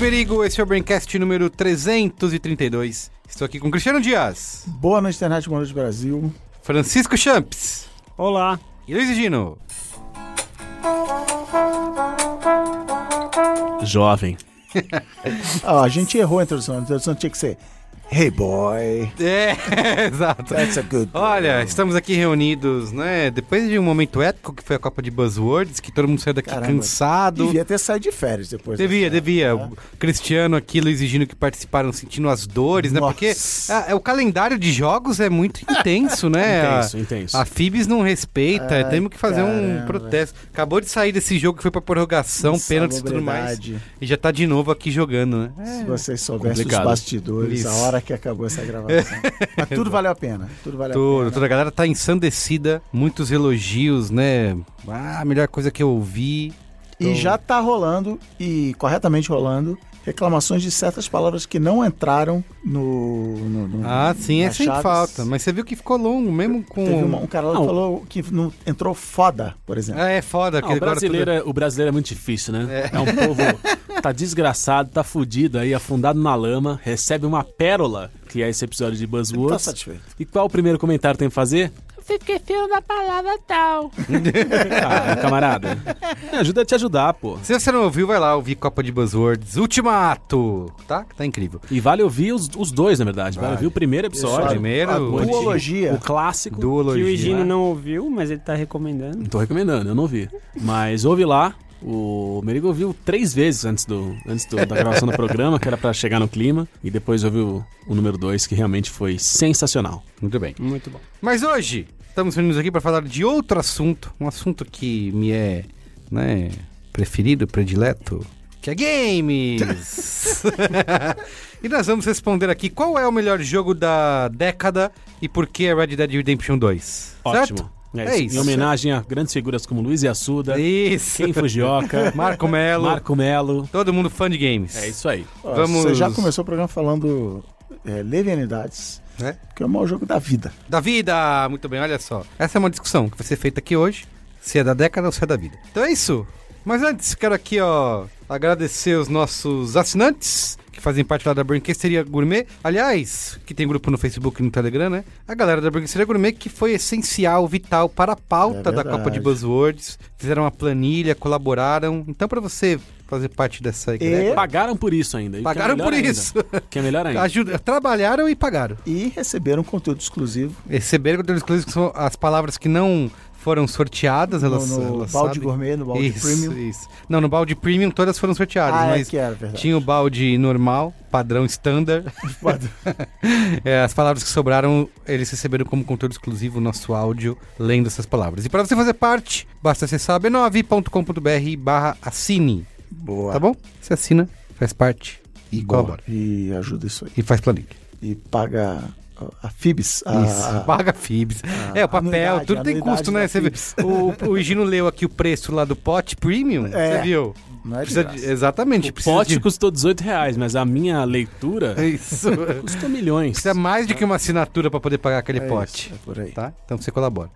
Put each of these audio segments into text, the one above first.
Merigo, esse é o Braincast número 332. Estou aqui com Cristiano Dias, Boa noite, internet, boa noite, Brasil. Francisco Champs Olá. e Luiz Gino. Jovem. Ah, a gente errou a introdução. A introdução tinha que ser Hey boy, É, exato. that's a good boy. Olha, estamos aqui reunidos, né? Depois de um momento épico que foi a Copa de Buzzwords, que todo mundo saiu daqui Caramba, cansado. Devia ter saído de férias depois. Devia, dessa- devia. né? O Cristiano aqui, Luiz e Gino que participaram sentindo as dores, né? Nossa. Porque ah, o calendário de jogos é muito intenso, né? Intenso, A- intenso. A Fibs não respeita, Ai, temos que fazer um caramba. protesto. Acabou de sair desse jogo que foi pra prorrogação, pênaltis e tudo mais. E já tá de novo aqui jogando, né? Se vocês soubessem os bastidores, Isso. a hora que acabou essa gravação. Mas tudo valeu a pena. Tudo valeu a Tudo, pena. toda a galera tá ensandecida, muitos elogios, né? Ah, a melhor coisa que eu ouvi. E já tá rolando, e corretamente rolando, reclamações de certas palavras que não entraram no. no- no- Ah, sim, é sem falta. Mas você viu que ficou longo, mesmo com. Teve uma- um cara lá que falou que não entrou foda, por exemplo. Ah, é foda. Não, que o, brasileiro é, o brasileiro é muito difícil, né? É. um povo. Tá desgraçado, tá fudido aí, afundado na lama, recebe uma pérola, que é esse episódio de Tá Buzzwords. satisfeito. e qual o primeiro comentário que tem que fazer? Você esqueceu da palavra tal. ah, camarada. Me ajuda a te ajudar, pô. Se você não ouviu, vai lá ouvir Copa de Buzzwords Ultimato, tá? Que tá incrível. E vale ouvir os, os dois, na verdade. Vale, Vale. ouvir o primeiro episódio. Primeiro, a o duologia. O clássico. Duologia. Que o Gino não ouviu, mas ele tá recomendando. Não tô recomendando, eu não vi. Mas ouve lá. O Merigo ouviu três vezes antes, do, antes do- da gravação do programa, que era pra chegar no clima. E depois ouviu o, o número dois, que realmente foi sensacional. Muito bem. Muito bom. Mas hoje, estamos reunidos aqui para falar de outro assunto. Um assunto que me é, né, preferido, predileto. Que é games! e nós vamos responder aqui qual é o melhor jogo da década e por que é Red Dead Redemption 2. Ótimo. Certo? É É isso. isso. Em homenagem a grandes figuras como Luiz Assuda, Isso. Ken Fujioka, Marco Melo. Marco Melo. Todo mundo fã de games. É isso aí. Ó, Vamos- Você já começou o programa falando é, levianidades, É. que é o maior jogo da vida. Da vida! Muito bem, olha só. Essa é uma discussão que vai ser feita aqui hoje. Se é da década ou se é da vida. Então é isso. Mas antes, quero aqui, ó, agradecer os nossos assinantes que fazem parte lá da Brinquesteria Gourmet. Aliás, que tem grupo no Facebook e no Telegram, né? A galera da Brinquesteria Gourmet que foi essencial, vital para a pauta É da. Copa de Buzzwords. Fizeram uma planilha, colaboraram. Então, para você fazer parte dessa egrégora, Pagaram por isso ainda. e é pagaram melhor por ainda. isso. Que é melhor ainda. Ajuda, trabalharam e pagaram. E receberam conteúdo exclusivo Receberam conteúdo exclusivo, que são as palavras que não foram sorteadas, elas, no, no elas balde sabem. gourmet, no balde isso, premium. Isso. Não, no balde premium todas foram sorteadas, Ah, é mas que era verdade. tinha o balde normal, padrão standard. É, as palavras que sobraram, eles receberam como conteúdo exclusivo o nosso áudio lendo essas palavras. E para você fazer parte, basta acessar b9.com.br barra assine, Boa. tá bom? Você assina, faz parte e Boa. colabora. E ajuda isso aí. E faz planilha. E paga a, a Fibs. A, Isso, a- paga FIBS. é, o papel, anuidade, tudo tem custo, né? Você o, o Gino leu aqui o preço lá do pote premium, É, você viu? Não é de Precisa graça. de- exatamente. O pote de- custou 18 reais, mas a minha leitura Isso. custou milhões. Precisa mais do que uma assinatura para poder pagar aquele É pote. isso, é por aí. Tá? Então você colabora.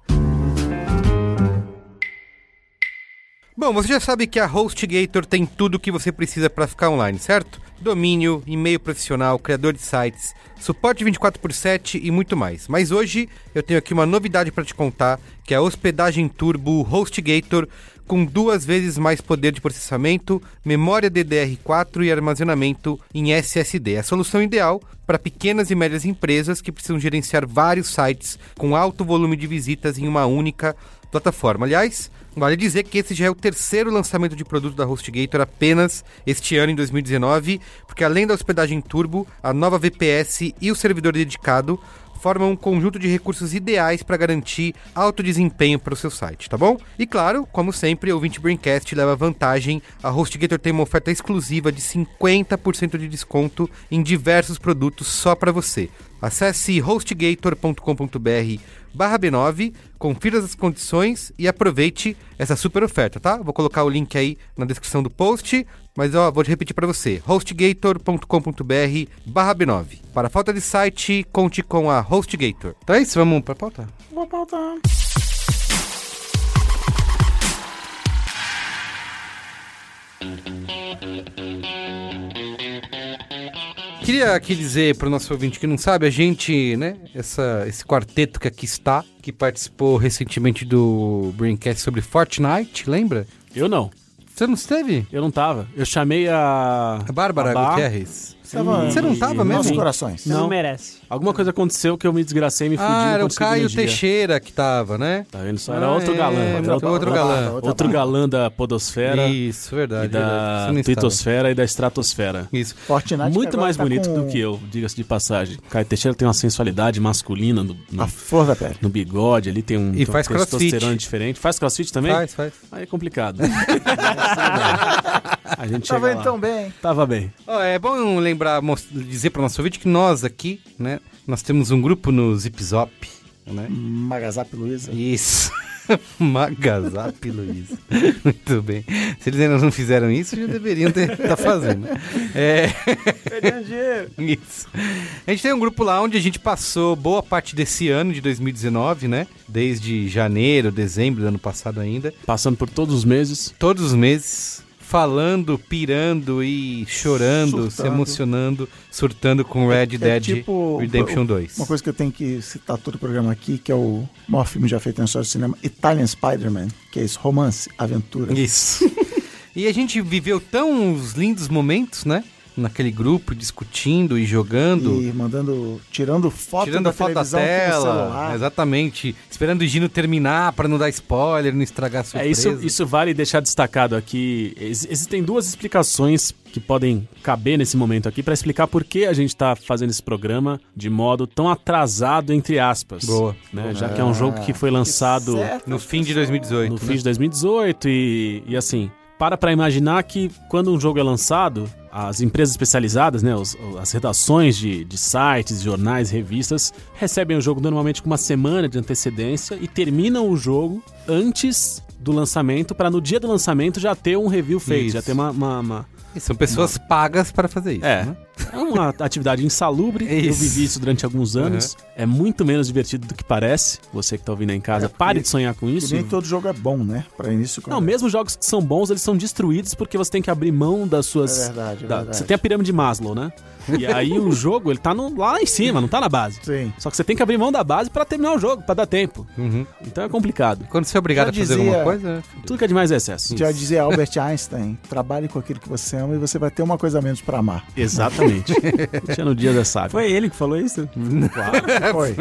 Bom, você já sabe que a HostGator tem tudo o que você precisa para ficar online, certo? Domínio, e-mail profissional, criador de sites, suporte 24 por 7 e muito mais. Mas hoje eu tenho aqui uma novidade para te contar, que é a hospedagem turbo HostGator com duas vezes mais poder de processamento, memória DDR4 e armazenamento em SSD. É a solução ideal para pequenas e médias empresas que precisam gerenciar vários sites com alto volume de visitas em uma única plataforma. Aliás, vale dizer que esse já é o terceiro lançamento de produto da HostGator apenas este ano, em 2019, porque além da hospedagem turbo, a nova VPS e o servidor dedicado formam um conjunto de recursos ideais para garantir alto desempenho para o seu site, tá bom? E claro, como sempre, o 20 Braincast leva vantagem. A HostGator tem uma oferta exclusiva de 50% de desconto em diversos produtos só para você. Acesse hostgator.com.br barra B9, confira as condições e aproveite essa super oferta, tá? Vou colocar o link aí na descrição do post, mas ó, vou repetir para você, hostgator.com.br barra B9. Para falta de site, conte com a HostGator. Então é isso, vamos para a pauta? Vou pautar. Queria aqui dizer para o nosso ouvinte que não sabe, a gente, né, essa, esse quarteto que aqui está, que participou recentemente do Braincast sobre Fortnite, lembra? Eu não. Você não esteve? Eu não tava. Eu chamei a. A Bárbara a Bá. Gutierrez. Tava Você não tava mesmo? Nossos corações. Você não, Não. merece. Alguma coisa aconteceu que eu me desgracei e me fudi. Ah, era o Caio. Teixeira que tava, né? Tá vendo? Só era Ah, outro é, galã. era Era outro, outro, galã. outro galã da podosfera Isso, verdade. e da tritosfera e da estratosfera. Isso. Fortnite Muito mais tá bonito com do que eu, diga-se de passagem. Caio Teixeira tem uma sensualidade masculina no, no, A flor da pele. no bigode, ali tem um E tem faz crossfit. testosterona diferente. Faz crossfit também? Faz, faz. Aí é complicado. A gente Tava indo lá. tão bem. Tava bem. Ó, é bom lembrar, dizer para o nosso ouvinte que nós aqui, né, nós temos um grupo no Zipzop, né? Magazap Luiza. Isso. Magazap, Luiz. Muito bem. Se eles ainda não fizeram isso, já deveriam estar tá fazendo. É. Perdendo dinheiro. Isso. A gente tem um grupo lá onde a gente passou boa parte desse ano de 2019, né? Desde janeiro, dezembro do ano passado ainda. Passando por todos os meses. Todos os meses. Falando, pirando e chorando, se Surtando. emocionando, surtando com Red É Dead tipo Redemption o- 2. Uma coisa que eu tenho que citar todo o programa aqui, que é o maior filme já feito na história do cinema, Italian Spider-Man, que é isso, romance, aventura. Isso. e a gente viveu tão uns lindos momentos, né? Naquele grupo, discutindo e jogando. E mandando, tirando foto Tirando da a foto da televisão com o tela, celular. exatamente. Esperando o Gino terminar pra não dar spoiler, não estragar a É, surpresa. isso, isso vale deixar destacado aqui. Ex- existem duas explicações que podem caber nesse momento aqui pra explicar por que a gente tá fazendo esse programa de modo tão atrasado, entre aspas. Boa. Né? Já que é um jogo que foi lançado certo. No fim de 2018. no né? fim de 2018 e, e assim, para pra imaginar que quando um jogo é lançado, as empresas especializadas, né, os- as redações de, de sites, jornais, revistas, recebem o jogo normalmente com uma semana de antecedência e terminam o jogo antes do lançamento, para no dia do lançamento já ter um review feito, Isso. já ter uma... uma- uma- são pessoas pagas para fazer isso. É. né? É uma atividade insalubre, É eu vivi isso durante alguns anos, é muito menos divertido do que parece, você que tá ouvindo aí em casa, É, pare e- de sonhar com E isso. nem todo jogo é bom, né? Pra início. Não, mesmo jogos que são bons, eles são destruídos porque você tem que abrir mão das suas. É verdade, é da- verdade. Você tem a pirâmide de Maslow, né? E aí o jogo, ele tá no- lá em cima, não tá na base. Sim. Só que você tem que abrir mão da base pra terminar o jogo, pra dar tempo. Uhum. Então é complicado. Quando você é obrigado Já a fazer dizia- alguma coisa, né? Tudo que é demais é excesso. Já dizia Albert Einstein, trabalhe com aquilo que você ama e você vai ter uma coisa a menos pra amar. Exatamente. Luciano Dias é sábio. Foi ele que falou isso? Foi.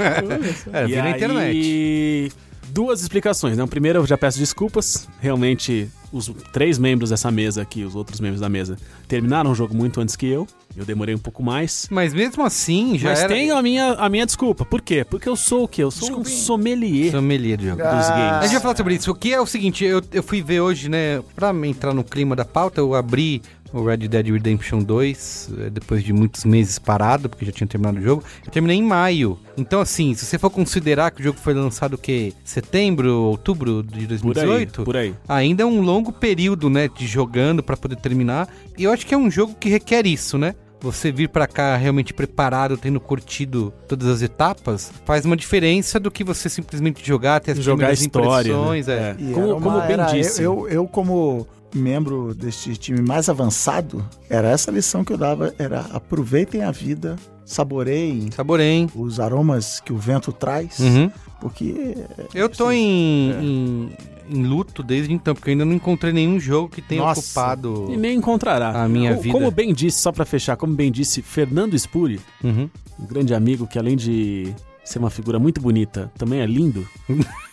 É, e vi na internet. aí, duas explicações, né? Primeiro, eu já peço desculpas. Realmente, os três membros dessa mesa aqui, os outros membros da mesa, terminaram o jogo muito antes que eu. Eu demorei um pouco mais. Mas mesmo assim, já Mas era... tenho a minha, a minha desculpa. Por quê? Porque eu sou o quê? Eu sou um sommelier Sommelier de jogo. dos games. A gente vai falar sobre isso. O que é o seguinte, eu, eu fui ver hoje, né, pra entrar no clima da pauta, eu abri o Red Dead Redemption 2, eh, depois de muitos meses parado, porque já tinha terminado o jogo. Eu terminei em maio. Então, assim, se você for considerar que o jogo foi lançado o quê? Setembro, outubro de Por aí, 2018? por aí. Ainda é um longo período, né, de jogando pra poder terminar. E eu acho que é um jogo que requer isso, né? Você vir pra cá realmente preparado, tendo curtido todas as etapas, faz uma diferença do que você simplesmente jogar, ter as Jogar primeiras história, impressões, né? é. Como- era uma- como bem era- disse. Eu, eu, como membro deste time mais avançado, era essa lição que eu dava, era aproveitem a vida, saboreiem Saboreiem. os aromas que o vento traz, Uhum. porque Eu tô em, em, em luto desde então, porque eu ainda não encontrei nenhum jogo que tenha Nossa. ocupado. E nem encontrará. A minha Co- vida. Como bem disse, só pra fechar, como bem disse Fernando Spuri, Uhum. um grande amigo que além de ser uma figura muito bonita, também é lindo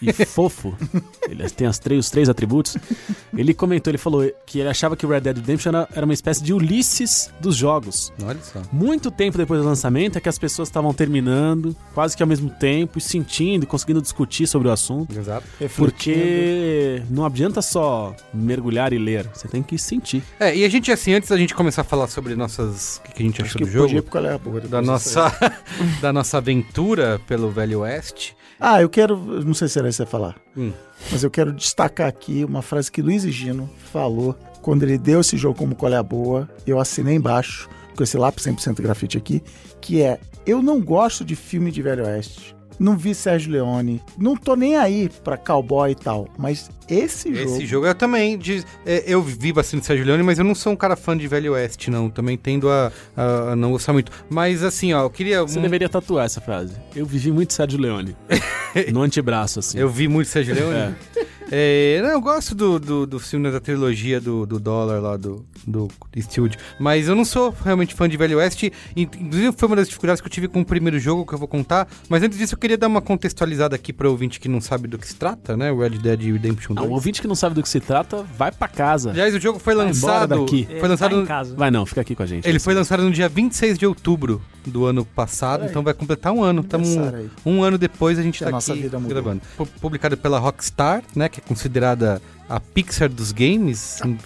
e fofo, ele tem as três, os três atributos, ele comentou, ele falou que ele achava que o Red Dead Redemption era, era uma espécie de Ulisses dos jogos. Olha só. Muito tempo depois do lançamento é que as pessoas estavam terminando, quase que ao mesmo tempo, e sentindo, e conseguindo discutir sobre o assunto. Exato. Porque não adianta só mergulhar e ler, você tem que sentir. É, e a gente, assim, antes da gente começar a falar sobre nossas. O que, que a gente Acho achou do jogo, podia é da nossa, da nossa aventura pelo Velho Oeste. Ah, eu quero. Não sei se era isso que você falar. Hum. Mas eu quero destacar aqui uma frase que Luiz Gino falou quando ele deu esse jogo como qual é a boa. Eu assinei embaixo, com esse lápis 100% grafite aqui, que é: Eu não gosto de filme de Velho Oeste. Não vi Sérgio Leone. Não tô nem aí pra cowboy e tal. Mas esse jogo. Esse jogo eu também. de- é, eu vi bastante Sérgio Leone, mas eu não sou um cara fã de Velho Oeste, não. Também tendo a, a- a não gostar muito. Mas assim, ó, eu queria. Você um- deveria tatuar essa frase. Eu vivi muito Sérgio Leone. no antebraço, assim. Eu vi muito Sérgio Leone. É, não, eu gosto do, do, do filme da trilogia do, do dólar lá do, do estúdio. Mas eu não sou realmente fã de Velho Oeste. Inclusive, foi uma das dificuldades que eu tive com o primeiro jogo que eu vou contar. Mas antes disso, eu queria dar uma contextualizada aqui para ouvinte que não sabe do que se trata, né? O Red Dead Redemption Ah, 2. um ouvinte que não sabe do que se trata, vai pra casa. Aliás, o jogo foi Vai lançado. daqui. Foi lançado. Tá em no- casa. Vai não, fica aqui com a gente. Ele foi lançado no dia 26 de outubro do ano passado, então vai completar um ano. Tamo, Aniversário aí. um ano depois a gente Que tá a nossa aqui gravando. Pu- Publicado pela Rockstar, né, que é considerada a Pixar dos games, in-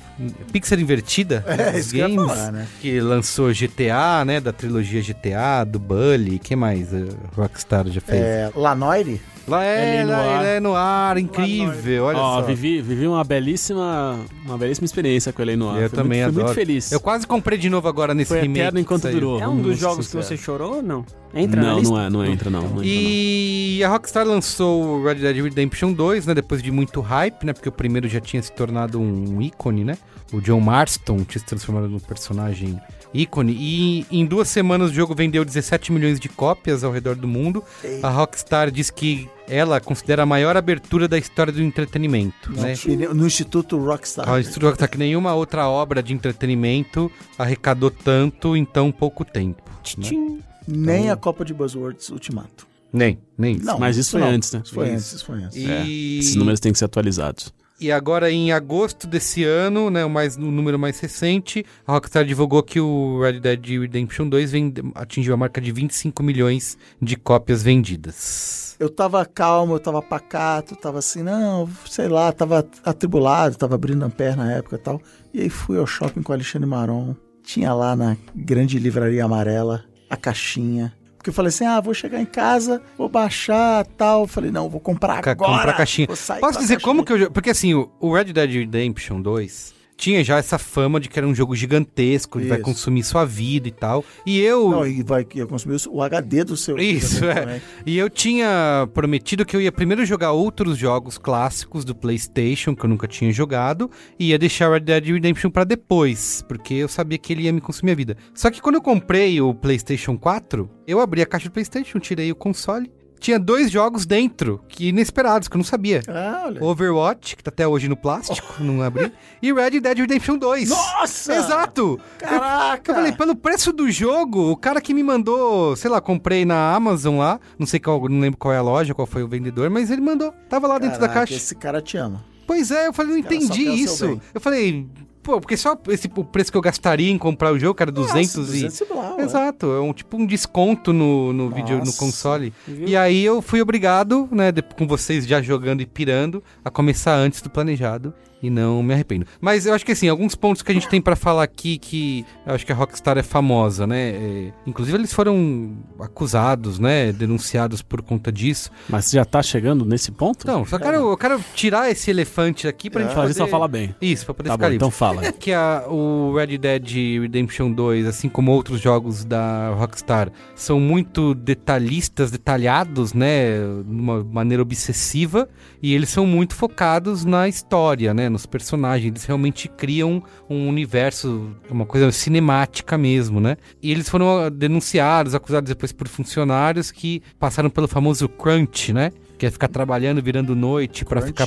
Pixar invertida É, dos isso que games, falar, né? que lançou GTA, né, da trilogia GTA, do Bully, que mais a Rockstar já fez? É, Lanoire? Lá é, Ele no lá ar. ele é no ar, incrível, olha Ó, só. vivi, vivi uma belíssima, uma belíssima experiência com ele aí no ar. Eu Fui também muito, fui adoro. muito feliz. Eu quase comprei de novo agora nesse Foi remake. eterno enquanto saiu. durou. É um dos jogos que você chorou ou não? Entra na não, lista? não é, não entra não. não entra, não. E a Rockstar lançou o Red Dead Redemption 2, né? Depois de muito hype, né? Porque o primeiro já tinha se tornado um ícone, né? O John Marston tinha se transformado num personagem ícone. E em duas semanas o jogo vendeu 17 milhões de cópias ao redor do mundo. A Rockstar diz que ela considera a maior abertura da história do entretenimento, né? No, no Instituto Rockstar. A Instituto Rockstar que nenhuma outra obra de entretenimento arrecadou tanto em tão pouco tempo. né? Tchim. Nem a Copa de Buzzwords Ultimato. Nem, nem isso. Não, Mas isso foi não. antes, né? Isso foi antes, isso foi antes. E... Esses números têm que ser atualizados. E agora, em agosto desse ano, né, o, mais, o número mais recente, a Rockstar divulgou que o Red Dead Redemption 2 vende- atingiu a marca de 25 milhões de cópias vendidas. Eu tava calmo, eu tava pacato, tava assim, não, sei lá, tava atribulado, tava abrindo a perna na época e tal. E aí fui ao shopping com o Alexandre Maron. Tinha lá na grande livraria amarela a caixinha. Porque eu falei assim, ah, vou chegar em casa, vou baixar tal. Eu falei, não, vou comprar Ca- agora. comprar caixinha. Vou sair Posso dizer como caixinha. que eu. Porque assim, o, o Red Dead Redemption 2 tinha já essa fama de que era um jogo gigantesco, que vai consumir sua vida e tal. E eu. Não, e vai ia consumir o HD do seu. Isso, é. também. E eu tinha prometido que eu ia primeiro jogar outros jogos clássicos do PlayStation que eu nunca tinha jogado e ia deixar Red Dead Redemption pra depois, porque eu sabia que ele ia me consumir a vida. Só que quando eu comprei o PlayStation 4, eu abri a caixa do PlayStation, tirei o console, tinha dois jogos dentro, que inesperados, que eu não sabia. Ah, olha. Overwatch, que tá até hoje no plástico, não abri, e Red Dead Redemption 2. Nossa! Exato! Caraca! Eu falei, pelo preço do jogo, o cara que me mandou, sei lá, comprei na Amazon lá, não sei qual, não lembro qual é a loja, qual foi o vendedor, mas ele mandou. Tava lá dentro da Caraca, caixa. Esse cara te ama. Pois é, eu falei, não entendi isso. Eu falei, pô, porque só esse, o preço que eu gastaria em comprar o jogo, 200 Nossa, e... 200 e blá, ué. Exato, é um tipo um desconto no, no vídeo, no console. Viu? E aí eu fui obrigado, né, com vocês já jogando e pirando, a começar antes do planejado. E não me arrependo. Mas eu acho que assim, alguns pontos que a gente tem pra falar aqui que eu acho que a Rockstar é famosa, né? É, inclusive eles foram acusados, né? Denunciados por conta disso. Mas você já tá chegando nesse ponto? Então, só quero, eu quero tirar esse elefante aqui pra gente Fazer poder... só fala bem. Isso, pra poder Tá ficar bom, livre então fala. que a, o Red Dead Redemption 2, assim como outros jogos da Rockstar, são muito detalhistas, detalhados, né, de uma maneira obsessiva, e eles são muito focados na história, né, nos personagens. Eles realmente criam um universo, uma coisa cinemática mesmo, né? E eles foram ah, denunciados, acusados depois por funcionários que passaram pelo famoso crunch, né? Que é ficar trabalhando, virando noite pra ficar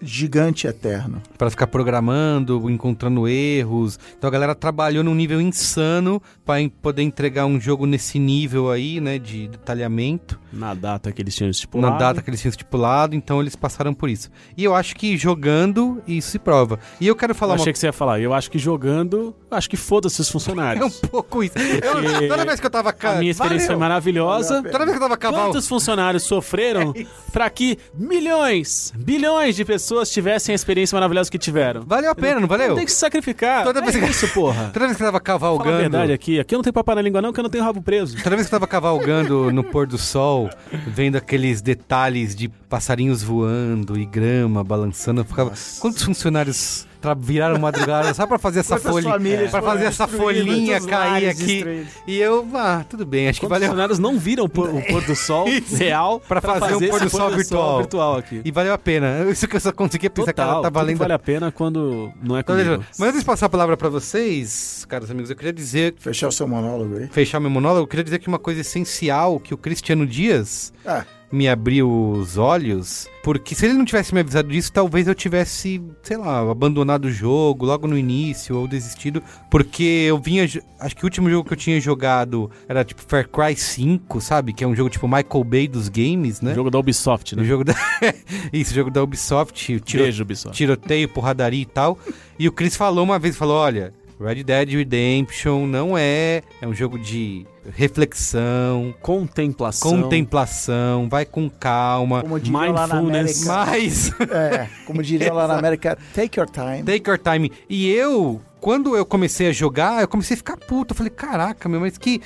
gigante eterno. Pra ficar programando, encontrando erros. Então a galera trabalhou num nível insano pra em- poder entregar um jogo nesse nível aí, né, de detalhamento, Na data que eles tinham estipulado. na data que eles tinham estipulado, então eles passaram por isso. E eu acho que jogando isso se prova. E eu quero Eu falar uma achei que você ia falar. Eu acho que jogando, eu acho que foda-se os É um funcionários. pouco isso. Eu, toda vez que eu tava ca- A minha experiência foi Valeu. maravilhosa. Toda vez que eu tava cavalo. Quantos funcionários sofreram pra que milhões, bilhões de pessoas tivessem a experiência maravilhosa que tiveram? Valeu a pena, não valeu? Tem que se sacrificar. Toda é vez que- isso, porra. Toda vez que tava Fala a cavalgando. verdade aqui. Aqui eu não tenho papo na língua não, que eu não tenho rabo preso. Toda vez que tava cavalgando no pôr do sol, vendo aqueles detalhes de passarinhos voando e grama balançando, eu ficava. Quantos funcionários viraram madrugada só pra fazer essa folha, para fazer essa folhinha cair aqui? destruídos? E eu, ah, tudo bem, acho que valeu. funcionários não viram o pôr, o pôr do sol real Pra fazer um esse pôr do sol virtual. virtual aqui. E valeu a pena. Isso que eu só conseguia pensar que ela Total, tá valendo. vale a pena quando não é Então, comigo. Mas antes de passar a palavra pra vocês, caros amigos, eu queria dizer, Fechar o seu monólogo aí. fechar meu monólogo, eu queria dizer que uma coisa essencial que o Cristiano Dias Ah, me abriu os olhos, porque se ele não tivesse me avisado disso, talvez eu tivesse, sei lá, abandonado o jogo logo no início ou desistido, porque eu vinha, acho que o último jogo que eu tinha jogado era tipo Far Cry 5, sabe? Que é um jogo tipo Michael Bay dos games, né? Jogo da Ubisoft, O né? jogo da Isso, jogo da Ubisoft, tiro... Beijo, Ubisoft. tiroteio, porradaria e tal. E o Chris falou uma vez, falou, olha, Red Dead Redemption não é, é um jogo de reflexão, Contemplação. contemplação, vai com calma. como diriam lá na Mindfulness. América. Mas É, como diriam lá na América, take your time. take your time. E eu, quando eu comecei a jogar, eu comecei a ficar puto. Eu falei, caraca, meu, mas que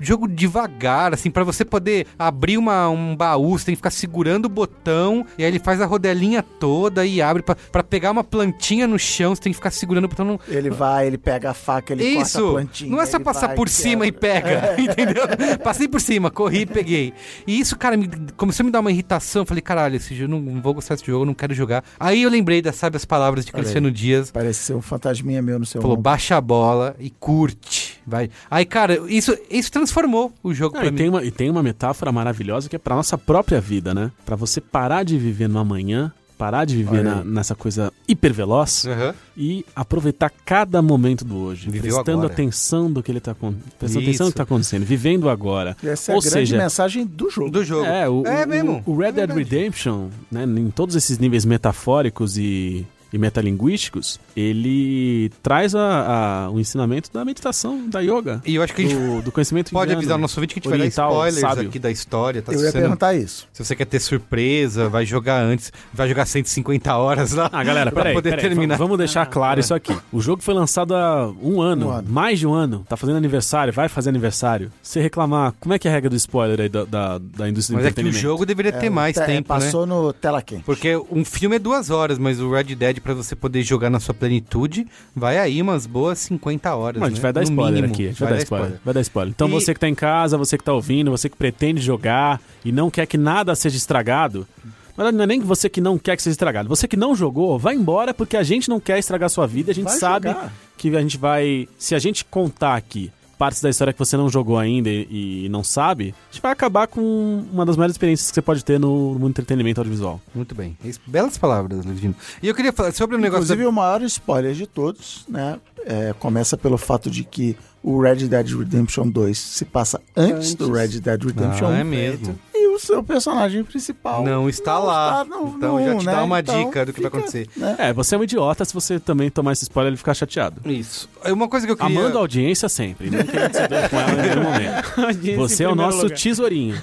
jogo devagar, assim, pra você poder abrir uma, um baú, você tem que ficar segurando o botão, e aí ele faz a rodelinha toda e abre pra, pra pegar uma plantinha no chão, você tem que ficar segurando o botão. Não... Ele vai, ele pega a faca, ele corta a Isso! plantinha. Não é só passar vai, por cima e pega, entendeu? Passei por cima, corri e peguei. E isso, cara, me- começou a me dar uma irritação. Eu falei, caralho, esse jogo, não vou gostar desse jogo, não quero jogar. Aí eu lembrei das sábias palavras de. Cristiano Dias. Parece ser um fantasminha meu no seu Falou, ombro. baixa a bola e curte. Vai. Aí, cara, isso, isso transformou o jogo pra e, mim. tem uma, e tem uma metáfora maravilhosa que é pra nossa própria vida, né? Pra você parar de viver no amanhã, parar de viver na- nessa coisa hiperveloz Aham. e aproveitar cada momento do hoje. Viveu prestando agora. atenção do que ele tá prestando atenção no Isso. que tá acontecendo, vivendo agora. Essa é Ou a grande seja, mensagem do jogo. Do jogo. É, o, É o- mesmo. o Red É Dead. Redemption, né, em todos esses níveis metafóricos e, e metalinguísticos, ele traz a, a- o ensinamento da meditação, da yoga, E eu acho que a gente do, do conhecimento pode indiano. avisar o nosso ouvinte que a gente vai dar oriental, spoilers sábio. aqui da história. Tá? Eu Se ia você não- perguntar isso. Se você quer ter surpresa, vai jogar antes, vai jogar 150 horas lá. Ah, galera, pra peraí, poder peraí, terminar. vamos- deixar claro isso aqui. O jogo foi lançado há um ano, Um ano. mais de um ano, tá fazendo aniversário, vai fazer aniversário. Você reclamar, como é que é a regra do spoiler aí da, da, da indústria do Mas é que o jogo deveria ter É, mais te- tempo, né? Passou no tela quente. Porque um filme é duas horas, mas o Red Dead, pra você poder jogar na sua plenitude, vai aí umas boas 50 horas. Mas a gente né? vai dar No spoiler mínimo. aqui, gente vai, dar spoiler. Vai dar spoiler. Então E- você que tá em casa, você que tá ouvindo, você que pretende jogar e não quer que nada seja estragado. Na verdade, não é nem você que não quer que seja estragado. Você que não jogou, vai embora porque a gente não quer estragar a sua vida. A gente Vai sabe jogar. que a gente vai. Se a gente contar aqui partes da história que você não jogou ainda e, e não sabe, a gente vai acabar com uma das melhores experiências que você pode ter no mundo do entretenimento audiovisual. Muito bem. É. Belas palavras, Levino. E eu queria falar sobre o negócio Inclusive, da... o maior spoiler de todos, né? é, começa pelo fato de que o Red Dead Redemption 2 se passa antes, do Red Dead Redemption Ah, 1. é mesmo. E o seu personagem principal Não está lá. está no- Então no já te né? dá uma Então, dica do que vai fica, acontecer. né? É, você é um idiota se você também tomar esse spoiler e ficar chateado. Isso. É Uma coisa que eu queria... Amando a audiência sempre, não querendo se com ela em nenhum momento. Você é o nosso tesourinho.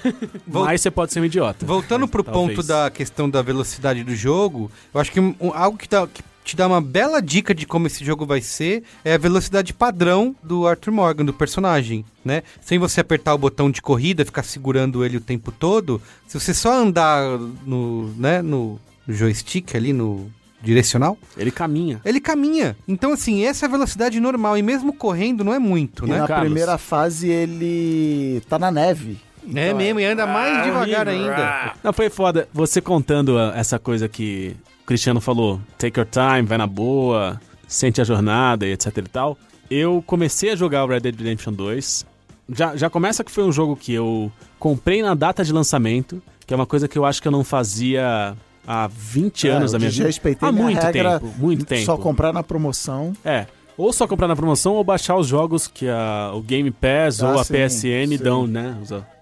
Vol- Mas você pode ser um idiota. Voltando pro Talvez. ponto da questão da velocidade do jogo, eu acho que um- algo que, dá- que te dá uma bela dica de como esse jogo vai ser é a velocidade padrão do Arthur Morgan, do personagem, né? Sem você apertar o botão de corrida, ficar segurando ele o tempo todo, se você só andar no, né, no joystick ali, no direcional, Ele caminha. ele caminha. Então, assim, essa é a velocidade normal. E mesmo correndo, não é muito, E né? na Carlos? primeira fase ele tá na neve. Então, É mesmo, e anda mais devagar ainda. Não, foi foda. Você contando ah, essa coisa que o Cristiano falou, take your time, vai na boa, sente a jornada e etc e tal. Eu comecei a jogar o Red Dead Redemption 2. Já, já começa que foi um jogo que eu comprei na data de lançamento, que é uma coisa que eu acho que eu não fazia há 20 É, anos da minha vida. desrespeitei Há muito regra, tempo, muito tempo. Só comprar na promoção. É. Ou só comprar na promoção ou baixar os jogos que a, o Game Pass Ah, ou a sim, PSN sim. dão, né?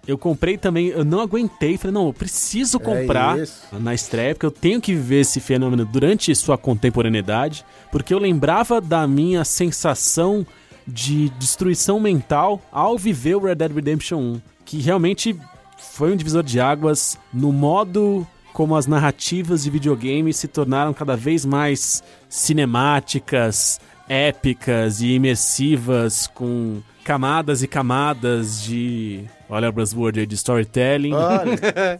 Eu comprei também, eu não aguentei, falei, não, eu preciso comprar É na estreia, porque eu tenho que viver esse fenômeno durante sua contemporaneidade, porque eu lembrava da minha sensação de destruição mental ao viver o Red Dead Redemption 1, que realmente foi um divisor de águas no modo como as narrativas de videogame se tornaram cada vez mais cinemáticas, épicas e imersivas, com camadas e camadas de. Olha a buzzword aí de storytelling. Olha,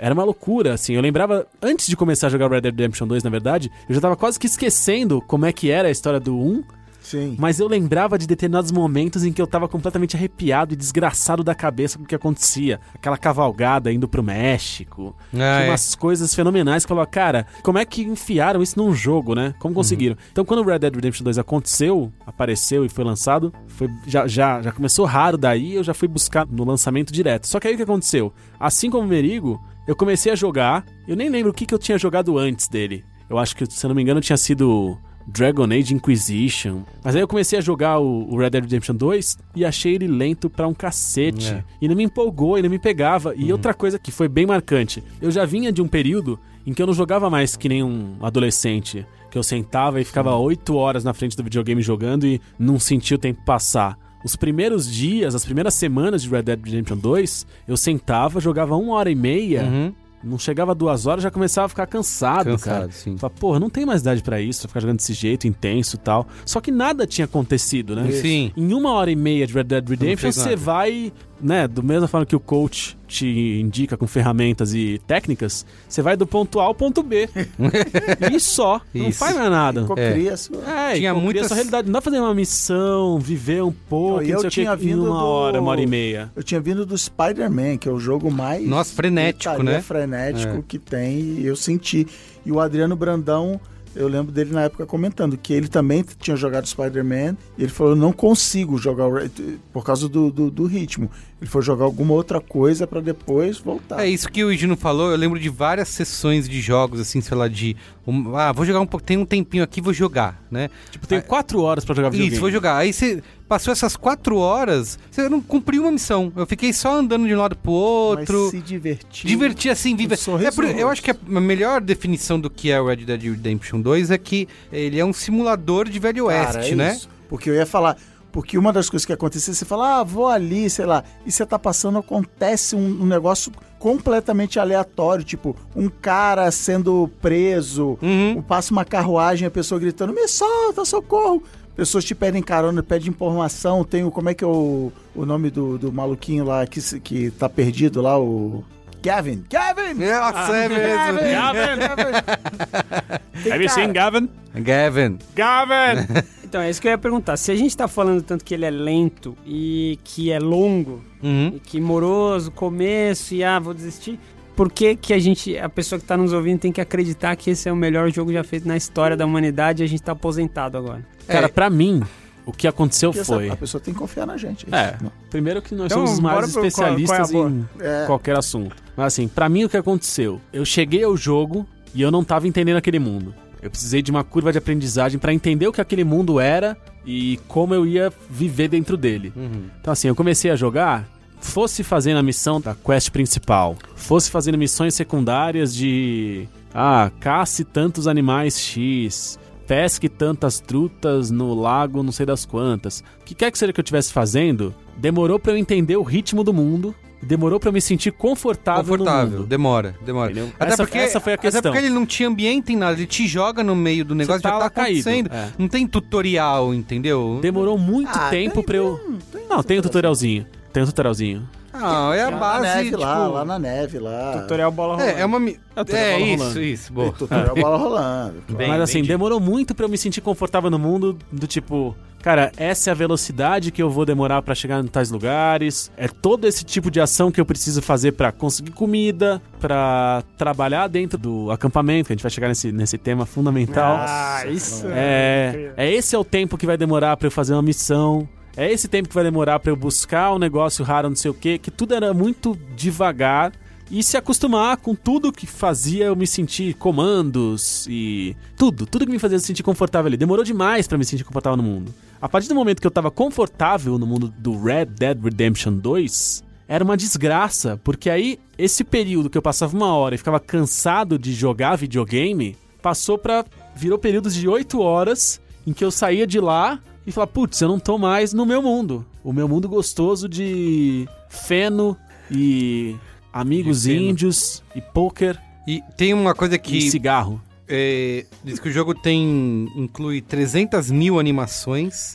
Era uma loucura, assim. Eu lembrava, antes de começar a jogar Red Dead Redemption 2, na verdade, eu já tava quase que esquecendo como é que era a história do 1, sim. mas eu lembrava de determinados momentos em que eu tava completamente arrepiado e desgraçado da cabeça com o que acontecia. Aquela cavalgada indo pro México. Ah, Tinha é. umas coisas fenomenais que eu falava, cara, como é que enfiaram isso num jogo, né? Como conseguiram? Então, quando o Red Dead Redemption 2 aconteceu, apareceu e foi lançado, foi, já, já, já começou raro daí, eu já fui buscar no lançamento direto. Só que aí o que aconteceu? Assim como o Merigo, eu comecei a jogar, eu nem lembro o que, que eu tinha jogado antes dele. Eu acho que, se eu não me engano, tinha sido Dragon Age Inquisition. Mas aí eu comecei a jogar o, Red Dead Redemption 2 e achei ele lento pra um cacete. É. E não me empolgou, e não me pegava. E outra coisa que foi bem marcante, eu já vinha de um período em que eu não jogava mais que nem um adolescente. Que eu sentava e ficava oito horas na frente do videogame jogando e não sentia o tempo passar. Os primeiros dias, as primeiras semanas de Red Dead Redemption 2, eu sentava, jogava uma hora e meia, Uhum. Não chegava duas horas, já começava a ficar cansado, Cansado, cara. sim. Fala, porra, não tem mais idade pra isso, pra ficar jogando desse jeito, intenso e tal. Só que nada tinha acontecido, né? Sim. Em uma hora e meia de Red Dead Redemption, você vai, né, do mesma forma que o coach te indica com ferramentas e técnicas, você vai do ponto A ao ponto B. e só. Não Isso. faz mais nada. Cocria sua. É, Tinha tinha muita realidade. Não dá pra fazer uma missão, viver um pouco, Não, e não eu o tinha que, vindo uma do- hora, uma hora e meia. Eu tinha vindo do Spider-Man, que é o jogo mais. Nossa, frenético, né? frenético É. que tem, e eu senti. E o Adriano Brandão, eu lembro dele na época comentando que ele também tinha jogado Spider-Man, e ele falou: não consigo jogar o Red- por causa do, do, do ritmo. Ele foi jogar alguma outra coisa pra depois voltar. É isso que o Gino falou. Eu lembro de várias sessões de jogos, assim, sei lá, de. um- ah, vou jogar um pouco. Tem um tempinho aqui, vou jogar, né? Tipo, tenho quatro horas pra jogar videogame. Isso, vou jogar. Aí você passou essas quatro horas, você não cumpriu uma missão. Eu fiquei só andando de um lado pro outro. Mas se divertir. Divertir assim, viver. Um É por- eu acho que a melhor definição do que é o Red Dead Redemption 2 é que ele é um simulador de Velho Cara, Oeste, é né? isso. Porque eu ia falar. Porque uma das coisas que acontecia, você fala, ah, vou ali, sei lá, e você tá passando, acontece um, um negócio completamente aleatório, tipo, um cara sendo preso, Uhum. passa uma carruagem, a pessoa gritando, me solta, socorro! Pessoas te pedem carona, pedem informação, tem o, como é que é o, o nome do, do maluquinho lá que, que tá perdido lá, o... Gavin! Gavin! Nossa, é mesmo. Tem Have you seen Gavin? Gavin. Gavin! Então, é isso que eu ia perguntar. Se a gente tá falando tanto que ele é lento e que é longo, Uhum. e que moroso, começo e ah, vou desistir, por que que a gente, a pessoa que tá nos ouvindo tem que acreditar que esse é o melhor jogo já feito na história da humanidade e a gente tá aposentado agora? Cara, pra mim, o que aconteceu essa- foi... A pessoa tem que confiar na gente. É, Não. primeiro que nós Então, somos os maiores pro- qual- qual é especialistas em É. qualquer assunto. Mas assim, pra mim o que aconteceu? Eu cheguei ao jogo e eu não tava entendendo aquele mundo. Eu precisei de uma curva de aprendizagem pra entender o que aquele mundo era e como eu ia viver dentro dele. Uhum. Então assim, eu comecei a jogar, fosse fazendo a missão da quest principal, fosse fazendo missões secundárias de ah, cace tantos animais X, pesque tantas trutas no lago, não sei das quantas. O que quer que seja que eu estivesse fazendo, demorou pra eu entender o ritmo do mundo, e demorou pra eu me sentir confortável, no Confortável, mundo. demora, demora. Entendeu? Até Essa- porque, essa foi a Até questão. porque ele não tinha ambiente em nada, ele te joga no meio do negócio, tá já tá lá caído, acontecendo. é. Não tem tutorial, entendeu? Demorou muito Ah, tempo tem- pra eu. tem Não, tem o tutorialzinho. Tem o tutorialzinho. Não, é a base, na neve tipo... lá, lá na neve lá. Tutorial bola rolando. É, é uma... É É, isso, rolando. isso, boa. tutorial bola rolando. Bem, Mas assim, entendi. demorou muito pra eu me sentir confortável no mundo do tipo, cara, essa é a velocidade que eu vou demorar pra chegar em tais lugares. É todo esse tipo de ação que eu preciso fazer pra conseguir comida, pra trabalhar dentro do acampamento, que a gente vai chegar nesse, nesse tema fundamental. Ah, isso É, é esse é o tempo que vai demorar pra eu fazer uma missão. É esse tempo que vai demorar pra eu buscar um negócio raro, não sei o quê, que tudo era muito devagar e se acostumar com tudo que fazia eu me sentir comandos e tudo, tudo que me fazia sentir confortável ali. Demorou demais para me sentir confortável no mundo. A partir do momento que eu tava confortável no mundo do Red Dead Redemption 2, era uma desgraça, porque aí esse período que eu passava uma hora e ficava cansado de jogar videogame, passou pra. virou períodos de 8 horas em que eu saía de lá e falava, putz, eu não tô mais no meu mundo. O meu mundo gostoso de feno e amigos feno. índios e poker E tem uma coisa e que cigarro. é, diz que o jogo tem inclui 300 mil animações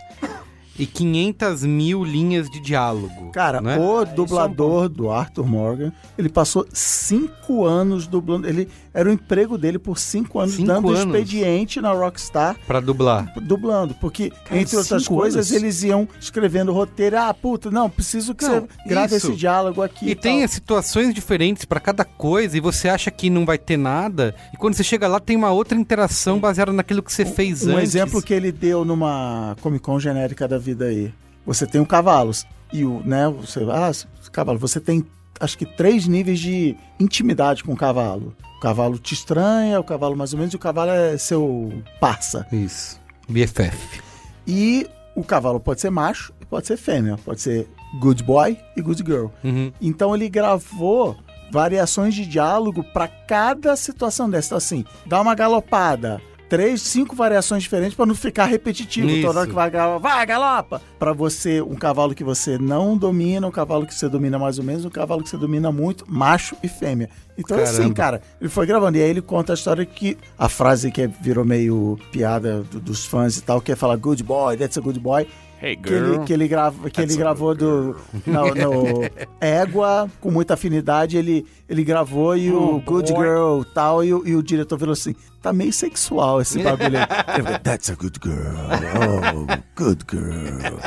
e 500 mil linhas de diálogo. Cara, né? o é dublador do Arthur Morgan, ele passou cinco anos dublando. Ele era o emprego dele por cinco anos, Cinco dando anos? expediente na Rockstar, Pra dublar. dublando. Porque, Cara, entre outras coisas, anos? eles iam escrevendo roteiro. Ah, puta, não, preciso que Não, você grave isso. esse diálogo aqui. E tem tal. situações diferentes pra cada coisa e você acha que não vai ter nada e quando você chega lá tem uma outra interação baseada naquilo que você fez Um antes. exemplo que ele deu numa Comic Con genérica da vida aí. Você tem o cavalos. E o, né, você, ah, cavalo, você tem acho que três níveis de intimidade com o cavalo. O cavalo te estranha, o cavalo mais ou menos, e o cavalo é seu parça. Isso. BFF. E o cavalo pode ser macho e pode ser fêmea. Pode ser good boy e good girl. Uhum. Então ele gravou variações de diálogo para cada situação dessa. Então, assim, dá uma galopada. Três, cinco variações diferentes para não ficar repetitivo. Isso. Toda hora que vai galopa, vai, galopa! Para você, um cavalo que você não domina, um cavalo que você domina mais ou menos, um cavalo que você domina muito, macho e fêmea. Então, assim, Caramba. cara, ele foi gravando. E aí ele conta a história que a frase que virou meio piada do- dos fãs e tal, que é falar good boy, that's a good boy Hey que ele, que ele, grava, que ele gravou do, no, no Égua, com muita afinidade, ele, ele gravou e o Oh, Good boy. Girl tal, e, o- e o diretor falou assim, tá meio sexual esse bagulho aí. That's a good girl, oh, good girl.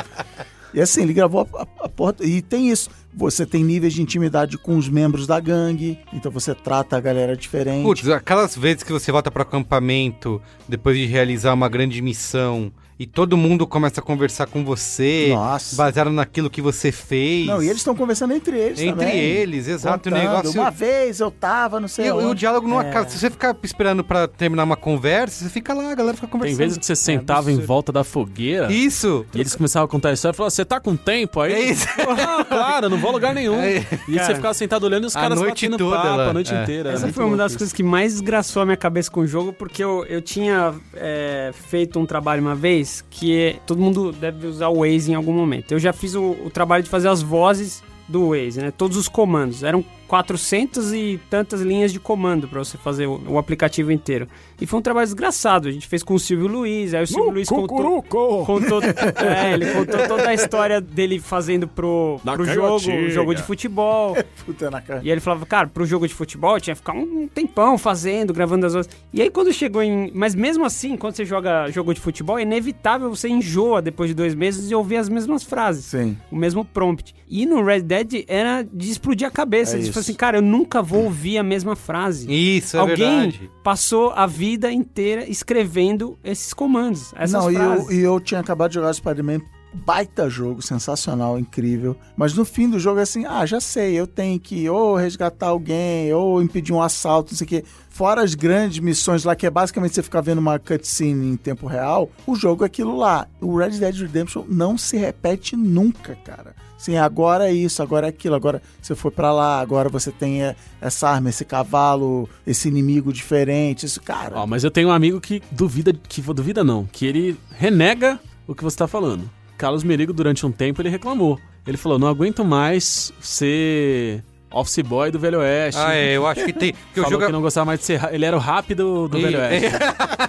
E assim, ele gravou a, a, a porra, e tem isso, você tem níveis de intimidade com os membros da gangue, então você trata a galera diferente. Putz, aquelas vezes que você volta pro acampamento depois de realizar uma grande missão e todo mundo começa a conversar com você, Nossa. baseado naquilo que você fez. Não, e eles estão conversando entre eles Entre também. eles, exato. O negócio. Uma vez eu tava, não sei E, e o onde. diálogo não É. acaba. Se você ficar esperando pra terminar uma conversa, você fica lá, a galera fica Tem conversando. vezes que você sentava em volta da fogueira Isso! e eles começavam a contar a história e falavam, você tá com tempo aí? É isso. Ah, claro, não vou a lugar nenhum. É. E aí você ficava sentado olhando e os caras batendo toda papo lá. a noite É. inteira. Essa foi uma das isso. coisas que mais desgraçou a minha cabeça com o jogo, porque eu, eu tinha é, feito um trabalho uma vez que é- todo mundo deve usar o Waze em algum momento. Eu já fiz o, o trabalho de fazer as vozes do Waze, né? Todos os comandos. Eram 400 e tantas linhas de comando para você fazer o, o aplicativo inteiro. E foi um trabalho desgraçado. A gente fez com o Silvio Luiz, aí o Silvio Luiz contou, contou, é, ele contou toda a história dele fazendo pro, Na pro jogo, canhotinha. jogo de futebol. Puta na cara. E aí ele falava, cara, pro jogo de futebol eu tinha que ficar um tempão fazendo, gravando as outras. E aí quando chegou em. Mas mesmo assim, quando você joga jogo de futebol, é inevitável você enjoa depois de dois meses de ouvir as mesmas frases. Sim. O mesmo prompt. E no Red Dead era de explodir a cabeça. É isso. falaram assim, cara, eu nunca vou ouvir a mesma frase. Isso, é Alguém verdade. passou a vida inteira escrevendo esses comandos, essas Não, e eu, e eu tinha acabado de jogar Spider-Man, baita jogo, sensacional, incrível. Mas no fim do jogo é assim, ah, já sei, eu tenho que ou resgatar alguém, ou impedir um assalto, não sei o quê. Fora as grandes missões lá, que é basicamente você ficar vendo uma cutscene em tempo real, o jogo é aquilo lá. O Red Dead Redemption não se repete nunca, cara. Assim, agora é isso, agora é aquilo, agora você foi pra lá, agora você tem é, essa arma, esse cavalo, esse inimigo diferente, isso, cara. Ó, mas eu tenho um amigo que duvida, que duvida não, que ele renega o que você tá falando. Carlos Merigo, durante um tempo, ele reclamou. Ele falou, não aguento mais ser office boy do Velho Oeste. Ah, é, eu acho que tem. O Falou jogo, que não gostava mais de ser... Ele era o rápido do E- Velho Oeste.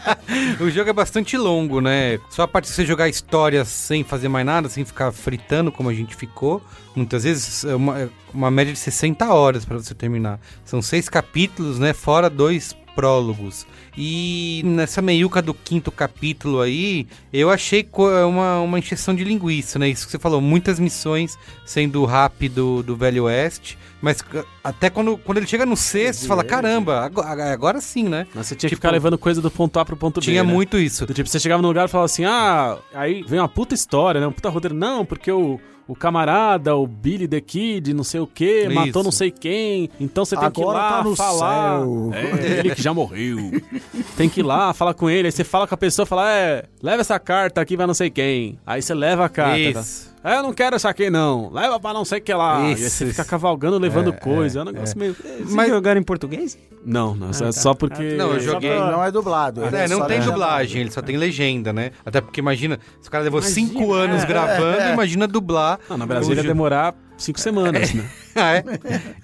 o jogo é bastante longo, né? Só a parte de você jogar histórias sem fazer mais nada, sem ficar fritando como a gente ficou. Muitas vezes é uma, é uma média de 60 horas pra você terminar. São seis capítulos, né? Fora dois prólogos. E nessa meiuca do quinto capítulo aí, eu achei uma, uma encheção de linguiça, né? Isso que você falou, muitas missões sendo rápido do Velho Oeste. Mas até quando, quando ele chega no sexto, você fala, caramba, agora, agora sim, né? Mas você tinha que Tipo, ficar levando coisa do ponto A pro ponto B, Tinha né? muito isso. Do tipo, você chegava no lugar e falava assim, ah, aí vem uma puta história, né? Um puta roteiro. Não, porque o, o camarada, o Billy the Kid, não sei o que, matou não sei quem, então você tem que ir Agora lá tá no falar. céu. É, ele que já morreu. tem que ir lá, falar com ele, aí você fala com a pessoa, fala, é, leva essa carta aqui pra não sei quem. Aí você leva a carta. Isso. tá? É, eu não quero essa aqui não, leva pra não sei o que lá. e aí Isso, você isso. fica cavalgando, levando É, coisa, é, é, um negócio meio... Mas Mas- jogaram em português? Não, não, é tá. só porque... Não, eu joguei. pra- Não é dublado. É, não tem dublagem, ele só tem legenda, né? Até porque imagina, se o cara levou Imagina, cinco anos é, gravando, imagina dublar. Não, no Brasil o ia demorar cinco semanas, né? Ah, é?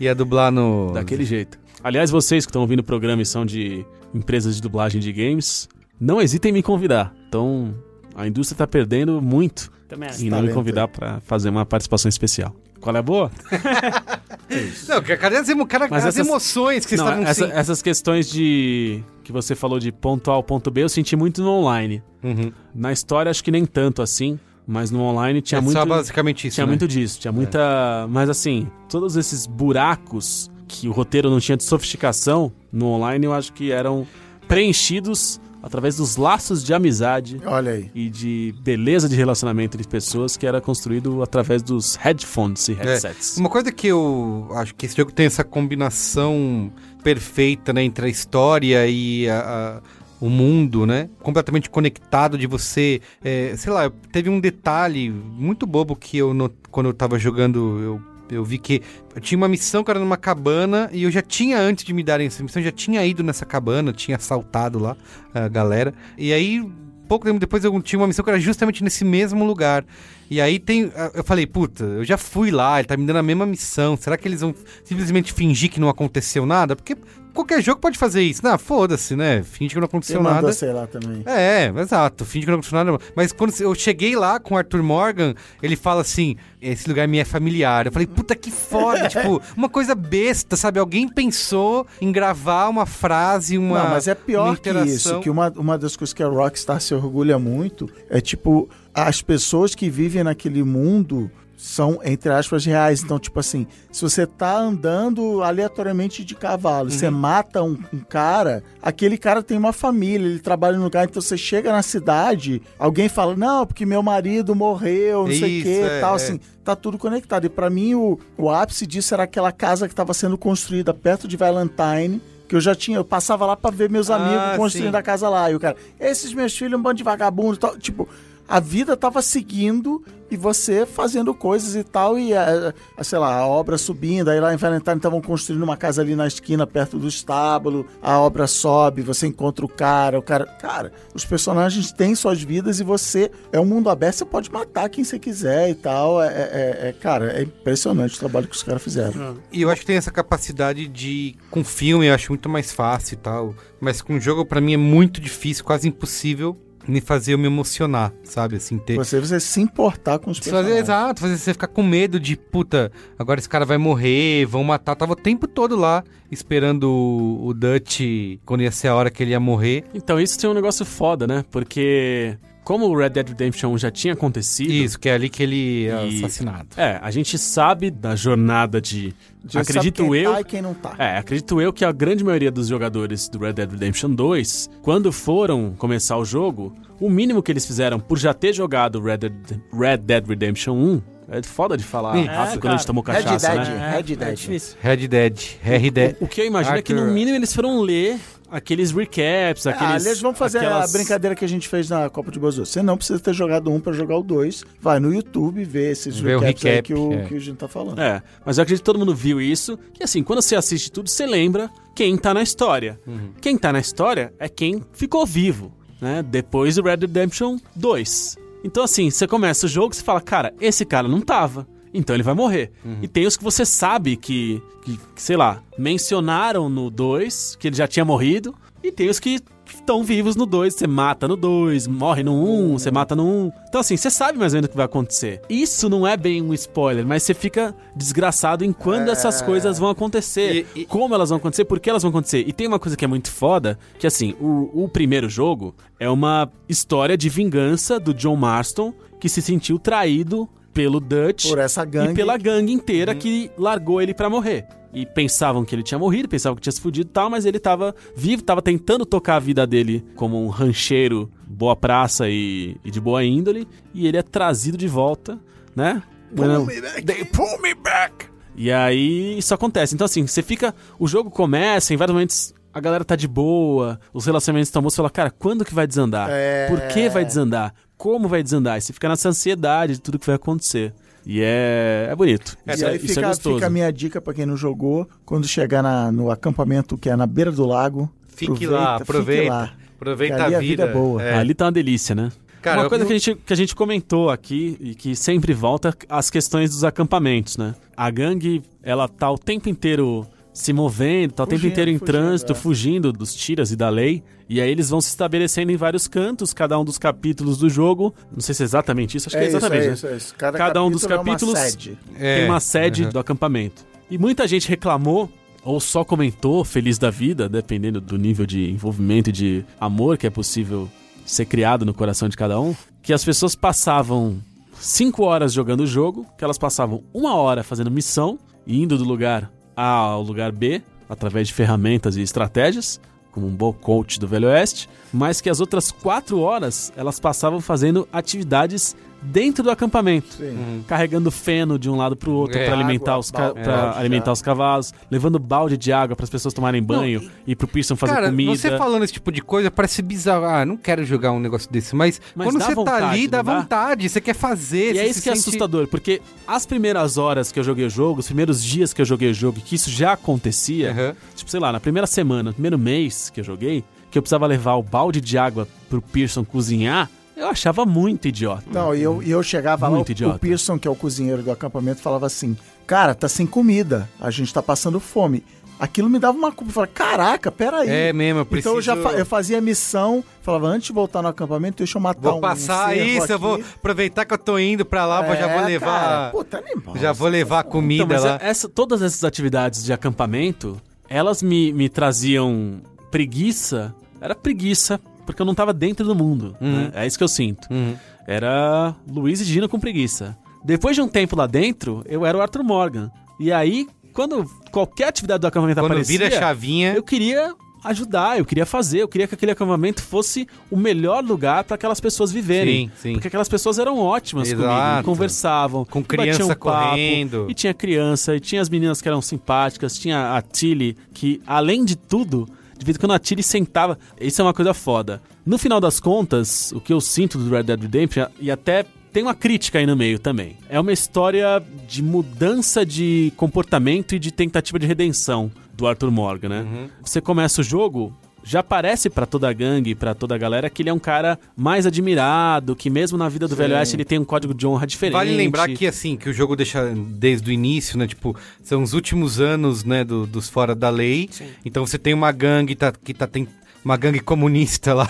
Ia dublar no. Daquele jeito. Aliás, vocês que estão ouvindo o programa e são de empresas de dublagem de games, não hesitem em me convidar. Então, a indústria tá perdendo muito Também em não me convidar pra fazer uma participação especial. Qual é a boa? Não, que- cadê as, emo... cara, Mas as essas- emoções que vocês Não, estavam essa- essas questões de que você falou de ponto A ao ponto B, eu senti muito no online. Uhum. Na história, acho que nem tanto assim, mas no online tinha é muito. só basicamente isso. Tinha né? muito disso, tinha muita. Mas assim, todos esses buracos que o roteiro não tinha de sofisticação no online, eu acho que eram preenchidos através dos laços de amizade Olha aí. e de beleza de relacionamento entre pessoas que era construído através dos headphones e headsets. Uma coisa que eu acho que esse jogo tem essa combinação perfeita, né, entre a história e a- a- o mundo, né, completamente conectado de você, é, sei lá, teve um detalhe muito bobo que eu no- quando eu tava jogando eu eu vi que eu tinha uma missão que era numa cabana e eu já tinha, antes de me darem essa missão, já tinha ido nessa cabana, tinha assaltado lá a galera. E aí, pouco tempo depois, eu tinha uma missão que era justamente nesse mesmo lugar. E aí tem. Eu falei, puta, eu já fui lá, ele tá me dando a mesma missão. Será que eles vão simplesmente fingir que não aconteceu nada? Porque qualquer jogo pode fazer isso. Não, foda-se, né? Finge que não Você aconteceu mandou, nada. sei lá, também. É, exato. Finge que não aconteceu nada. Mas quando eu cheguei lá com o Arthur Morgan, ele fala assim: esse lugar me é familiar. Eu falei, puta que foda. tipo, uma coisa besta, sabe? Alguém pensou em gravar uma frase, uma. não, mas é pior que isso, que uma, uma das coisas que a Rockstar se orgulha muito é, tipo, as pessoas que vivem naquele mundo são, entre aspas, reais. Então, tipo assim, se você tá andando aleatoriamente de cavalo, você mata um, um cara, aquele cara tem uma família, ele trabalha no lugar, então você chega na cidade, alguém fala, não, porque meu marido morreu, não sei o Isso, que é, tal, é. assim, tá tudo conectado. E pra mim, o, o ápice disso era aquela casa que estava sendo construída perto de Valentine, que eu já tinha, eu passava lá pra ver meus Ah, amigos construindo sim. a casa lá. E o cara, esses meus filhos, um bando de vagabundo e tal. Tipo, a vida tava seguindo e você fazendo coisas e tal, e a, a- sei lá, a obra subindo, aí lá em Valentine estavam construindo uma casa ali na esquina, perto do estábulo, a obra sobe, você encontra o cara, o cara. Cara, os personagens têm suas vidas e você é um mundo aberto, você pode matar quem você quiser e tal. É, é- é- cara, é impressionante o trabalho que os caras fizeram. E eu acho que tem essa capacidade de. Com filme eu acho muito mais fácil e tal. Mas com jogo, pra mim, é muito difícil, quase impossível me fazer eu me emocionar, sabe? Assim, ter. Você, você se importar com os personagens. exato, fazer você ficar com medo de, puta, agora esse cara vai morrer, vão matar. Eu tava o tempo todo lá esperando o, o Dutch quando ia ser a hora que ele ia morrer. Então, isso tem um negócio foda, né? Porque como o Red Dead Redemption 1 já tinha acontecido, Isso, que é ali que ele é E- assassinado. é, a gente sabe da jornada de Já sabe acredito quem eu, Tá e quem não tá. É, acredito eu que a grande maioria dos jogadores do Red Dead Redemption 2, quando foram começar o jogo, o mínimo que eles fizeram por já ter jogado Red Dead, Red Dead Redemption 1, é foda de falar É, rápido quando a gente cara. tomou Red cachaça, Dead. né? Red É Dead. difícil. Red Dead, Red Dead. O, o que eu imagino é que no Arthur- mínimo eles foram ler aqueles recaps, Ah, aqueles... aliás, vamos fazer aquelas- a brincadeira que a gente fez na Copa de Bozo. Você não precisa ter jogado um pra jogar o dois. Vai no YouTube ver esses Vê o recaps aí recap, que, o, é. que a gente tá falando. É, mas eu acredito que todo mundo viu isso. E assim, quando você assiste tudo, você lembra quem tá na história. Quem tá na história é quem ficou vivo, né? Depois do Red Dead Redemption 2. Então, assim, você começa o jogo e você fala, cara, esse cara não tava. Então ele vai morrer. E tem os que você sabe que, que, que, sei lá, mencionaram no 2 que ele já tinha morrido. E tem os que estão vivos no 2. Você mata no 2, morre no 1, um, você mata no 1. Um. Então, assim, você sabe mais ou menos o que vai acontecer. Isso não é bem um spoiler, mas você fica desgraçado em quando essas coisas vão acontecer. E- e- Como elas vão acontecer, por que elas vão acontecer. E tem uma coisa que é muito foda, que assim, o, o primeiro jogo é uma história de vingança do John Marston, que se sentiu traído pelo Dutch Por essa gangue. e pela gangue inteira que largou ele pra morrer. E pensavam que ele tinha morrido, pensavam que tinha se fudido e tal, mas ele tava vivo, tava tentando tocar a vida dele como um rancheiro, boa praça e, e de boa índole, e ele é trazido de volta, né? Pull me back. They pull me back. E aí isso acontece. Então, assim, você fica. O jogo começa, em vários momentos a galera tá de boa, os relacionamentos estão bons, você fala, cara, quando que vai desandar? É. Por que vai desandar? Como vai desandar? E você fica nessa ansiedade de tudo que vai acontecer. E é, é bonito. E Isso, é, aí isso é fica, gostoso. fica a minha dica pra quem não jogou, quando chegar na- no acampamento que é na beira do lago, Fique lá, aproveita. fique lá. Aproveita a a vida vida. é boa. É. Ali tá uma delícia, né? Cara, uma coisa eu- que, a gente, que a gente comentou aqui e que sempre volta as questões dos acampamentos, né? A gangue, ela tá o tempo inteiro se movendo, tá o tempo inteiro em fugindo, trânsito, é. fugindo dos tiras e da lei. E aí eles vão se estabelecendo em vários cantos, cada um dos capítulos do jogo. Não sei se é exatamente isso, acho que é isso, exatamente. é né? isso, é isso. Cada, Cada um dos é uma capítulos- sede. É. tem uma sede Uhum. do acampamento. E muita gente reclamou, ou só comentou, feliz da vida, dependendo do nível de envolvimento e de amor que é possível ser criado no coração de cada um, que as pessoas passavam cinco horas jogando o jogo, que elas passavam uma hora fazendo missão, e indo do lugar A ao lugar B, através de ferramentas e estratégias, como um bom coach do Velho Oeste, mas que as outras quatro horas elas passavam fazendo atividades dentro do acampamento Sim. carregando feno de um lado pro outro É, pra alimentar água, os ca- balde, pra alimentar os cavalos, levando balde de água para as pessoas tomarem banho e pro Pearson fazer Cara, comida. você falando esse tipo de coisa parece bizarro. Ah, não quero jogar um negócio desse. Mas, Mas quando você tá vontade, ali, dá não dá? vontade. Você quer fazer. E você é isso se que é sente- assustador, porque as primeiras horas que eu joguei o jogo, os primeiros dias que eu joguei o jogo, que isso já acontecia, Aham. tipo, sei lá, na primeira semana, no primeiro mês que eu joguei, que eu precisava levar o balde de água pro Pearson cozinhar, eu achava muito idiota. Não, e eu, e eu chegava Muito lá, o- idiota. o Pearson, que é o cozinheiro do acampamento, falava assim: Cara, tá sem comida, a gente tá passando fome. Aquilo me dava uma culpa. Eu falava, caraca, peraí. É mesmo, eu preciso... Então eu já fa- eu fazia a missão, falava, antes de voltar no acampamento, deixa eu matar Vou um passar cervo isso, eu aqui. vou aproveitar que eu tô indo pra lá, vou- já vou É, levar... Cara, pô, tá animal. já vou levar Então, comida mas lá. essa- todas essas atividades de acampamento, elas me, me traziam preguiça. Era preguiça, porque eu não tava dentro do mundo. né? É isso que eu sinto. Uhum. Era Luiz e Gino com preguiça. Depois de um tempo lá dentro, eu era o Arthur Morgan. E aí, quando qualquer atividade do acampamento Quando aparecia, vira chavinha... eu queria ajudar, eu queria fazer, eu queria que aquele acampamento fosse o melhor lugar para aquelas pessoas viverem. Sim, sim. Porque aquelas pessoas eram ótimas comigo, Exato. conversavam, Com criança papo, correndo. E tinha criança, e tinha as meninas que eram simpáticas, tinha a Tilly, que além de tudo, de vez em quando a Tilly sentava. Isso é uma coisa foda. No final das contas, o que eu sinto do Red Dead Redemption, e até tem uma crítica aí no meio também. É uma história de mudança de comportamento e de tentativa de redenção do Arthur Morgan, né? Uhum. Você começa o jogo, já parece pra toda a gangue, pra toda a galera que ele é um cara mais admirado, que mesmo na vida do Velho Oeste ele tem um código de honra diferente. Vale lembrar que, assim, que o jogo deixa desde o início, né? Tipo, são os últimos anos, né, do- dos fora da lei. Então você tem uma gangue tá, que tá tem uma gangue comunista lá.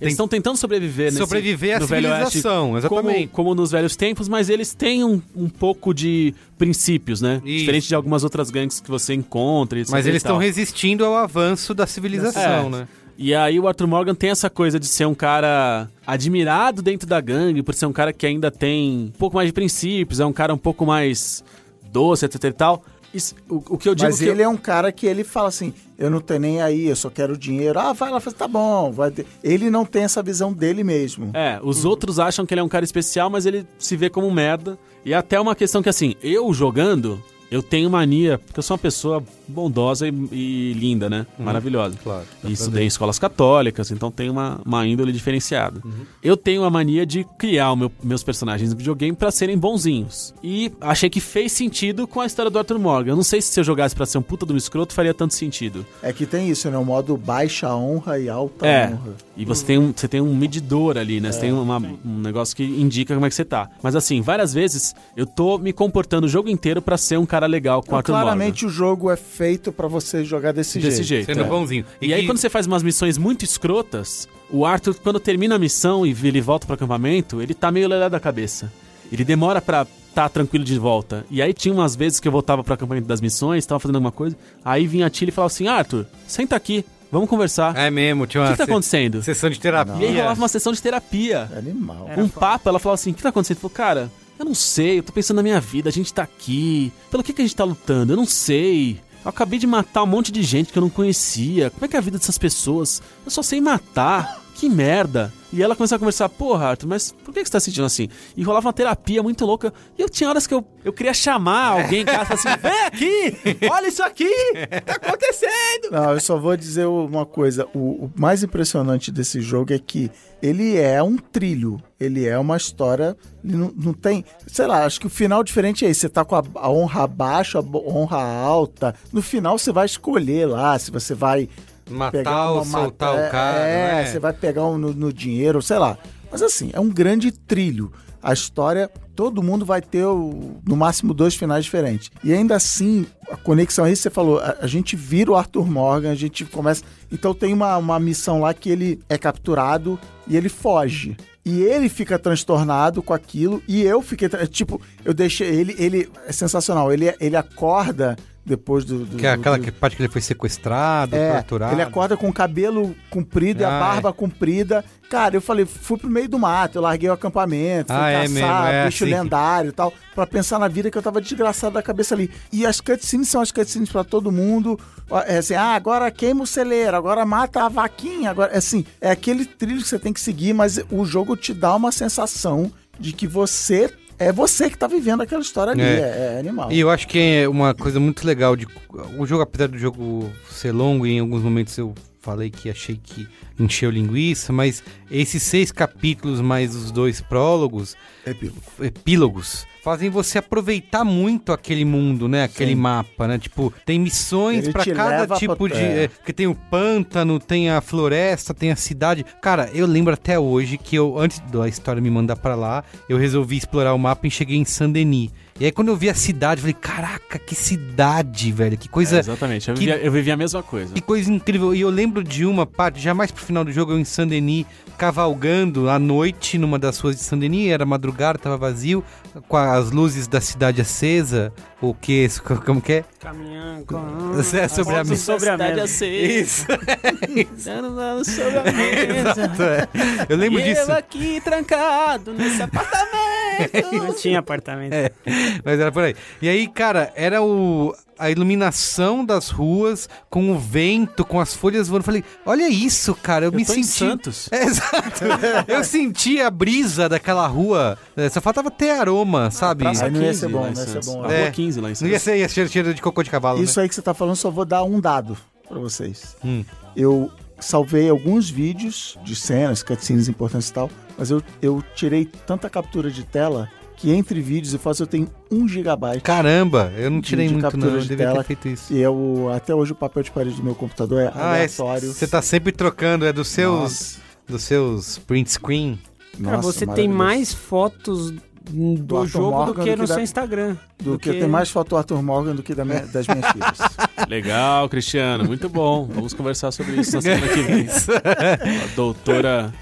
Eles estão tentando sobreviver nesse, Sobreviver à Velho Oeste, civilização, exatamente. Como, como nos velhos tempos, mas eles têm um, um pouco de princípios, né? Isso. Diferente de algumas outras gangues que você encontra. Mas eles estão resistindo ao avanço da civilização, É. né? E aí o Arthur Morgan tem essa coisa de ser um cara admirado dentro da gangue, por ser um cara que ainda tem um pouco mais de princípios, é um cara um pouco mais doce, etc e tal. Isso- o, o que eu digo Mas que ele é um cara que ele fala assim: eu não tenho nem aí, eu só quero dinheiro. Ah, vai lá, faz, tá bom. Vai ter. Ele não tem essa visão dele mesmo. É, os outros acham que ele é um cara especial, mas ele se vê como um merda. E até uma questão que, assim, eu jogando, eu tenho mania, porque eu sou uma pessoa bondosa e, e linda, né? Maravilhosa. Claro. E estudei em escolas católicas, então tenho uma, uma índole diferenciada. Eu tenho a mania de criar o meu- meus personagens no videogame pra serem bonzinhos. E achei que fez sentido com a história do Arthur Morgan. Eu não sei se se eu jogasse pra ser um puta do escroto faria tanto sentido. É que tem isso, né? O modo baixa honra e alta É. honra. E você tem um, você tem um medidor ali, né? Você tem uma- um negócio que indica como é que você tá. Mas assim, várias vezes eu tô me comportando o jogo inteiro pra ser um cara legal com o Então, Arthur claramente o jogo é feito pra você jogar desse, Desse jeito. jeito. Sendo é. bonzinho. E, aí, que- quando você faz umas missões muito escrotas, o Arthur, quando termina a missão e ele volta pro acampamento, ele tá meio lelé da cabeça. Ele demora pra tá tranquilo de volta. E aí tinha umas vezes que eu voltava pro acampamento das missões, tava fazendo alguma coisa, aí vinha a Tilly e falava assim, Arthur, senta aqui, vamos conversar. É mesmo, tinha o uma que tá acontecendo? sessão de terapia. E aí rolava uma sessão de terapia. É animal. Era um foda. papo, ela falava assim: o que tá acontecendo? Ele falou, cara, eu não sei, eu tô pensando na minha vida, a gente tá aqui. Pelo que, que a gente tá lutando? Eu não sei. Eu acabei de matar um monte de gente que eu não conhecia. Como é que é a vida dessas pessoas? Eu só sei matar. Que merda. E ela começou a conversar, porra, Arthur, mas por que você tá sentindo assim? E rolava uma terapia muito louca. E eu tinha horas que eu, eu queria chamar alguém em casa assim: vem aqui, olha isso aqui, tá acontecendo. Não, eu só vou dizer uma coisa. O, o mais impressionante desse jogo é que ele é um trilho. Ele é uma história. Não, não tem. Sei lá, acho que o final diferente é esse. Você tá com a, a honra baixa, a honra alta. No final você vai escolher lá se você vai. Matar ou soltar o cara. É, é? você vai pegar um no, no dinheiro, sei lá. Mas assim, é um grande trilho. A história, todo mundo vai ter o- no máximo dois finais diferentes. E ainda assim, a conexão é isso que você falou. A, a gente vira o Arthur Morgan, a gente começa. Então tem uma, uma missão lá que ele é capturado e ele foge. E ele fica transtornado com aquilo e eu fiquei. tra- Tipo, eu deixei. Ele, ele é sensacional. Ele, ele acorda depois do. do- Que é aquela do- que- parte que ele foi sequestrado, é, torturado. ele acorda com o cabelo comprido e Ah, a barba comprida. Cara, eu falei, fui pro meio do mato, eu larguei o acampamento, fui Ah, é caçar é bicho assim. lendário e tal, pra pensar na vida que eu tava desgraçado da cabeça ali. E as cutscenes são as cutscenes pra todo mundo. É assim, ah, agora queima o celeiro, agora mata a vaquinha, agora, é assim, é aquele trilho que você tem que seguir, mas o jogo te dá uma sensação de que você é você que tá vivendo aquela história ali, É. é, é animal. E eu acho que é uma coisa muito legal de o jogo, apesar do jogo ser longo e em alguns momentos eu falei que achei que encheu linguiça, mas esses seis capítulos mais os dois prólogos, Epílogo. epílogos, fazem você aproveitar muito aquele mundo, né? Aquele Sim. mapa, né? Tipo, tem missões te cada tipo de, é. é, porque tem o pântano, tem a floresta, tem a cidade. Cara, eu lembro até hoje que eu antes da história me mandar pra lá, eu resolvi explorar o mapa e cheguei em Saint-Denis. E aí quando eu vi a cidade, eu falei, caraca, que cidade, velho. Que coisa É, exatamente, eu que- vivia, eu vivia a mesma coisa. que coisa incrível. E eu lembro de uma parte, já mais pro final do jogo, eu em Saint-Denis, cavalgando à noite numa das ruas de Saint-Denis, era madrugada, tava vazio, com as luzes da cidade acesa. O que? Como que é? Caminhando com... É sobre a Fotos mesa. sobre a mesa. Isso. sobre a mesa. Exato, é. Eu lembro E disso. eu aqui trancado nesse apartamento. Não tinha apartamento. É, mas era por aí. E aí, cara, era o a iluminação das ruas com o vento, com as folhas voando. Falei, olha isso, cara, eu, Eu me tô em senti Santos. É, exato. eu senti a brisa daquela rua. É, Só faltava ter aroma, sabe? Aí não ia ser bom, não ia ser Santos. bom. A É. Rua 15 lá em Não ia Santos. ser ia cheiro, cheiro de cocô de cavalo, Isso né? aí que você tá falando, só vou dar um dado pra vocês. Hum. Eu salvei alguns vídeos de cenas, cutscenes importantes e tal, mas eu, eu tirei tanta captura de tela que entre vídeos e fotos eu tenho 1 gigabyte. Caramba, eu não tirei de muito captura não, eu de devia tela. ter feito isso. E eu, até hoje o papel de parede do meu computador é Ah, é, aleatório. você tá sempre trocando, é dos seus, Nossa, dos seus print screen. Cara, nossa, você tem mais fotos do Arthur jogo Morgan do que do no que seu da- Instagram. Do, que, tem mais foto do Arthur Morgan do que da minha- das minhas filhas. Legal, Cristiano, muito bom. Vamos conversar sobre isso na semana que vem. A doutora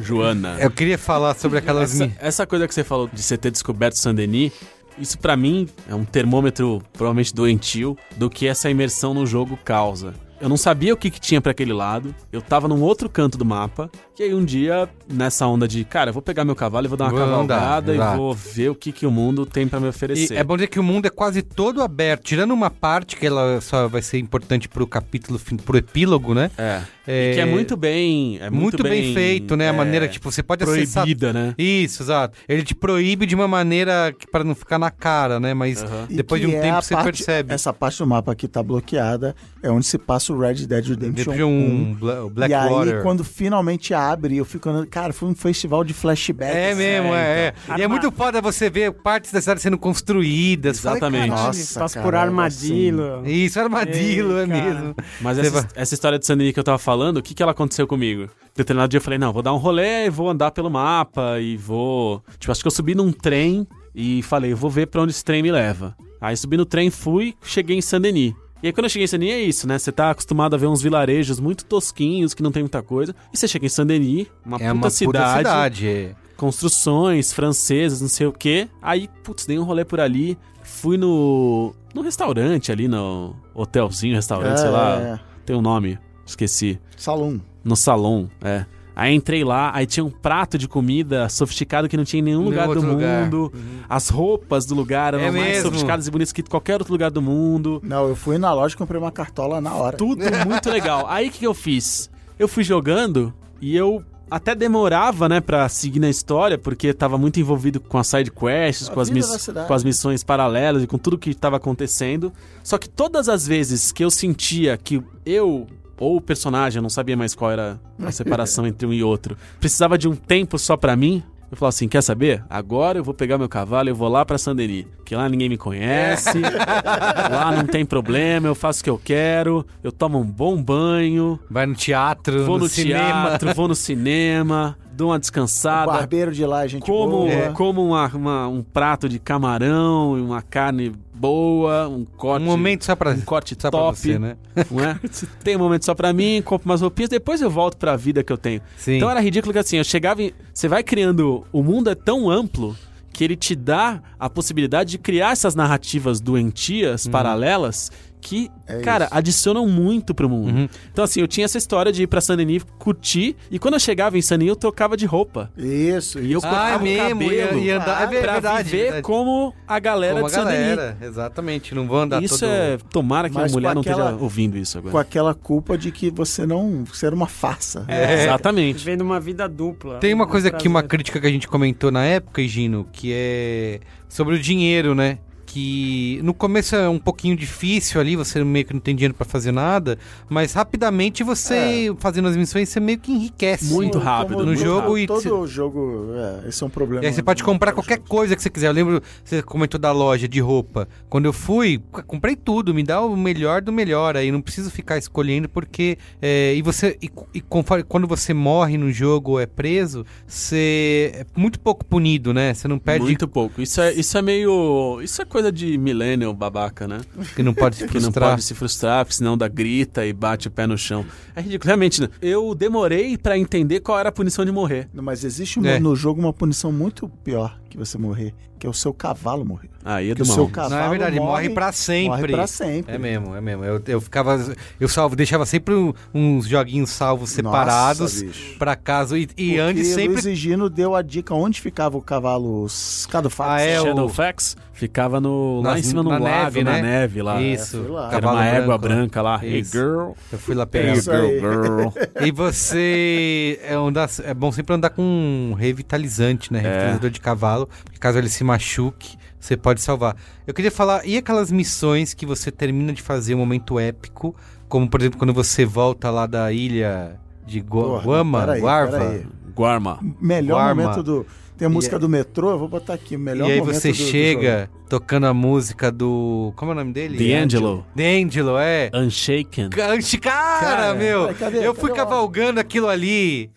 Joana. Eu queria falar sobre aquelas... Essa, essa coisa que você falou de você ter descoberto Saint-Denis, isso pra mim é um termômetro provavelmente doentio do que essa imersão no jogo causa. Eu não sabia o que, que tinha pra aquele lado, eu tava num outro canto do mapa, e aí um dia, nessa onda de, cara, eu vou pegar meu cavalo e vou dar uma Vou andar, cavalgada e exato. vou ver o que, que o mundo tem pra me E oferecer. é bom dizer que o mundo é quase todo aberto, tirando uma parte que ela só vai ser importante pro capítulo, pro epílogo, né? É. É, E que é muito bem. É muito, muito bem, feito, né? A é, maneira que tipo, você pode acessar proibida, né? Isso, exato. Ele te proíbe de uma maneira para não ficar na cara, né? Mas. E depois de um é tempo a você parte- percebe. Essa parte do mapa que tá bloqueada é onde se passa o Red Dead Redemption Dentro de 1. um Bla- e aí, Blackwater. quando finalmente abre, eu fico andando. Cara, foi um festival de flashbacks. É mesmo, é. é. então. E é muito foda você ver partes da cidade sendo construídas. Exatamente. "Caralho". Nossa, Passa por armadilho. Isso, armadilho, Ei, é cara. mesmo. Mas essa, essa história de Sandini que eu tava falando, o que, que ela aconteceu comigo? Determinado dia eu falei, não, vou dar um rolê e vou andar pelo mapa e vou. Tipo, acho que eu subi num trem e falei, vou ver pra onde esse trem me leva. Aí subi no trem, fui, cheguei em Saint-Denis. E aí quando eu cheguei em Saint-Denis é isso, né? Você tá acostumado a ver uns vilarejos muito tosquinhos, que não tem muita coisa. E você chega em Saint-Denis, uma É puta uma cidade, puta cidade. é. construções francesas, não sei o quê. Aí, putz, dei um rolê por ali. Fui no. no restaurante ali, no hotelzinho, restaurante, sei lá. É, Tem um nome, esqueci. Salão. No salão, é. Aí entrei lá, aí tinha um prato de comida sofisticado que não tinha em nenhum Nenhum lugar do lugar. mundo. As roupas do lugar eram É mais mesmo? sofisticadas e bonitas que qualquer outro lugar do mundo. Não, eu fui na loja e comprei uma cartola na hora. Tudo muito legal. Aí o que, que eu fiz? Eu fui jogando e eu até demorava, né, pra seguir na história, porque tava muito envolvido com as side quests, A com as, miss- com as missões paralelas e com tudo que tava acontecendo. Só que todas as vezes que eu sentia que eu ou o personagem, eu não sabia mais qual era a separação entre um e outro, precisava de um tempo só pra mim, eu falava assim, quer saber? Agora eu vou pegar meu cavalo e eu vou lá pra Saint-Denis, que lá ninguém me conhece, lá não tem problema, eu faço o que eu quero, eu tomo um bom banho, Vai no teatro, vou no, cinema. teatro, vou no cinema, dou uma O descansada, barbeiro de lá, gente como, boa. como uma- uma- um prato de camarão e uma carne boa, um corte, Um momento só pra, um corte só pra top, você, né? não é? Tem um momento só pra mim, compro umas roupinhas, depois eu volto pra vida que eu tenho. Sim. Então era ridículo que assim, eu chegava em... Você vai criando... O mundo é tão amplo que ele te dá a possibilidade de criar essas narrativas doentias, paralelas, que, É cara, isso. adicionam muito pro mundo. Uhum. Então assim, eu tinha essa história de ir pra Saint-Denis, curtir, e quando eu chegava em Saint-Denis eu trocava de roupa. Isso, E eu isso. Ah, cortava é mesmo, o cabelo ia, ia andar, é Ah, verdade, pra viver verdade. como a galera Como a de Saint-Denis. galera, exatamente, não vão andar Isso todo... é. Tomara que Mas a mulher não aquela- esteja ouvindo isso agora. Com aquela culpa de que você não. Você era uma farsa. É, exatamente. Vivendo uma vida dupla. Tem uma Um coisa que, uma crítica que a gente comentou na época, Gino, que é sobre o dinheiro, né? Que no começo é um pouquinho difícil ali, você meio que não tem dinheiro pra fazer nada, mas rapidamente você, fazendo as missões, você meio que enriquece. Muito rápido, no todo- jogo e Todo jogo. É, esse é um problema. E aí você pode comprar qualquer coisa que você quiser. Eu lembro, você comentou da loja de roupa. Quando eu fui, comprei tudo, me dá o melhor do melhor. Aí não preciso ficar escolhendo, porque. é, e você. E, e conforme- quando você morre no jogo ou é preso, você é muito pouco punido, né? Você não perde Muito pouco. Isso é, isso é meio. Isso é coisa de millennial babaca, né? que não pode se Que não frustrar. pode se frustrar, porque senão dá grita e bate o pé no chão. É ridículo. Realmente, né? eu demorei pra entender qual era a punição de morrer. Mas existe uma- É. no jogo uma punição muito pior que você morrer, que é o seu cavalo morrer. Aí é do o seu cavalo Não, é verdade, morre, pra sempre. Morre pra sempre. É mesmo, é mesmo. Eu, eu ficava. Eu salvo, deixava sempre um- uns joguinhos salvos separados pra caso. E, e antes sempre. Luiz e Gino deu a dica onde ficava o cavalo Cadfax. Ah, é, o- Shadowfax ficava no, lá em cima no na lago, neve, na né? neve lá. Isso. É, lá. Era cavalo uma égua branco. branca lá. Hey girl. Eu fui lá É pegar. isso aí. girl. E você é, andar, é bom sempre andar com um revitalizante, né? Revitalizador de cavalo, porque caso ele se machuque, você pode salvar. Eu queria falar, e aquelas missões que você termina de fazer um momento épico, como por exemplo quando você volta lá da ilha de Porra, Guama, peraí, Guarva, peraí. Guarma. Melhor Guarma. momento do. Tem a música E- do metrô, eu vou botar aqui. Melhor e aí momento você do- do chega tocando a música do... Como é o nome dele? D'Angelo. D'Angelo, é. Unshaken. Cara, Cara, meu! ai, cadê- eu cadê fui cavalgando aquilo ali.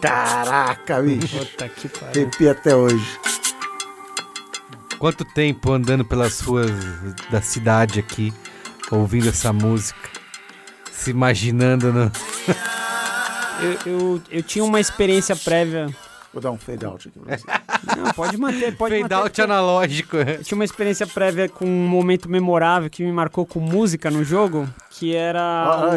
Caraca, bicho. Puta que pariu. Até hoje. Quanto tempo andando pelas ruas da cidade aqui, ouvindo essa música, se imaginando no. Eu, eu, eu tinha uma experiência prévia. Vou dar um fade out aqui pra você. Não, pode manter, pode Fade manter. out analógico. Eu tinha uma experiência prévia com um momento memorável que me marcou com música no jogo, que era, Ah,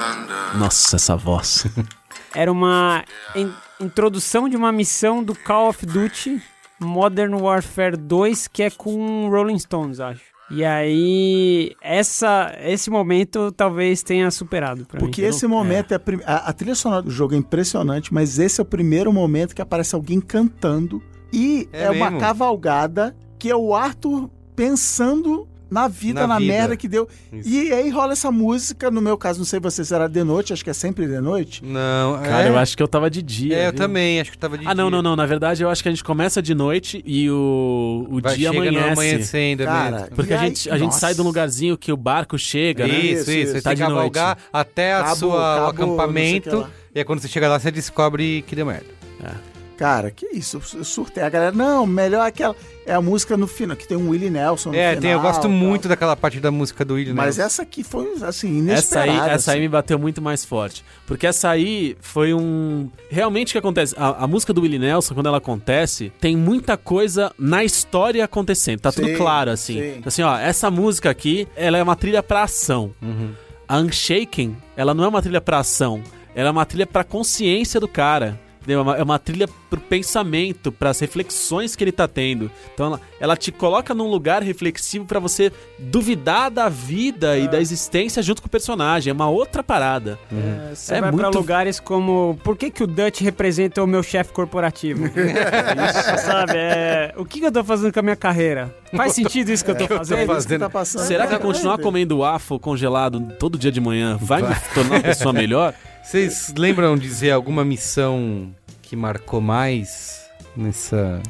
ah, Nossa, essa voz. era uma in- introdução de uma missão do Call of Duty Modern Warfare 2, que é com Rolling Stones, acho. E aí, essa, esse momento talvez tenha superado pra Porque mim. esse momento é a, prim- a, a trilha sonora do jogo é impressionante, mas esse é o primeiro momento que aparece alguém cantando e É é, uma cavalgada que é o Arthur pensando na vida, Na na, vida. merda que deu. Isso. E aí rola essa música, no meu caso, não sei você se era de noite, acho que é sempre de noite. Não, Cara, é, eu acho que eu tava de dia. É, eu viu? também, acho que tava de Ah, não, dia. não, não. Na verdade, eu acho que a gente começa de noite e o, o Vai, dia chega amanhece. amanhecendo, é Cara, mesmo. Porque E a aí- gente, a gente sai de um lugarzinho que o barco chega, né? Isso, Isso, isso. isso. Você Tá tem que de noite. cavalgar até a Cabo- sua, o cabo, não o acampamento. E aí quando você chega lá, você descobre que deu merda. Cara, que isso, eu surtei. A galera, não, melhor aquela. É a música no final, que tem um Willie Nelson no é, final. tem, eu gosto tal. muito daquela parte da música do William. Mas essa aqui foi, assim, Essa aí, inesperada. essa aí assim. me bateu muito mais forte. Porque essa aí foi um. Realmente o que acontece? A, a música do Willie Nelson, quando ela acontece, tem muita coisa na história acontecendo. Tá tudo Sim, claro, assim. sim. Assim, ó, essa música aqui, ela é uma trilha pra ação. Uhum. A Unshaken, ela não é uma trilha pra ação. Ela é uma trilha pra consciência do cara. Entendeu? É uma, é uma trilha pro pensamento, pras reflexões que ele tá tendo. Então ela, ela te coloca num lugar reflexivo pra você duvidar da vida e da existência junto com o personagem. É uma outra parada. É, Você É vai pra muito- lugares como por que, que o Dutch representa o meu chefe corporativo? Isso, sabe? É, o que, que eu tô fazendo com a minha carreira? Faz sentido isso que eu tô fazendo? É isso que tá passando. Será que É, continuar é, comendo waffle congelado todo dia de manhã vai me tornar uma pessoa melhor? Vocês lembram de dizer alguma missão que marcou mais nessa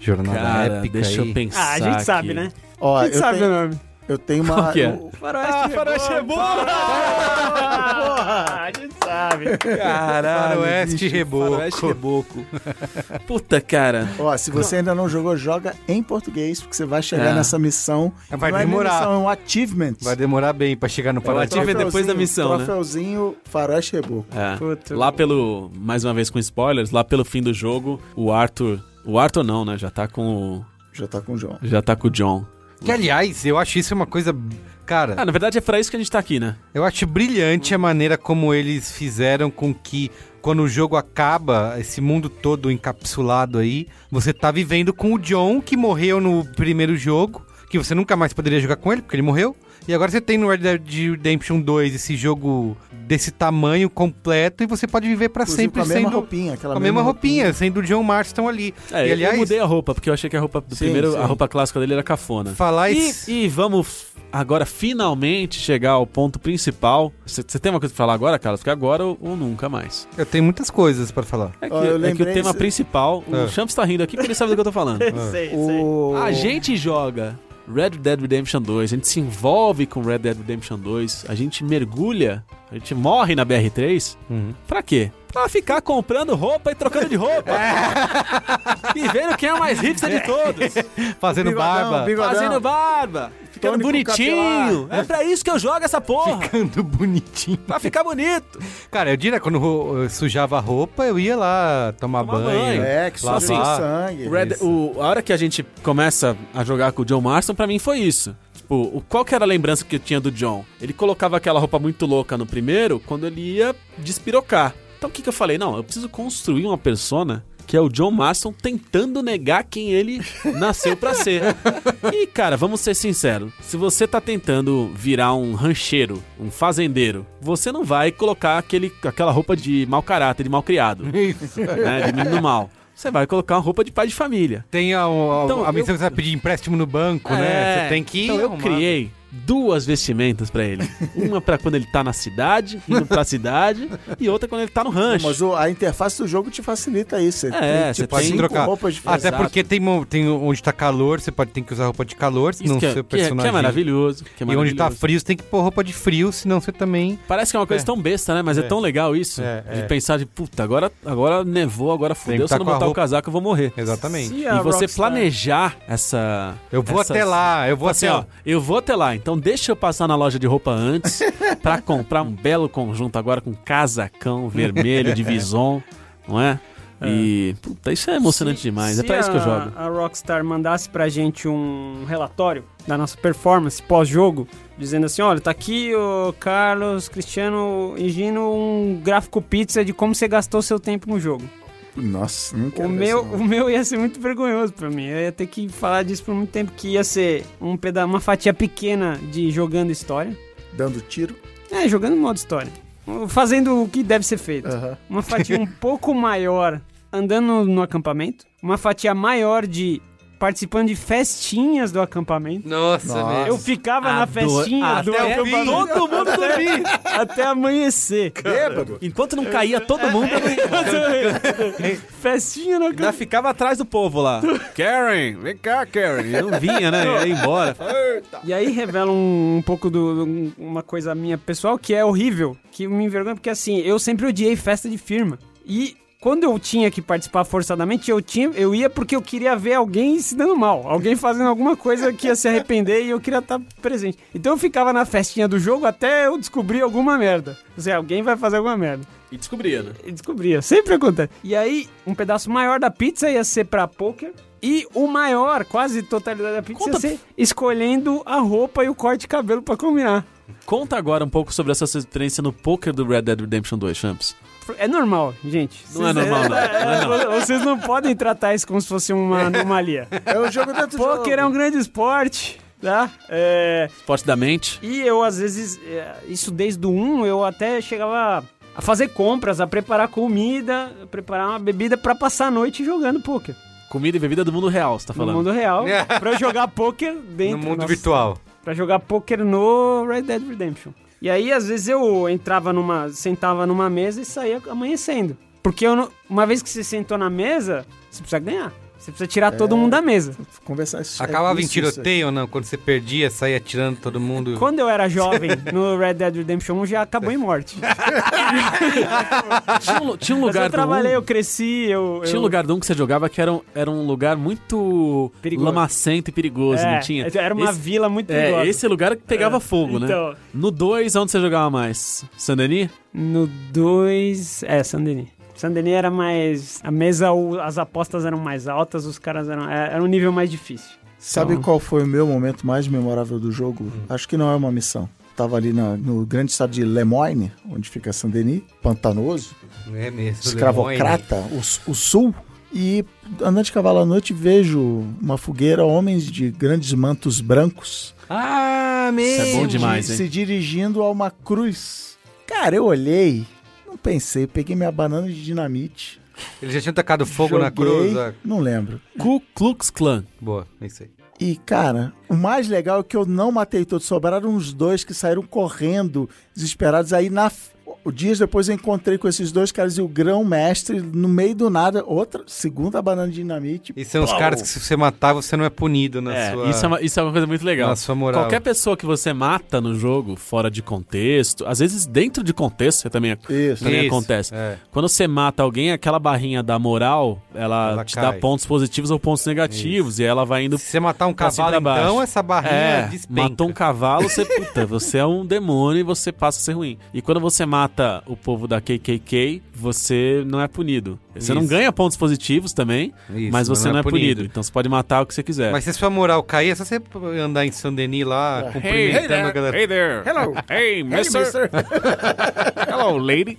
jornada Cara, épica deixa aí? eu pensar. Ah, a gente sabe, aqui. né? Ó, a gente eu sabe o tenho, nome. Eu tenho uma. Qual que é? eu- Faroeste Ah, Faroeste. Reboco! Ah, a gente sabe. Caralho, Faroeste bicho, Reboco. Faroeste Reboco. Puta, cara. Ó, se você ainda não jogou, joga em português, porque você vai chegar É. nessa missão. Vai não é demorar. missão, é um achievement. Vai demorar bem pra chegar no o Faroeste achievement Reboco. depois da missão, né? Troféuzinho Faroeste Reboco. É. Puta. Lá pelo. Mais uma vez com spoilers, lá pelo fim do jogo, o Arthur. O Arthur não, né? Já tá com o. Já tá com o João. Já tá com o John. Que, aliás, eu acho isso uma coisa... Cara, Ah, na verdade é pra isso que a gente tá aqui, né? eu acho brilhante a maneira como eles fizeram com que... Quando o jogo acaba, esse mundo todo encapsulado aí, você tá vivendo com o John, que morreu no primeiro jogo, que você nunca mais poderia jogar com ele, porque ele morreu. E agora você tem no Red Dead Redemption 2 esse jogo desse tamanho completo e você pode viver pra Inclusive sempre com a mesma sendo roupinha. Aquela com a mesma roupinha, sendo o John Marston ali. É, e aliás, eu mudei a roupa, porque eu achei que a roupa do Sim, primeiro, sim. a roupa clássica dele era cafona. falar E, isso. e vamos agora finalmente chegar ao ponto principal. Você tem uma coisa pra falar agora, Carlos? Porque agora ou, ou nunca mais. Eu tenho muitas coisas pra falar. É que, eu é que o tema esse- principal, o É. Champs tá rindo aqui porque ele sabe do que eu tô falando. sei, sei. O... A gente joga Red Dead Redemption 2, a gente se envolve com Red Dead Redemption 2, a gente mergulha, a gente morre na BR3. Uhum. Pra quê? Pra ficar comprando roupa e trocando de roupa. e vendo quem é o mais hipster de todos. Fazendo Bigodão, barba. bigodão. Fazendo barba. Ficando bonitinho. É pra isso que eu jogo essa porra. Ficando bonitinho. Pra ficar bonito. Cara, eu diria, quando eu sujava a roupa, eu ia lá tomar, Tomar banho. banho. É, que Lavar. assim, sangue. Red- o- a hora que a gente começa a jogar com o John Marston, pra mim foi isso. Tipo, o, qual que era a lembrança que eu tinha do John? Ele colocava aquela roupa muito louca no primeiro, quando ele ia despirocar. Então o que, que eu falei? Não, eu preciso construir uma persona que é o John Marston tentando negar quem ele nasceu pra ser. E, cara, vamos ser sinceros. Se você tá tentando virar um rancheiro, um fazendeiro, você não vai colocar aquele, aquela roupa de mau caráter, de mal criado, Isso. né? De menino mal. Você vai colocar uma roupa de pai de família. Tem a, a, Então, a missão eu- que você vai pedir empréstimo no banco, né? É, Você tem que Então eu criei duas vestimentas pra ele. Uma pra quando ele tá na cidade, indo pra cidade, e outra quando ele tá no rancho. Mas o- a interface do jogo te facilita isso. Você É, tem, você tipo, tem- trocar. roupas diferentes. Até porque tem, tem onde tá calor, você pode ter que usar roupa de calor, senão que, é, seu que é- que personagem... é maravilhoso. que é E onde tá maravilhoso. frio, você tem que pôr roupa de frio, senão você também... Parece que é uma coisa É. tão besta, né? Mas é, É. tão legal isso. É, de pensar de, puta, agora, agora nevou, agora Tem fudeu. que Se tá eu não botar o roupa- casaco, eu vou morrer. Exatamente. E a você Rockstar- planejar essa. Eu vou essas- até lá, eu vou Assim, até ó, lá. eu vou até lá, então deixa eu passar na loja de roupa antes pra comprar um belo conjunto agora com casacão vermelho de Vison, não é? E, puta, isso é emocionante Se- demais, é se pra isso que eu jogo. A Rockstar mandasse pra gente um relatório da nossa performance pós-jogo, dizendo assim: olha, tá aqui o Carlos, Cristiano e Gino, um gráfico pizza de como você gastou seu tempo no jogo. Nossa, não quero O meu, isso, o meu ia ser muito vergonhoso pra mim. Eu ia ter que falar disso por muito tempo, que ia ser um peda uma fatia pequena de jogando história. Dando tiro. É, jogando modo história. Fazendo o que deve ser feito. Aham. Uma fatia um pouco maior andando no acampamento. Uma fatia maior de participando de festinhas do acampamento. Nossa, Nossa. Eu ficava na festinha do Até o acampamento Todo mundo dormir! até amanhecer. Bêbado. Enquanto não caía todo mundo, festinha no ainda acampamento. ficava atrás do povo lá. Karen, vem cá, Karen. Eu não vinha, né? Eu ia embora. E aí revela um, um pouco do um- uma coisa minha pessoal que é horrível, que me envergonha porque assim, eu sempre odiei festa de firma. E quando eu tinha que participar forçadamente, eu tinha, eu ia porque eu queria ver alguém se dando mal, alguém fazendo alguma coisa que ia se arrepender e eu queria estar presente. Então eu ficava na festinha do jogo até eu descobrir alguma merda. Ou seja, alguém vai fazer alguma merda. E descobria, né? E descobria, sempre acontece. E aí, um pedaço maior da pizza ia ser pra poker. E o maior, quase totalidade da pizza, Conta- ia ser escolhendo a roupa e o corte de cabelo pra combinar. Conta agora um pouco sobre essa sua experiência no poker do Red Dead Redemption 2, Champs. É normal, gente. Não é normal, não. Não é não. Vocês não podem tratar isso como se fosse uma anomalia. É um jogo dentro do jogo. Poker é um grande esporte, tá? É, Esporte da mente. E eu, às vezes, é, isso desde o 1, eu até chegava a fazer compras, a preparar comida, a preparar uma bebida pra passar a noite jogando poker. Comida e bebida do mundo real, você tá falando. mundo real, pra eu jogar poker dentro... no mundo nossa, virtual. Pra jogar poker no Red Dead Redemption. E aí, às vezes, eu entrava numa... Sentava numa mesa e saía amanhecendo. Porque uma vez que você sentou na mesa, você precisa ganhar. Você precisa tirar todo mundo da mesa. Conversar isso. Acabava é em isso, tiroteio ou não? Quando você perdia, saía atirando todo mundo. Quando eu era jovem, no Red Dead Redemption 1 já acabou em morte. Tinha um, tinha um Mas lugar eu trabalhei, do eu cresci, eu... Tinha eu... um lugar do um que você jogava que era um, era um lugar muito Perigoso. lamacento e perigoso, É, não tinha? Era uma Esse- vila muito perigosa. É, esse lugar que pegava fogo, né? Então, No 2, onde você jogava mais? Saint-Denis? no 2... É, Saint-Denis. Saint-Denis era mais... A mesa, as apostas eram mais altas, os caras eram... é, Era um nível mais difícil. Sabe Então- qual foi o meu momento mais memorável do jogo? Acho que não é uma missão. Tava ali na- no grande estado de Lemoyne, onde fica Saint-Denis, pantanoso, É mesmo. escravocrata, o, o sul. E andando de cavalo à noite vejo uma fogueira, homens de grandes mantos brancos Ah, mesmo. Isso é bom demais, se, hein? se dirigindo a uma cruz. Cara, eu olhei, pensei, peguei minha banana de dinamite. Eles já tinham tacado fogo na joguei, cruz. ah, Não lembro. Ku Klux Klan. Boa, é isso aí. E, cara, o mais legal é que eu não matei todos. Sobraram uns dois que saíram correndo, desesperados. Aí, na, dias depois, eu encontrei com esses dois caras e o grão-mestre, no meio do nada, outra, segunda banana de dinamite. E são os Pau! caras que se você matar, você não é punido na É, sua... isso, é uma, isso é uma coisa muito legal. na sua moral. Qualquer pessoa que você mata no jogo, fora de contexto, às vezes dentro de contexto você também, Isso. também Isso, acontece. é. Quando você mata alguém, aquela barrinha da moral, ela, Ela te cai. dá pontos positivos ou pontos negativos, e ela vai indo Se você matar um cavalo, então, essa barrinha É, despenca. matou um cavalo, você, puta, você é um demônio e você passa a ser ruim. E quando você mata o povo da KKK, você não é punido. Você não Isso. ganha pontos positivos também, Isso, mas você não é punido. Então você pode matar o que você quiser. Mas se a sua moral cair, é só você andar em Saint-Denis lá, cumprimentando a galera. Hey there. Hello. Hey, mister. Hello, lady.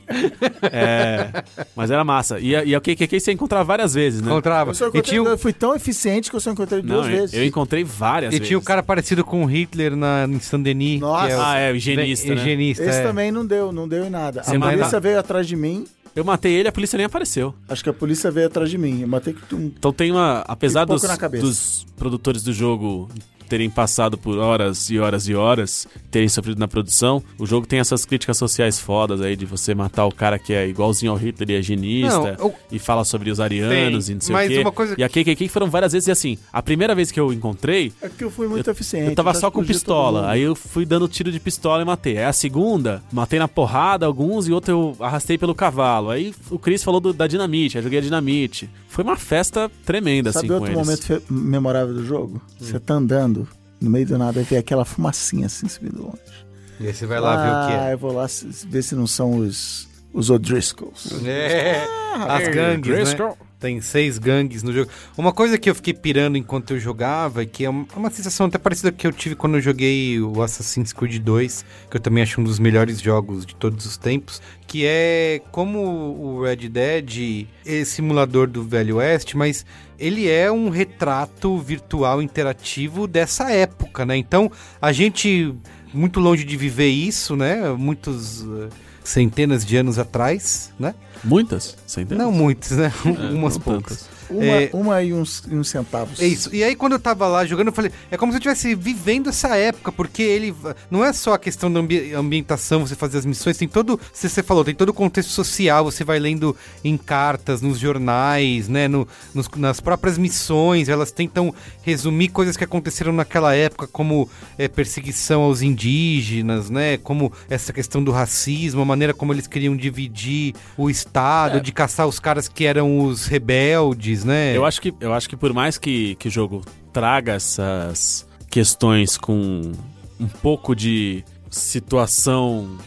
É, mas era massa. E, a- e o KKK você encontrava várias vezes, né? Encontrava. Eu, só E encontrei, tinha, eu fui tão eficiente que eu só encontrei Não, duas eu, vezes. eu encontrei várias e vezes. tinha o cara parecido com o Hitler na, em Saint-Denis. Nossa. que é o- Ah, é, o higienista, né? higienista, Esse é. também não deu, não deu em nada. Você a polícia veio atrás de mim. Eu matei ele, a polícia nem apareceu. Acho que a polícia veio atrás de mim. Eu matei um Então tem uma. Apesar dos, dos produtores do jogo terem passado por horas e horas e horas, terem sofrido na produção, o jogo tem essas críticas sociais fodas aí de você matar o cara que é igualzinho ao Hitler e é higienista Não, o- e fala sobre os arianos Tem, e não sei mas o quê. uma coisa E a KKK foram várias vezes e assim, a primeira vez que eu encontrei, É que eu fui muito eficiente. eu tava só com pistola. Aí eu fui dando tiro de pistola e matei. Aí a segunda, matei na porrada alguns e outro eu arrastei pelo cavalo. Aí o Chris falou do- da dinamite, aí joguei a dinamite. Foi uma festa tremenda, Sabe assim, outro eles. momento fe- memorável do jogo? Você tá andando, no meio do nada, vê aquela fumacinha assim subindo longe. E aí você vai lá ver o que Ah, é. eu vou lá ver se não são os, os O'Driscolls. É, as Hey, gangues, né? Tem seis gangues no jogo. Uma coisa que eu fiquei pirando enquanto eu jogava, e que é uma uma sensação até parecida que eu tive quando eu joguei o Assassin's Creed 2, que eu também acho um dos melhores jogos de todos os tempos, que é como o Red Dead é simulador do Velho Oeste, mas ele é um retrato virtual interativo dessa época, né? Então, a gente muito longe de viver isso, né? Muitos eh, centenas de anos atrás, né? Muitas? Centenas? Não muitos, né? É, Umas poucas. tantas. Uma, É. uma e uns, e uns centavos. É isso. E aí, quando eu tava lá jogando, eu falei, é como se eu estivesse vivendo essa época, porque ele. Não é só a questão da ambi- ambientação, você fazer as missões, tem todo. Você, você falou, tem todo o contexto social, você vai lendo em cartas, nos jornais, né? no- nos- nas próprias missões, elas tentam resumir coisas que aconteceram naquela época, como é, perseguição aos indígenas, né? Como essa questão do racismo, a maneira como eles queriam dividir o Estado, de caçar os caras que eram os rebeldes, né? Eu acho que, eu acho que por mais que, que o jogo traga essas questões com um pouco de situação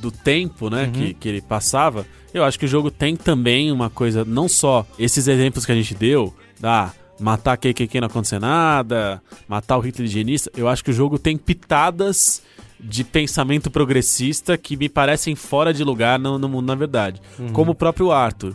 do tempo, né, que, que ele passava, eu acho que o jogo tem também uma coisa, não só esses exemplos que a gente deu, da matar KKK não acontecer nada, matar o Hitler higienista, eu acho que o jogo tem pitadas de pensamento progressista que me parecem fora de lugar no, no mundo, na verdade. Como o próprio Arthur.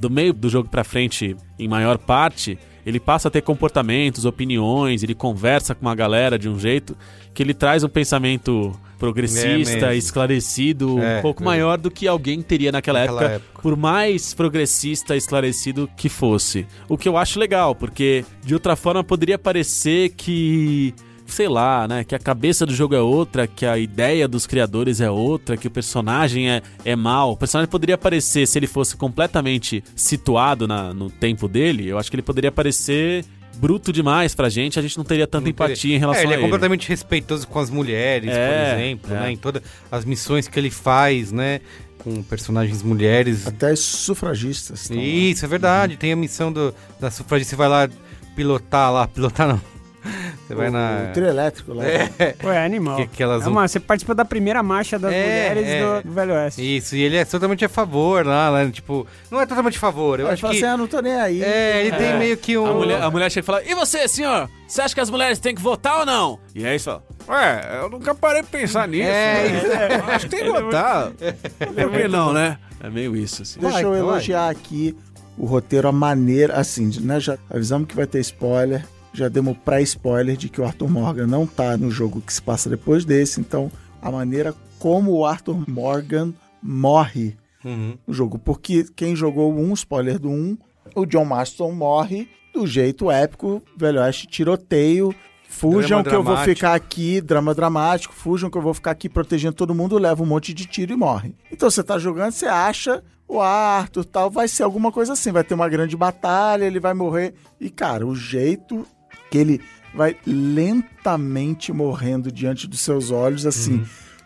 Do meio do jogo pra frente, em maior parte, ele passa a ter comportamentos, opiniões, ele conversa com uma galera de um jeito que ele traz um pensamento progressista, mesmo. esclarecido, É, um pouco é. maior do que alguém teria naquela, Naquela época, época. por mais progressista, esclarecido que fosse. O que eu acho legal, porque de outra forma poderia parecer que sei lá, né, que a cabeça do jogo é outra, que a ideia dos criadores é outra, que o personagem é, é mal. O personagem poderia aparecer, se ele fosse completamente situado na- no tempo dele, eu acho que ele poderia aparecer bruto demais pra gente, a gente não teria tanta Não teria- empatia em relação é, ele a é ele. completamente respeitoso com as mulheres, por É, exemplo, é. né? Em todas as missões que ele faz, né? Com personagens mulheres. Até as sufragistas. lá. Isso, é verdade. Tem a missão do, da sufragista, você vai lá pilotar lá, pilotar não. Você vai na... O trio elétrico lá. É, Pô, é animal. que, que elas É uma, você participa da primeira marcha das É, mulheres é. do, do Velho Oeste. Isso, e ele é totalmente a favor lá, né? Tipo, não é totalmente a favor, eu Aí acho fala que... assim, ah, não tô nem aí. É, ele tem É. meio que um... A mulher, a mulher chega e fala: E você, senhor? Você acha que as mulheres têm que votar ou não? E aí você fala: Ué, eu nunca parei pra pensar nisso. É, né? Acho que tem que votar. Por que não, né? É meio isso, assim. Deixa Vai, eu vai. elogiar aqui o roteiro, a maneira, assim, né? Já avisamos que vai ter spoiler, já demos pré-spoiler de que o Arthur Morgan não tá no jogo que se passa depois desse, então a maneira como o Arthur Morgan morre Uhum. no jogo, porque quem jogou um spoiler do 1, o John Marston morre do jeito épico, velho oeste, tiroteio, fujam Drama que eu vou dramático. ficar aqui, drama dramático, fujam que eu vou ficar aqui protegendo todo mundo, leva um monte de tiro e morre. Então você tá jogando, você acha o Arthur tal, vai ser alguma coisa assim, vai ter uma grande batalha, ele vai morrer. E cara, o jeito que ele vai lentamente morrendo diante dos seus olhos, assim.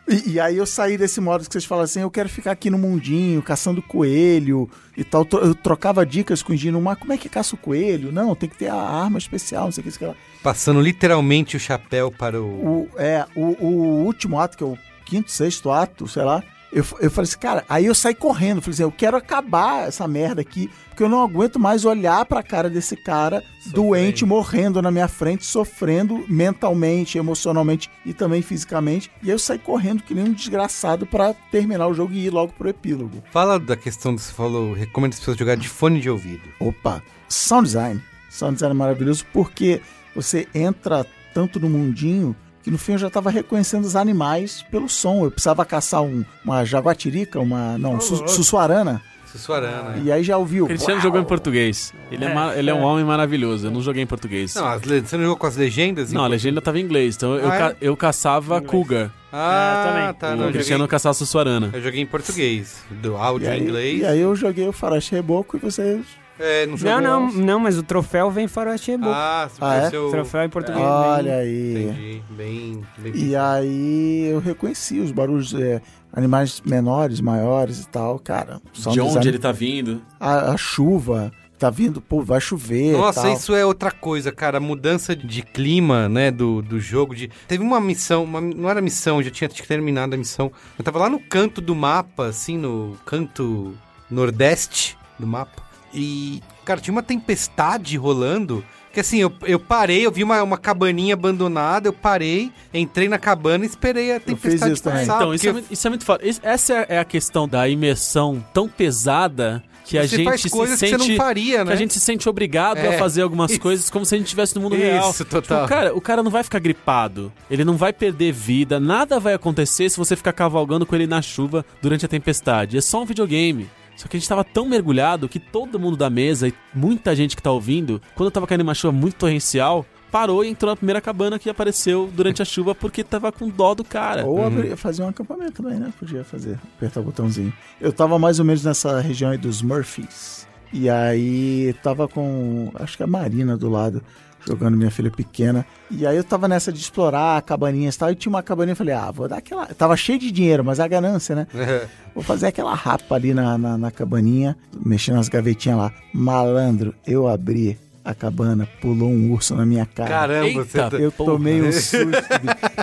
E, e aí eu saí desse modo que vocês falam assim, eu quero ficar aqui no mundinho, caçando coelho e tal. Eu trocava dicas com o Gino, mas como é que caça o coelho? Não, tem que ter a arma especial, não sei o que, isso que lá. Passando literalmente o chapéu para o... O, é, o, o último ato, que é o quinto, sexto ato, sei lá, eu, eu falei assim, cara, aí eu saí correndo, falei assim, eu quero acabar essa merda aqui, porque eu não aguento mais olhar pra cara desse cara doente, morrendo na minha frente, sofrendo mentalmente, emocionalmente e também fisicamente. E aí eu saí correndo que nem um desgraçado pra terminar o jogo e ir logo pro epílogo. Fala da questão que você falou, recomendo as pessoas jogarem de fone de ouvido. Opa, sound design. Sound design é maravilhoso porque você entra tanto no mundinho que no fim eu já estava reconhecendo os animais pelo som. Eu precisava caçar um- uma jaguatirica, uma. Não, su, sussuarana. Sussuarana. E aí já ouviu. O Cristiano jogou em português. Ele é, ma- ele é um homem maravilhoso. Eu não joguei em português. Não, as você não jogou com as legendas? Não, a legenda tava em inglês, então eu, Ah, é? ca- eu caçava Cougar. Ah, É, também. tá. o Não, eu Cristiano joguei, caçava Sussuarana. eu joguei em português. Do E áudio em aí, inglês. e aí eu joguei o Faroeste Reboco e você. É, não jogou. Não, não, não, mas o troféu vem Faroeste Reboco. Ah, se Ah, é? seu... troféu em português. Olha vem- aí. Entendi. Bem, bem E aí eu reconheci os barulhos, é, animais menores, maiores e tal, cara. De onde design- ele tá vindo. A, a chuva, tá vindo, pô, vai chover. Nossa, tal. isso é outra coisa, cara. A mudança de clima, né, do, do jogo. De... Teve uma missão, uma- não era missão, já tinha terminado a missão. Eu tava lá no canto do mapa, assim, no canto nordeste do mapa. E, cara, tinha uma tempestade rolando. Que assim, eu, eu parei, eu vi uma, uma cabaninha abandonada, eu parei, entrei na cabana e esperei a tempestade isso passar. então, isso é, muito- isso é muito foda. Isso- Essa é- é a questão da imersão tão pesada que a você gente faz se sente. que você não faria, que né? a gente se sente obrigado É. a fazer algumas Isso. coisas como se a gente estivesse no mundo Isso, real. total. Tipo, cara, o cara não vai ficar gripado, ele não vai perder vida, nada vai acontecer se você ficar cavalgando com ele na chuva durante a tempestade. É só um videogame. Só que a gente tava tão mergulhado que todo mundo da mesa e muita gente que tá ouvindo, quando tava caindo uma chuva muito torrencial, parou e entrou na primeira cabana que apareceu durante a chuva porque tava com dó do cara. Ou abrir, fazer um acampamento também, né? Podia fazer, apertar o botãozinho. Eu tava mais ou menos nessa região aí dos Murphys. E aí tava com, acho que a Marina do lado, jogando minha filha pequena. E aí eu tava nessa de explorar cabaninhas e tal. E tinha uma cabaninha, eu falei, ah, vou dar aquela. Tava cheio de dinheiro, mas é a ganância, né? Vou fazer aquela rapa ali na, na, na cabaninha, mexendo nas gavetinhas lá. Malandro, eu abri a cabana, pulou um urso na minha cara. Caramba, Eita, tá... Eu Porra. tomei um susto.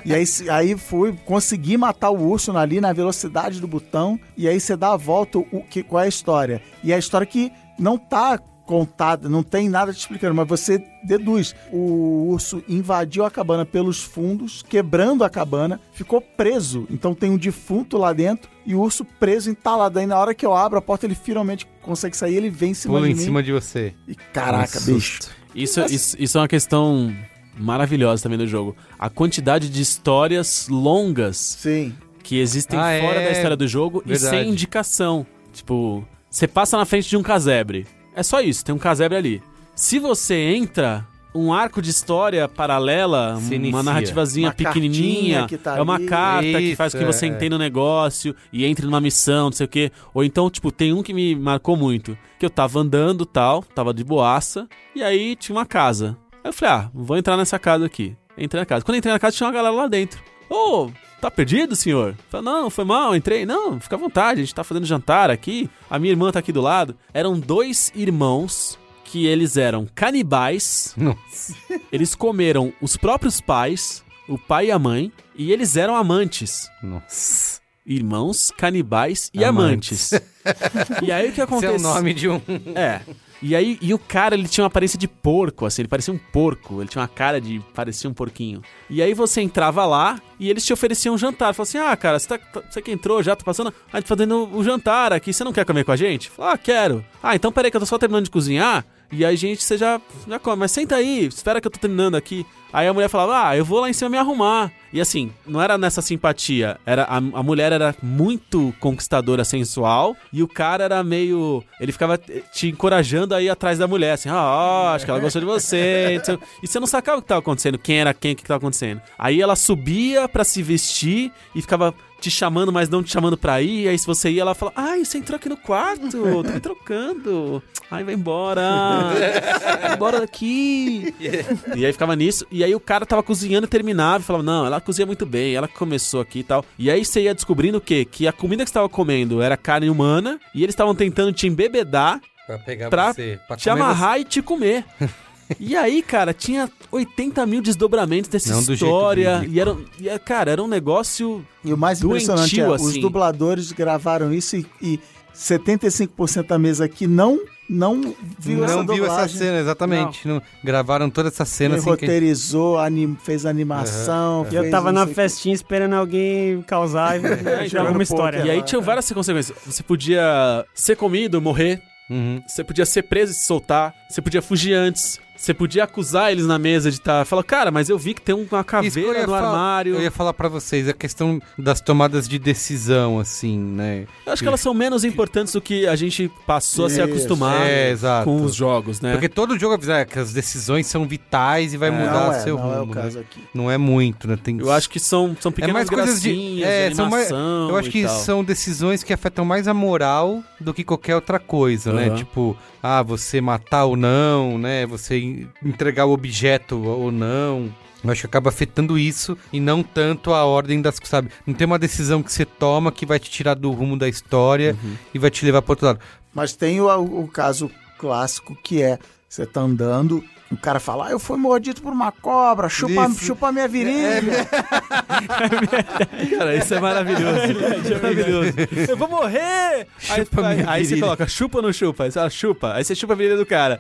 e aí, aí fui, consegui matar o urso ali na velocidade do botão. E aí você dá a volta, o, que, qual é a história? E é a história que não tá contada, não tem nada te explicando, mas você deduz. O urso invadiu a cabana pelos fundos, quebrando a cabana, ficou preso. Então tem um defunto lá dentro e o urso preso, entalado. Aí na hora que eu abro a porta, ele finalmente consegue sair, ele vem em cima Pula de em mim. cima de você. E caraca, Um bicho. Isso, isso, isso é uma questão maravilhosa também do jogo. A quantidade de histórias longas Sim. que existem Ah, fora é? da história do jogo Verdade. e sem indicação. Tipo, você passa na frente de um casebre. É só isso, tem um casebre ali. Se você entra, um arco de história paralela, Se uma inicia. Uma narrativazinha cartinha pequenininha, que tá é uma ali. carta que faz com que você é. entenda o negócio e entre numa missão, não sei o quê. Ou então, tipo, tem um que me marcou muito, que eu tava andando tal, tava de boaça, e aí tinha uma casa. Aí eu falei, ah, vou entrar nessa casa aqui. Entrei na casa. Quando eu entrei na casa, tinha uma galera lá dentro. Ô, tá perdido, senhor? Falei, não, foi mal, entrei. Não, fica à vontade, a gente tá fazendo jantar aqui. A minha irmã tá aqui do lado. Eram dois irmãos que eles eram canibais. Nossa. Eles comeram os próprios pais, o pai e a mãe, e eles eram amantes. Nossa. Irmãos, canibais e Amantes. amantes. e aí o que Esse é aconteceu? o nome de um. É. E aí, e o cara, ele tinha uma aparência de porco, assim, ele parecia um porco, ele tinha uma cara de parecia um porquinho. E aí você entrava lá e eles te ofereciam um jantar. Falaram assim: ah, cara, você, tá, tá- você que entrou já, tá passando, a gente tá fazendo o jantar aqui, você não quer comer com a gente? Falei, ah, quero. Ah, então peraí que eu tô só terminando de cozinhar. E aí, gente, você já, já come, mas senta aí, espera que eu tô terminando aqui. Aí a mulher falava, ah, eu vou lá em cima me arrumar. E assim, não era nessa simpatia, era a, a mulher era muito conquistadora sensual e o cara era meio. Ele ficava te encorajando aí atrás da mulher, assim, ah, acho que ela gostou de você. e você- E você não sacava o que tava acontecendo, quem era quem, o que tava acontecendo. Aí ela subia pra se vestir e ficava te chamando, mas não te chamando pra ir. Aí se você ia, ela fala: Ai, você entrou aqui no quarto, tô me trocando. Ai, vai embora. Vai embora daqui. E aí ficava nisso. E aí o cara tava cozinhando e terminava e falava: Não, ela cozinha muito bem, ela começou aqui e tal. E aí você ia descobrindo o quê? Que a comida que você tava comendo era carne humana e eles estavam tentando te embebedar, Pra pegar Pra você. Pra te amarrar e te comer. E aí, cara, tinha 80 mil desdobramentos dessa Não do história. E era, e, era- cara, era um negócio. E o mais Doentio, impressionante é, os assim. dubladores gravaram isso e, e 75% da mesa aqui não, não viu essa não viu essa dublagem. cena, exatamente. Não. gravaram toda essa cena Ele assim que... roteirizou, anim- fez animação. E eu fez tava não na sei o quê. festinha esperando alguém causar e É, tirar jogando alguma história. E aí tinham várias consequências. Você podia ser comido, morrer. Uhum. Você podia ser preso e se soltar. Você podia fugir antes. Você podia acusar eles na mesa de estar. Tá, Falar, cara, mas eu vi que tem uma Isso caveira no fal- armário. Eu ia falar pra vocês, a questão das tomadas de decisão, assim, né? Eu acho que elas são menos importantes do que a gente passou a se Isso. acostumar É, com os jogos, né? Porque todo jogo avisa é, que as decisões são vitais e vai É. mudar Não é, seu não é o rumo. né? caso aqui. Não é muito, né? Tem... Eu acho que são, são pequenas mais coisas de- é, de são mais- Eu acho e que tal. são decisões que afetam mais a moral do que qualquer outra coisa, né? Aham. Tipo, ah, você matar ou não, né? Você en- entregar o objeto ou não. Eu acho que acaba afetando isso e não tanto a ordem das coisas, sabe? Não tem uma decisão que você toma que vai te tirar do rumo da história Uhum. e vai te levar para outro lado. Mas tem o, o caso clássico que é: você tá andando, o cara fala, ah, eu fui mordido por uma cobra, chupa, Isso. chupa minha virilha. Cara, isso é maravilhoso. É maravilhoso. Eu vou morrer! Aí, Chupa aí, minha aí você coloca, chupa ou não chupa? Aí você fala, chupa. Aí você chupa a virilha do cara.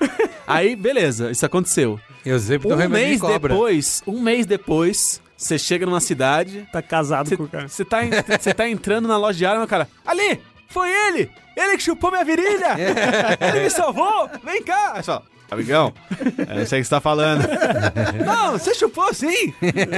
Aí, beleza, isso aconteceu. Eu sempre Um mês de cobra. depois, um mês depois, você chega numa cidade, Tá casado você com o cara. você tá, tá entrando na loja de arma, o cara, ali! Foi ele! Ele que chupou minha virilha! Ele me salvou! Vem cá! Aí você fala, amigão, eu não sei o que você tá falando. não, você chupou sim!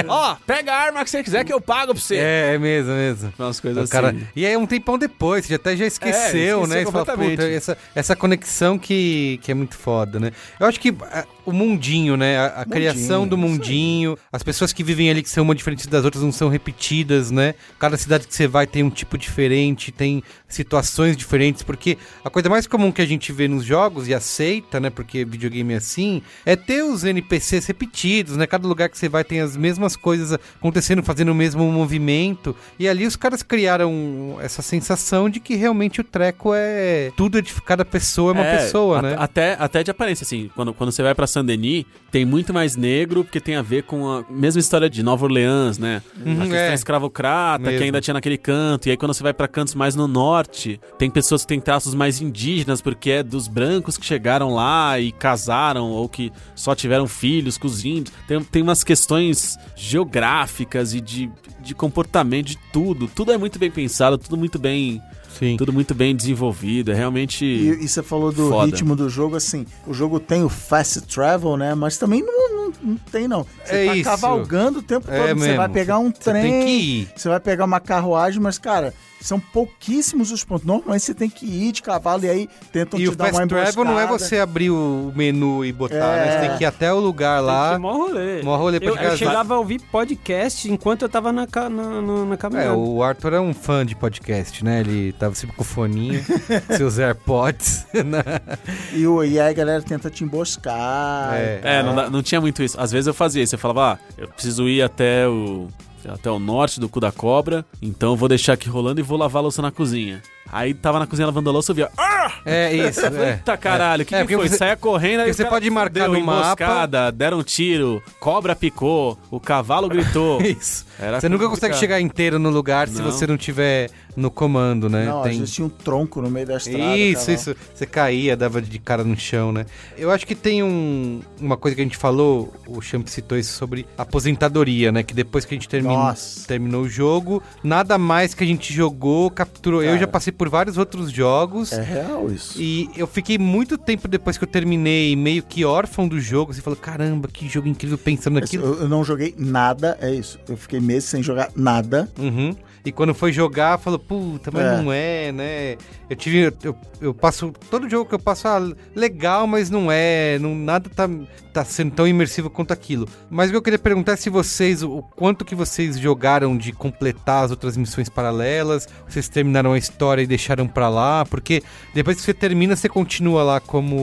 Ó, pega a arma que você quiser que eu pago pra você. É, é mesmo, é mesmo. Umas coisas cara... assim. E aí um tempão depois, você já até já esqueceu, esqueceu né? E você fala, essa, essa conexão que, que é muito foda, né? Eu acho que ah, o mundinho, né? A, a criação do mundinho, as pessoas que vivem ali que são uma diferente das outras não são repetidas, né? Cada cidade que você vai tem um tipo diferente, tem situações diferentes, porque a coisa mais comum que a gente vê nos jogos e aceita, né? Porque videogame é assim, é ter os NPCs repetidos, né? Cada lugar que você vai tem as mesmas coisas acontecendo, fazendo o mesmo movimento. E ali os caras criaram essa sensação de que realmente o treco é tudo de cada pessoa é uma É, pessoa, a- né? Até, até de aparência, assim, quando, quando você vai pra Saint-Denis, tem muito mais negro, porque tem a ver com a mesma história de Nova Orleans, né? Uhum, a questão é. escravocrata, Mesmo. que ainda tinha naquele canto, e aí quando você vai pra cantos mais no norte, norte. Tem pessoas que têm traços mais indígenas, porque é dos brancos que chegaram lá e casaram, ou que só tiveram filhos com os índios. Tem, tem umas questões geográficas e de, de comportamento, de tudo. Tudo é muito bem pensado, tudo muito bem Sim. tudo muito bem desenvolvido. É realmente. E, e você falou do Foda. ritmo do jogo, assim, o jogo tem o fast travel, né? Mas também não, não, não tem, não. Você É tá isso. cavalgando o tempo todo. É você mesmo. vai pegar um Você trem. tem que ir. Você vai pegar uma carruagem, mas, cara, são pouquíssimos os pontos. Normalmente você tem que ir de cavalo e aí tentam E te o dar uma fast travel não é emboscada. você abrir o menu e botar, É. né? Você tem que ir até o lugar Tem lá. que ir mó rolê. Mó rolê pra eu, eu chegava a ouvir podcast enquanto eu tava na, na, na, na É, caminhada. o Arthur é um fã de podcast, né? Ele tava sempre com o foninho, seus AirPods. né? E, o, e aí a galera tenta te emboscar. É. É, não, não tinha muito isso. Às vezes eu fazia isso. Eu falava, ah, eu preciso ir até o. Até o norte do cu da cobra, então eu vou deixar aqui rolando e vou lavar a louça na cozinha. Aí tava na cozinha lavando a louça, eu via. Ah! É isso, é. Eita caralho, o que, É, que foi? você- Saia correndo, aí você cara pode marcar deu no mapa. emboscada, deram um tiro, cobra picou, o cavalo gritou. Isso. Era Você nunca complicado. consegue chegar inteiro no lugar se Não. você não tiver no comando, né? Não, às vezes tinha um tronco no meio da estrada. Isso, cara. isso. Você caía, dava de cara no chão, né? Eu acho que tem um, uma coisa que a gente falou, o Champ citou isso sobre aposentadoria, né? Que depois que a gente termina, terminou o jogo, nada mais que a gente jogou, capturou. Eu Cara. já passei por vários outros jogos. É real isso. E eu fiquei muito tempo depois que eu terminei, meio que órfão do jogo. Você falou, caramba, que jogo incrível pensando naquilo. Eu, eu não joguei nada, é isso. Eu fiquei meses sem jogar nada. Uhum. E quando foi jogar, falou, puta, mas É. não é, né? Eu tive. Eu, eu passo. Todo jogo que eu passo, ah, legal, mas não é. Não, nada tá, tá sendo tão imersivo quanto aquilo. Mas o que eu queria perguntar é se vocês. O quanto que vocês jogaram de completar as outras missões paralelas? Vocês terminaram a história e deixaram pra lá? Porque depois que você termina, você continua lá como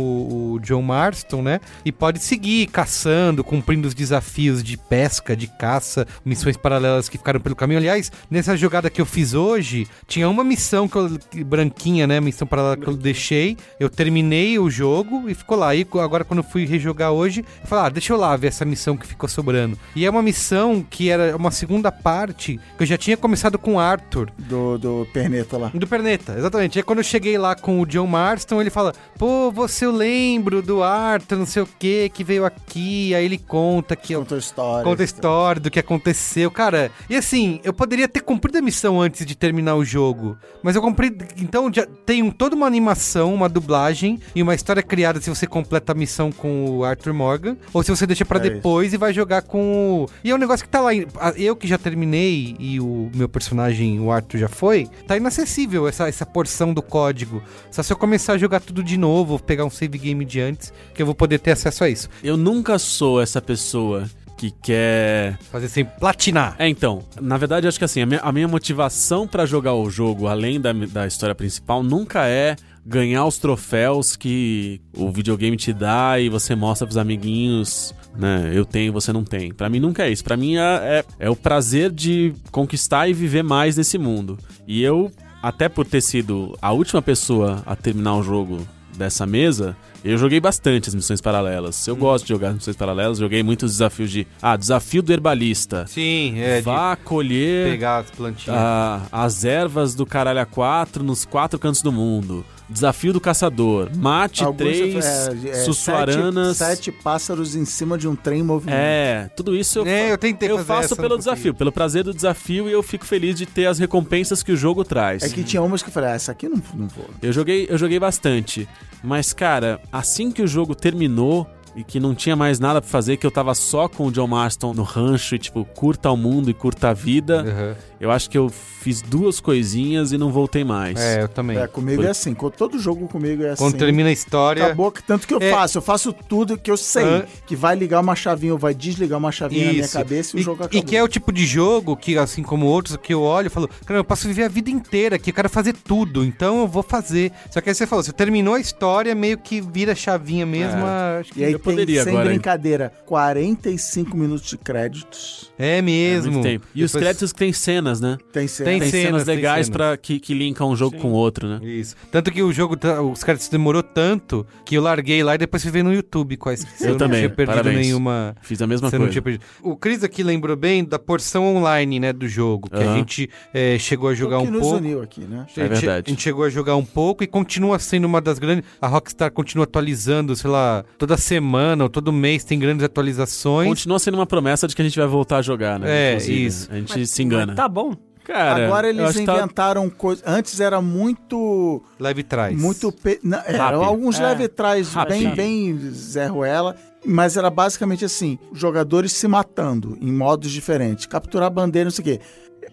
o John Marston, né? E pode seguir caçando, cumprindo os desafios de pesca, de caça, missões paralelas que ficaram pelo caminho. Aliás, nessa jogada que eu fiz hoje, tinha uma missão que eu, branquinha, né? Missão paralela que eu deixei. Eu terminei o jogo e ficou lá. E agora, quando eu fui rejogar hoje, eu falei, ah, deixa eu lá ver essa missão que ficou sobrando. E é uma missão que era uma segunda parte que eu já tinha começado com o Arthur. Do, do Perneta lá. Do Perneta, exatamente. Aí quando eu cheguei lá com o John Marston, ele fala: Pô, você eu lembro do Arthur, não sei o que, que veio aqui. Aí ele conta que. Conta a história. Conta a história do que aconteceu, cara. E assim, eu poderia ter cumprido a missão antes de terminar o jogo. Mas eu cumpri. Então já tem toda uma animação, uma dublagem e uma história criada se você completa a missão com o Arthur Morgan. Ou se você deixa pra É isso. depois e vai jogar com o. E é um negócio que tá lá. Eu que já terminei e o meu personagem, o Arthur, já foi, tá inacessível essa, essa porção do código. Só se eu começar a jogar tudo de novo, pegar um save game de antes, que eu vou poder ter acesso a isso. Eu nunca sou essa pessoa que quer. Fazer sem platinar. É, então, na verdade, acho que assim, a minha, a minha motivação pra jogar o jogo, além da, da história principal, nunca é ganhar os troféus que o videogame te dá e você mostra pros amiguinhos, né? Eu tenho, você não tem. Pra mim nunca é isso. Pra mim é, é, é o prazer de conquistar e viver mais nesse mundo. E eu, até por ter sido a última pessoa a terminar o jogo dessa mesa, eu joguei bastante as missões paralelas. Eu gosto de jogar as missões paralelas, joguei muitos desafios de. Ah, desafio do herbalista. Sim, é de Vá colher pegar as plantinhas. ah, as ervas do caralho a quatro nos quatro cantos do mundo. Desafio do caçador. Mate Alguns, três é, é, sussuaranas. Sete, sete pássaros em cima de um trem em movimento. É, tudo isso eu, É, eu tentei eu faço pelo desafio, pelo prazer do desafio e eu fico feliz de ter as recompensas que o jogo traz. É que tinha umas que eu falei, ah, essa aqui não, não vou. Eu joguei, eu joguei bastante. Mas, cara, assim que o jogo terminou e que não tinha mais nada pra fazer, que eu tava só com o John Marston no rancho e, tipo, curta o mundo e curta a vida, Aham. eu acho que eu fiz duas coisinhas e não voltei mais. É, eu também. É, comigo Por- é assim. Todo jogo comigo é assim. Quando termina a história. Acabou, que- tanto que eu É. faço. Eu faço tudo que eu sei. Hã? Que vai ligar uma chavinha ou vai desligar uma chavinha na minha Isso. cabeça e, o jogo e acabou. que é o tipo de jogo que, assim como outros, que eu olho e falo, cara, eu posso viver a vida inteira aqui, eu quero fazer tudo, então eu vou fazer. Só que aí você falou, você terminou a história, meio que vira chavinha mesmo. É. acho que E aí Eu poderia sem agora, hein? brincadeira, 45 minutos de créditos. É É mesmo. muito tempo. E os Depois- créditos que tem cenas, né? Tem cena. Tem Tem cenas, cenas, tem legais cenas. Pra, que, que linkam um jogo com o outro, né? Isso. Tanto que o jogo, tá- os caras demorou tanto que eu larguei lá e depois fui ver no YouTube quais que Eu não também, tinha perdido parabéns. nenhuma. Fiz a mesma Você não coisa. tinha perdido. O Cris aqui lembrou bem da porção online, né, do jogo, que a gente eh, chegou a jogar o um que nos pouco. uniu aqui, né? A É gente- verdade. A gente chegou a jogar um pouco e continua sendo uma das grandes. A Rockstar continua atualizando, sei lá, toda semana ou todo mês tem grandes atualizações. Continua sendo uma promessa de que a gente vai voltar a jogar, né? É, Inclusive, isso. A gente se engana. Mas Tá bom. Cara, Agora eles tá- inventaram coisas. Antes era muito. Leve trás. Muito. Pe... Não, eram Rápido. alguns É. leve trás bem, bem Zé Ruela. Mas era basicamente assim: jogadores se matando em modos diferentes. Capturar bandeira, não sei o quê.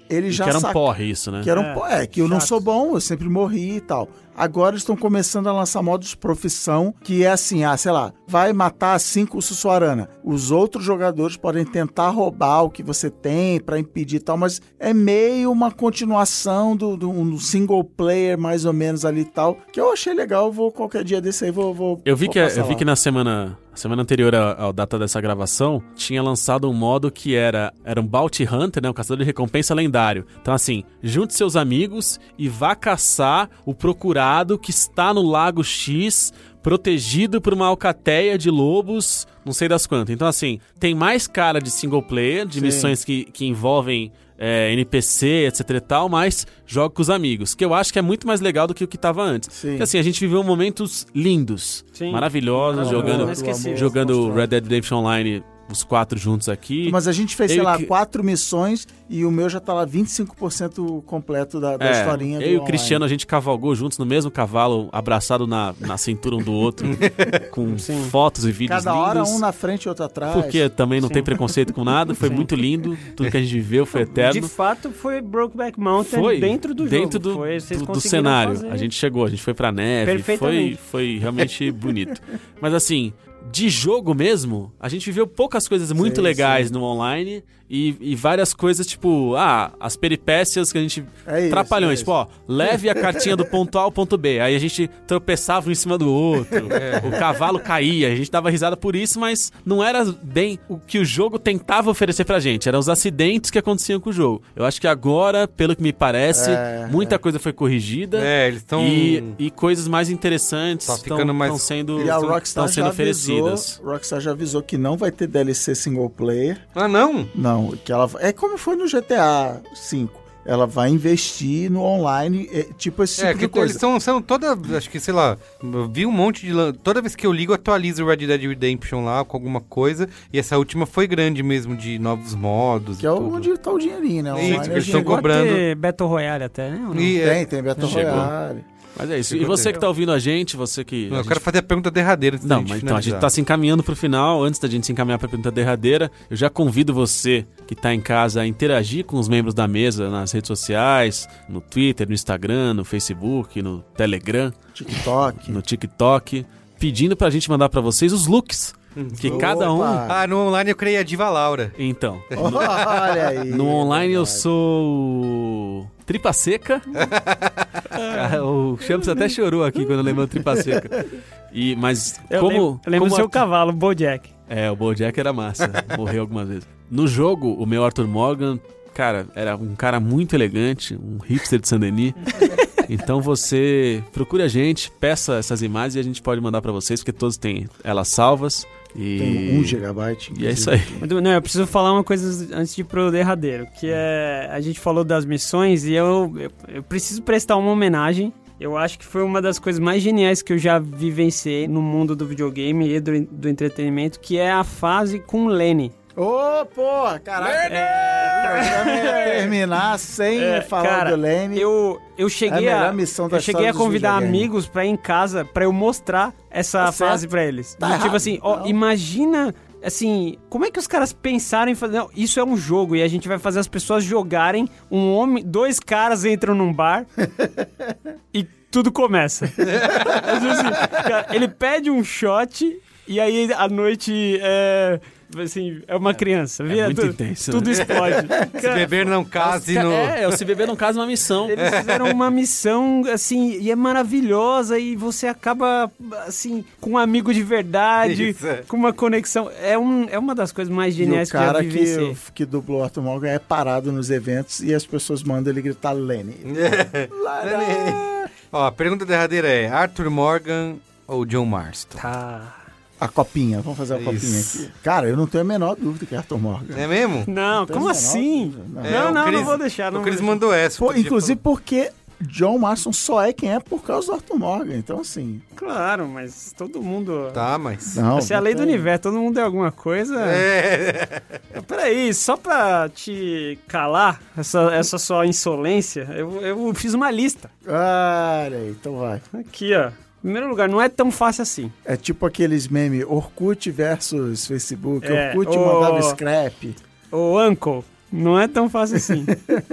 Eles e já que era um sac- porre isso, né? Que era um É, po- é, que eu não sou bom, eu sempre morri e tal. Agora estão começando a lançar modos profissão, que é assim, ah, sei lá, vai matar cinco Sussuarana. Os outros jogadores podem tentar roubar o que você tem pra impedir e tal, mas é meio uma continuação do, do um single player, mais ou menos ali e tal, que eu achei legal, vou qualquer dia desse aí, vou... vou Eu vi vou que, passar eu vi lá. que na semana, semana anterior à, à data dessa gravação, tinha lançado um modo que era, era um Bounty Hunter, né? Um caçador de recompensa lendário. Então, assim, junte seus amigos e vá caçar o procurado que está no Lago X, protegido por uma alcateia de lobos, não sei das quantas. Então, assim, tem mais cara de single player, de Sim. missões que, que envolvem é, NPC, etc e tal, mas joga com os amigos. Que eu acho que é muito mais legal do que o que tava antes. Sim. Porque assim, a gente viveu momentos lindos, Sim. maravilhosos, Maravilhoso, jogando, jogando. Red Dead Redemption Online, os quatro juntos aqui. Mas a gente fez, sei Eu lá, que- quatro missões e o meu já tá lá 25% completo da, da É, historinha do eu e o online. Cristiano, a gente cavalgou juntos no mesmo cavalo, abraçado na, na cintura um do outro, com fotos e vídeos Cada hora lindos. um na frente e outro atrás. Porque também não tem preconceito com nada, foi Sim. muito lindo, tudo que a gente viveu foi De eterno. fato, foi Brokeback Mountain Foi dentro do dentro jogo. do, Foi, vocês do- do conseguiram cenário. fazer. A gente chegou, a gente foi pra neve, foi, foi realmente bonito. Mas assim, de jogo mesmo, a gente viveu poucas coisas muito Sim, legais no online e, e várias coisas, tipo, ah, as peripécias que a gente. É trapalhões, é tipo, ó, leve a cartinha do ponto A ao ponto B. Aí a gente tropeçava um em cima do outro, o cavalo caía, a gente dava risada por isso, mas não era bem o que o jogo tentava oferecer pra gente, eram os acidentes que aconteciam com o jogo. Eu acho que agora, pelo que me parece, É, muita coisa foi corrigida. É, eles estão. E, e coisas mais interessantes Tá estão ficando mais- sendo, E a Rockstar sendo já avisou, oferecidas. Rockstar já avisou que não vai ter DLC single player. Ah, não? Não, que ela é como foi no GTA V. Ela vai investir no online, é, tipo esse tipo é, de que coisa. eles são, são toda. Acho que, sei lá, eu vi um monte de. Toda vez que eu ligo, atualiza o Red Dead Redemption lá com alguma coisa. E essa última foi grande mesmo, de novos modos. Que e é tudo. onde tá o dinheirinho, né? Online é eles estão cobrando. a ter Battle Royale até, né? não? E, é, Tem, tem Battle Chegou. Royale. Mas é isso. E você a que tá ouvindo a gente, você que. não, a eu gente quero fazer a pergunta derradeira antes da Não, gente mas então a gente finalizar. tá se encaminhando pro final. Antes da gente se encaminhar pra pergunta derradeira, eu já convido você que tá em casa a interagir com os membros da mesa nas redes sociais, no Twitter, no Instagram, no Facebook, no Telegram, TikTok. no TikTok, pedindo pra gente mandar pra vocês os looks. Que cada um. Opa! Ah, no online eu criei a Diva Laura. Então, Olha aí. no online eu sou. Tripa seca. Ah, o Champs até chorou aqui quando lembrou tripa seca. E, mas Eu como. lembro, eu lembro como do seu a- cavalo, Bojack. É, o Bojack era massa. Morreu algumas vezes. No jogo, o meu Arthur Morgan, cara, era um cara muito elegante, um hipster de Saint-Denis. Então você procure a gente, peça essas imagens e a gente pode mandar pra vocês, porque todos têm elas salvas. E, Tem um gigabyte. e é isso aí. Não, eu preciso falar uma coisa antes de ir pro derradeiro, que é... A gente falou das missões e eu, eu, eu preciso prestar uma homenagem. Eu acho que foi uma das coisas mais geniais que eu já vivenciei no mundo do videogame e do, do entretenimento, que é a fase com o Lenny. Ô, porra, caraca. É, pra me terminar sem É, falar cara, do Lane. Eu, eu cheguei É a a, eu cheguei a convidar amigos pra ir em casa pra eu mostrar essa Tá certo. fase pra eles. Tá tipo errado, assim, ó, imagina assim, como é que os caras pensaram em fazer, não, isso é um jogo e a gente vai fazer as pessoas jogarem, um homem, dois caras entram num bar e tudo começa. Assim, cara, ele pede um shot e aí à noite é, assim, é uma criança. Via muito tudo, intenso, Tudo né? explode. Se beber não case no... É, o Se Beber Não Casa é uma missão. Eles fizeram uma missão, assim, e é maravilhosa, e você acaba, assim, com um amigo de verdade, Isso, é. com uma conexão. É, um, é uma das coisas mais E o geniais que eu já cara vivenciei. que, que dublou Arthur Morgan é parado nos eventos e as pessoas mandam ele gritar Lenny. Ó, a pergunta derradeira é Arthur Morgan ou John Marston? Tá. A copinha, vamos fazer a Isso. copinha aqui. Cara, eu não tenho a menor dúvida que é Arthur Morgan. É mesmo? Não, Tem como assim? dúvida, não. É, Não, não, Chris- não vou deixar. Não o deixar. mandou essa. Pô, inclusive porque John Marston só é quem é por causa do Arthur Morgan. Então, assim. Claro, mas todo mundo... Tá, mas... Não, Essa é a lei do universo, todo mundo é alguma coisa. É. Peraí, só pra te calar essa, essa sua insolência, eu, eu fiz uma lista. Olha aí, então vai. Aqui, ó. Em primeiro lugar, não é tão fácil assim. É tipo aqueles memes Orkut versus Facebook. É, Orkut o- mandava scrap. Ô, Uncle, não é tão fácil assim.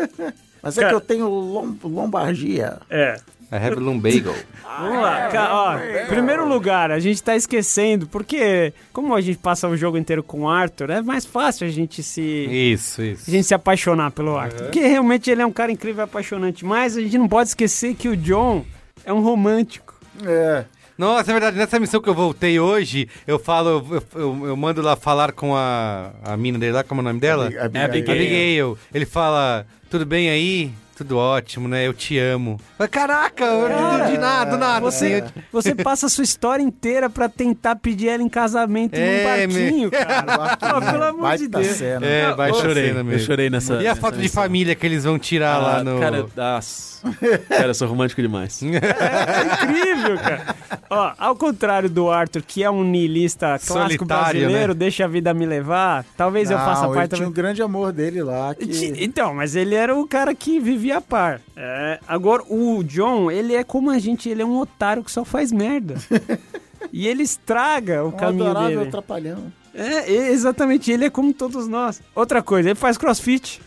Mas é Cara- que eu tenho lom lombardia. é. I have lumbago. Vamos lá. Ó, em primeiro lugar, a gente tá esquecendo, porque como a gente passa o jogo inteiro com o Arthur, é mais fácil a gente se. Isso, isso. A gente se apaixonar pelo Arthur. Porque realmente ele é um cara incrível e apaixonante. Mas a gente não pode esquecer que o John é um romântico. É. Nossa, é verdade, nessa missão que eu voltei hoje, eu falo, eu, eu- eu mando lá falar com a, a mina dele lá, como é o nome dela? Abigail. Abigail. Abigail. Ele fala, tudo bem aí? Tudo ótimo, né? Eu te amo. Mas, caraca, eu não de nada, do nada. assim, Você, eu- você passa a sua história inteira pra tentar pedir ela em casamento É, num barquinho, cara. Pô, pelo amor Baita de Deus. cena. É, vai Eu chorei, cena eu mesmo. chorei nessa. E a nessa foto de missão. família que eles vão tirar lá Ah, no... Cara, das... cara, eu sou romântico demais. É incrível, cara. Ó, ao contrário do Arthur, que é um niilista clássico Solitário, brasileiro, né? deixa a vida me levar, talvez eu faça Não, ele parte tinha também. um grande amor dele lá. Que... Então, mas ele era o cara que vivia a par. É, agora, o John, ele é como a gente, ele é um otário que só faz merda. e ele estraga o um caminho adorável dele. trapalhão. É, exatamente, ele é como todos nós. Outra coisa, ele faz crossfit.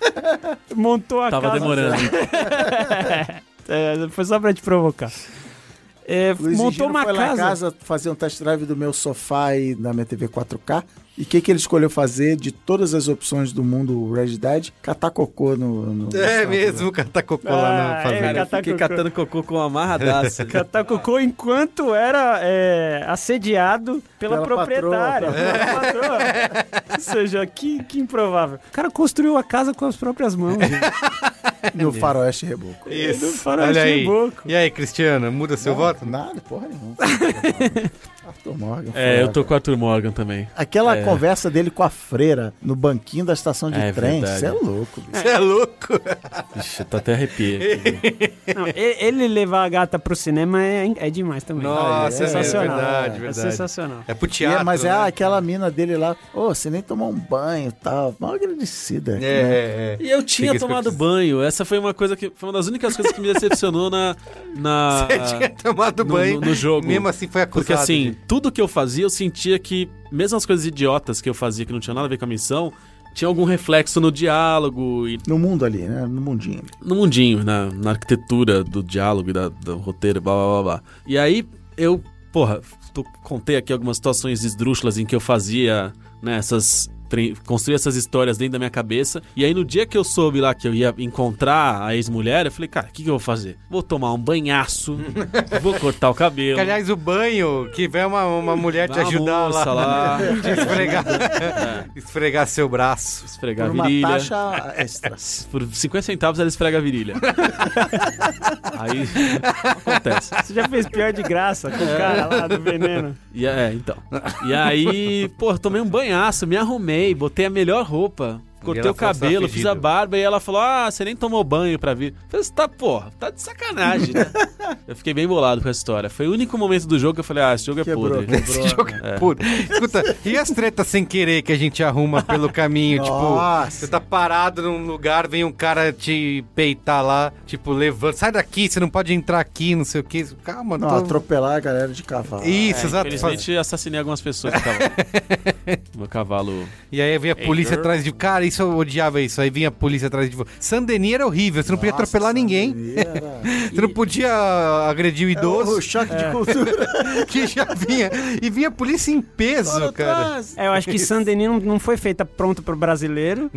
Montou a Tava casa. demorando. É, foi só pra te provocar. É, Luiz montou uma foi lá em casa. casa fazer um test drive do meu sofá e da minha TV 4K. E o que, que ele escolheu fazer de todas as opções do mundo Red Dead? Catar cocô no. no É no- mesmo, tá cocô lá Ah, na é, fazenda. Cara, eu Catar fiquei cocô. catando cocô com uma amarradaça. Catar cocô enquanto era é, assediado pela, Pela proprietária. patroa. Pela patroa. Ou seja, que, que improvável. O cara construiu a casa com as próprias mãos. No Faroeste Reboco. Isso. Do Faroeste Olha aí. Reboco. E aí, Cristiano, muda seu Não, voto? Nada, porra nenhuma. Arthur Morgan. É, eu tô com o Arthur Morgan também. Aquela É. conversa dele com a freira no banquinho da estação de É trem, verdade. você é louco. Você é louco? Ixi, eu tô até. Não, ele, levar a gata pro cinema é, é demais também. Nossa, é é sensacional. verdade, É verdade. sensacional. É pro E teatro, é- mas é né? aquela mina dele lá, ô, você nem tomou um banho e tal. Mal agradecida. É, né? é, é. E eu tinha Fica tomado banho. Essa foi uma coisa que. Foi uma das únicas coisas que me decepcionou na. na Você tinha tomado no- banho. no- no jogo. Mesmo assim foi acusado. Porque assim, de- tudo que eu fazia, eu sentia que, mesmo as coisas idiotas que eu fazia que não tinha nada a ver com a missão, tinha algum reflexo no diálogo e No mundo ali, né? No mundinho. no mundinho, na, na arquitetura do diálogo e da, do roteiro, blá blá blá blá. E aí eu, porra, tu- contei aqui algumas situações esdrúxulas em que eu fazia, né, essas. Construir essas histórias dentro da minha cabeça. E aí, no dia que eu soube lá que eu ia encontrar a ex-mulher, eu falei, cara, o que, que eu vou fazer? Vou tomar um banhaço, vou cortar o cabelo. Que, aliás, o banho, que vem uma, uma mulher te uma ajudar moça lá. lá. Te esfregar, esfregar seu braço. esfregar Por a uma virilha. taxa extra. Por 50 centavos ela esfrega a virilha. Aí acontece. Você já fez pior de graça com o cara lá do veneno. E, é, então. E aí, pô, tomei um banhaço, me arrumei, botei a melhor roupa. Cortei o falou, "Você tá cabelo, fiz fedido." a barba e ela falou: Ah, você nem tomou banho pra vir. Eu falei, "Você tá, porra, tá de sacanagem, né? Eu fiquei bem bolado com essa história. Foi o único momento do jogo que eu falei: Ah, esse jogo é Quebrou, podre. quebrou. Esse jogo é puro. Escuta, e as tretas sem querer que a gente arruma pelo caminho? tipo, Nossa. você tá parado num lugar, vem um cara te peitar lá, tipo, levando. Sai daqui, você não pode entrar aqui, não sei o que. Calma, Não, tô... atropelar a galera de cavalo. Isso, É, exato. infelizmente assassinei algumas pessoas que estavam. Meu cavalo. E aí vem a polícia atrás de cara, e isso, eu odiava isso. Aí vinha a polícia atrás de você. Saint-Denis era horrível, você não podia Nossa, atropelar ninguém. Era- Você não podia agredir o É o idoso, choque de cultura. que já vinha. E vinha a polícia em peso, cara. É, eu acho que Saint-Denis não, não foi feita pronta pro brasileiro.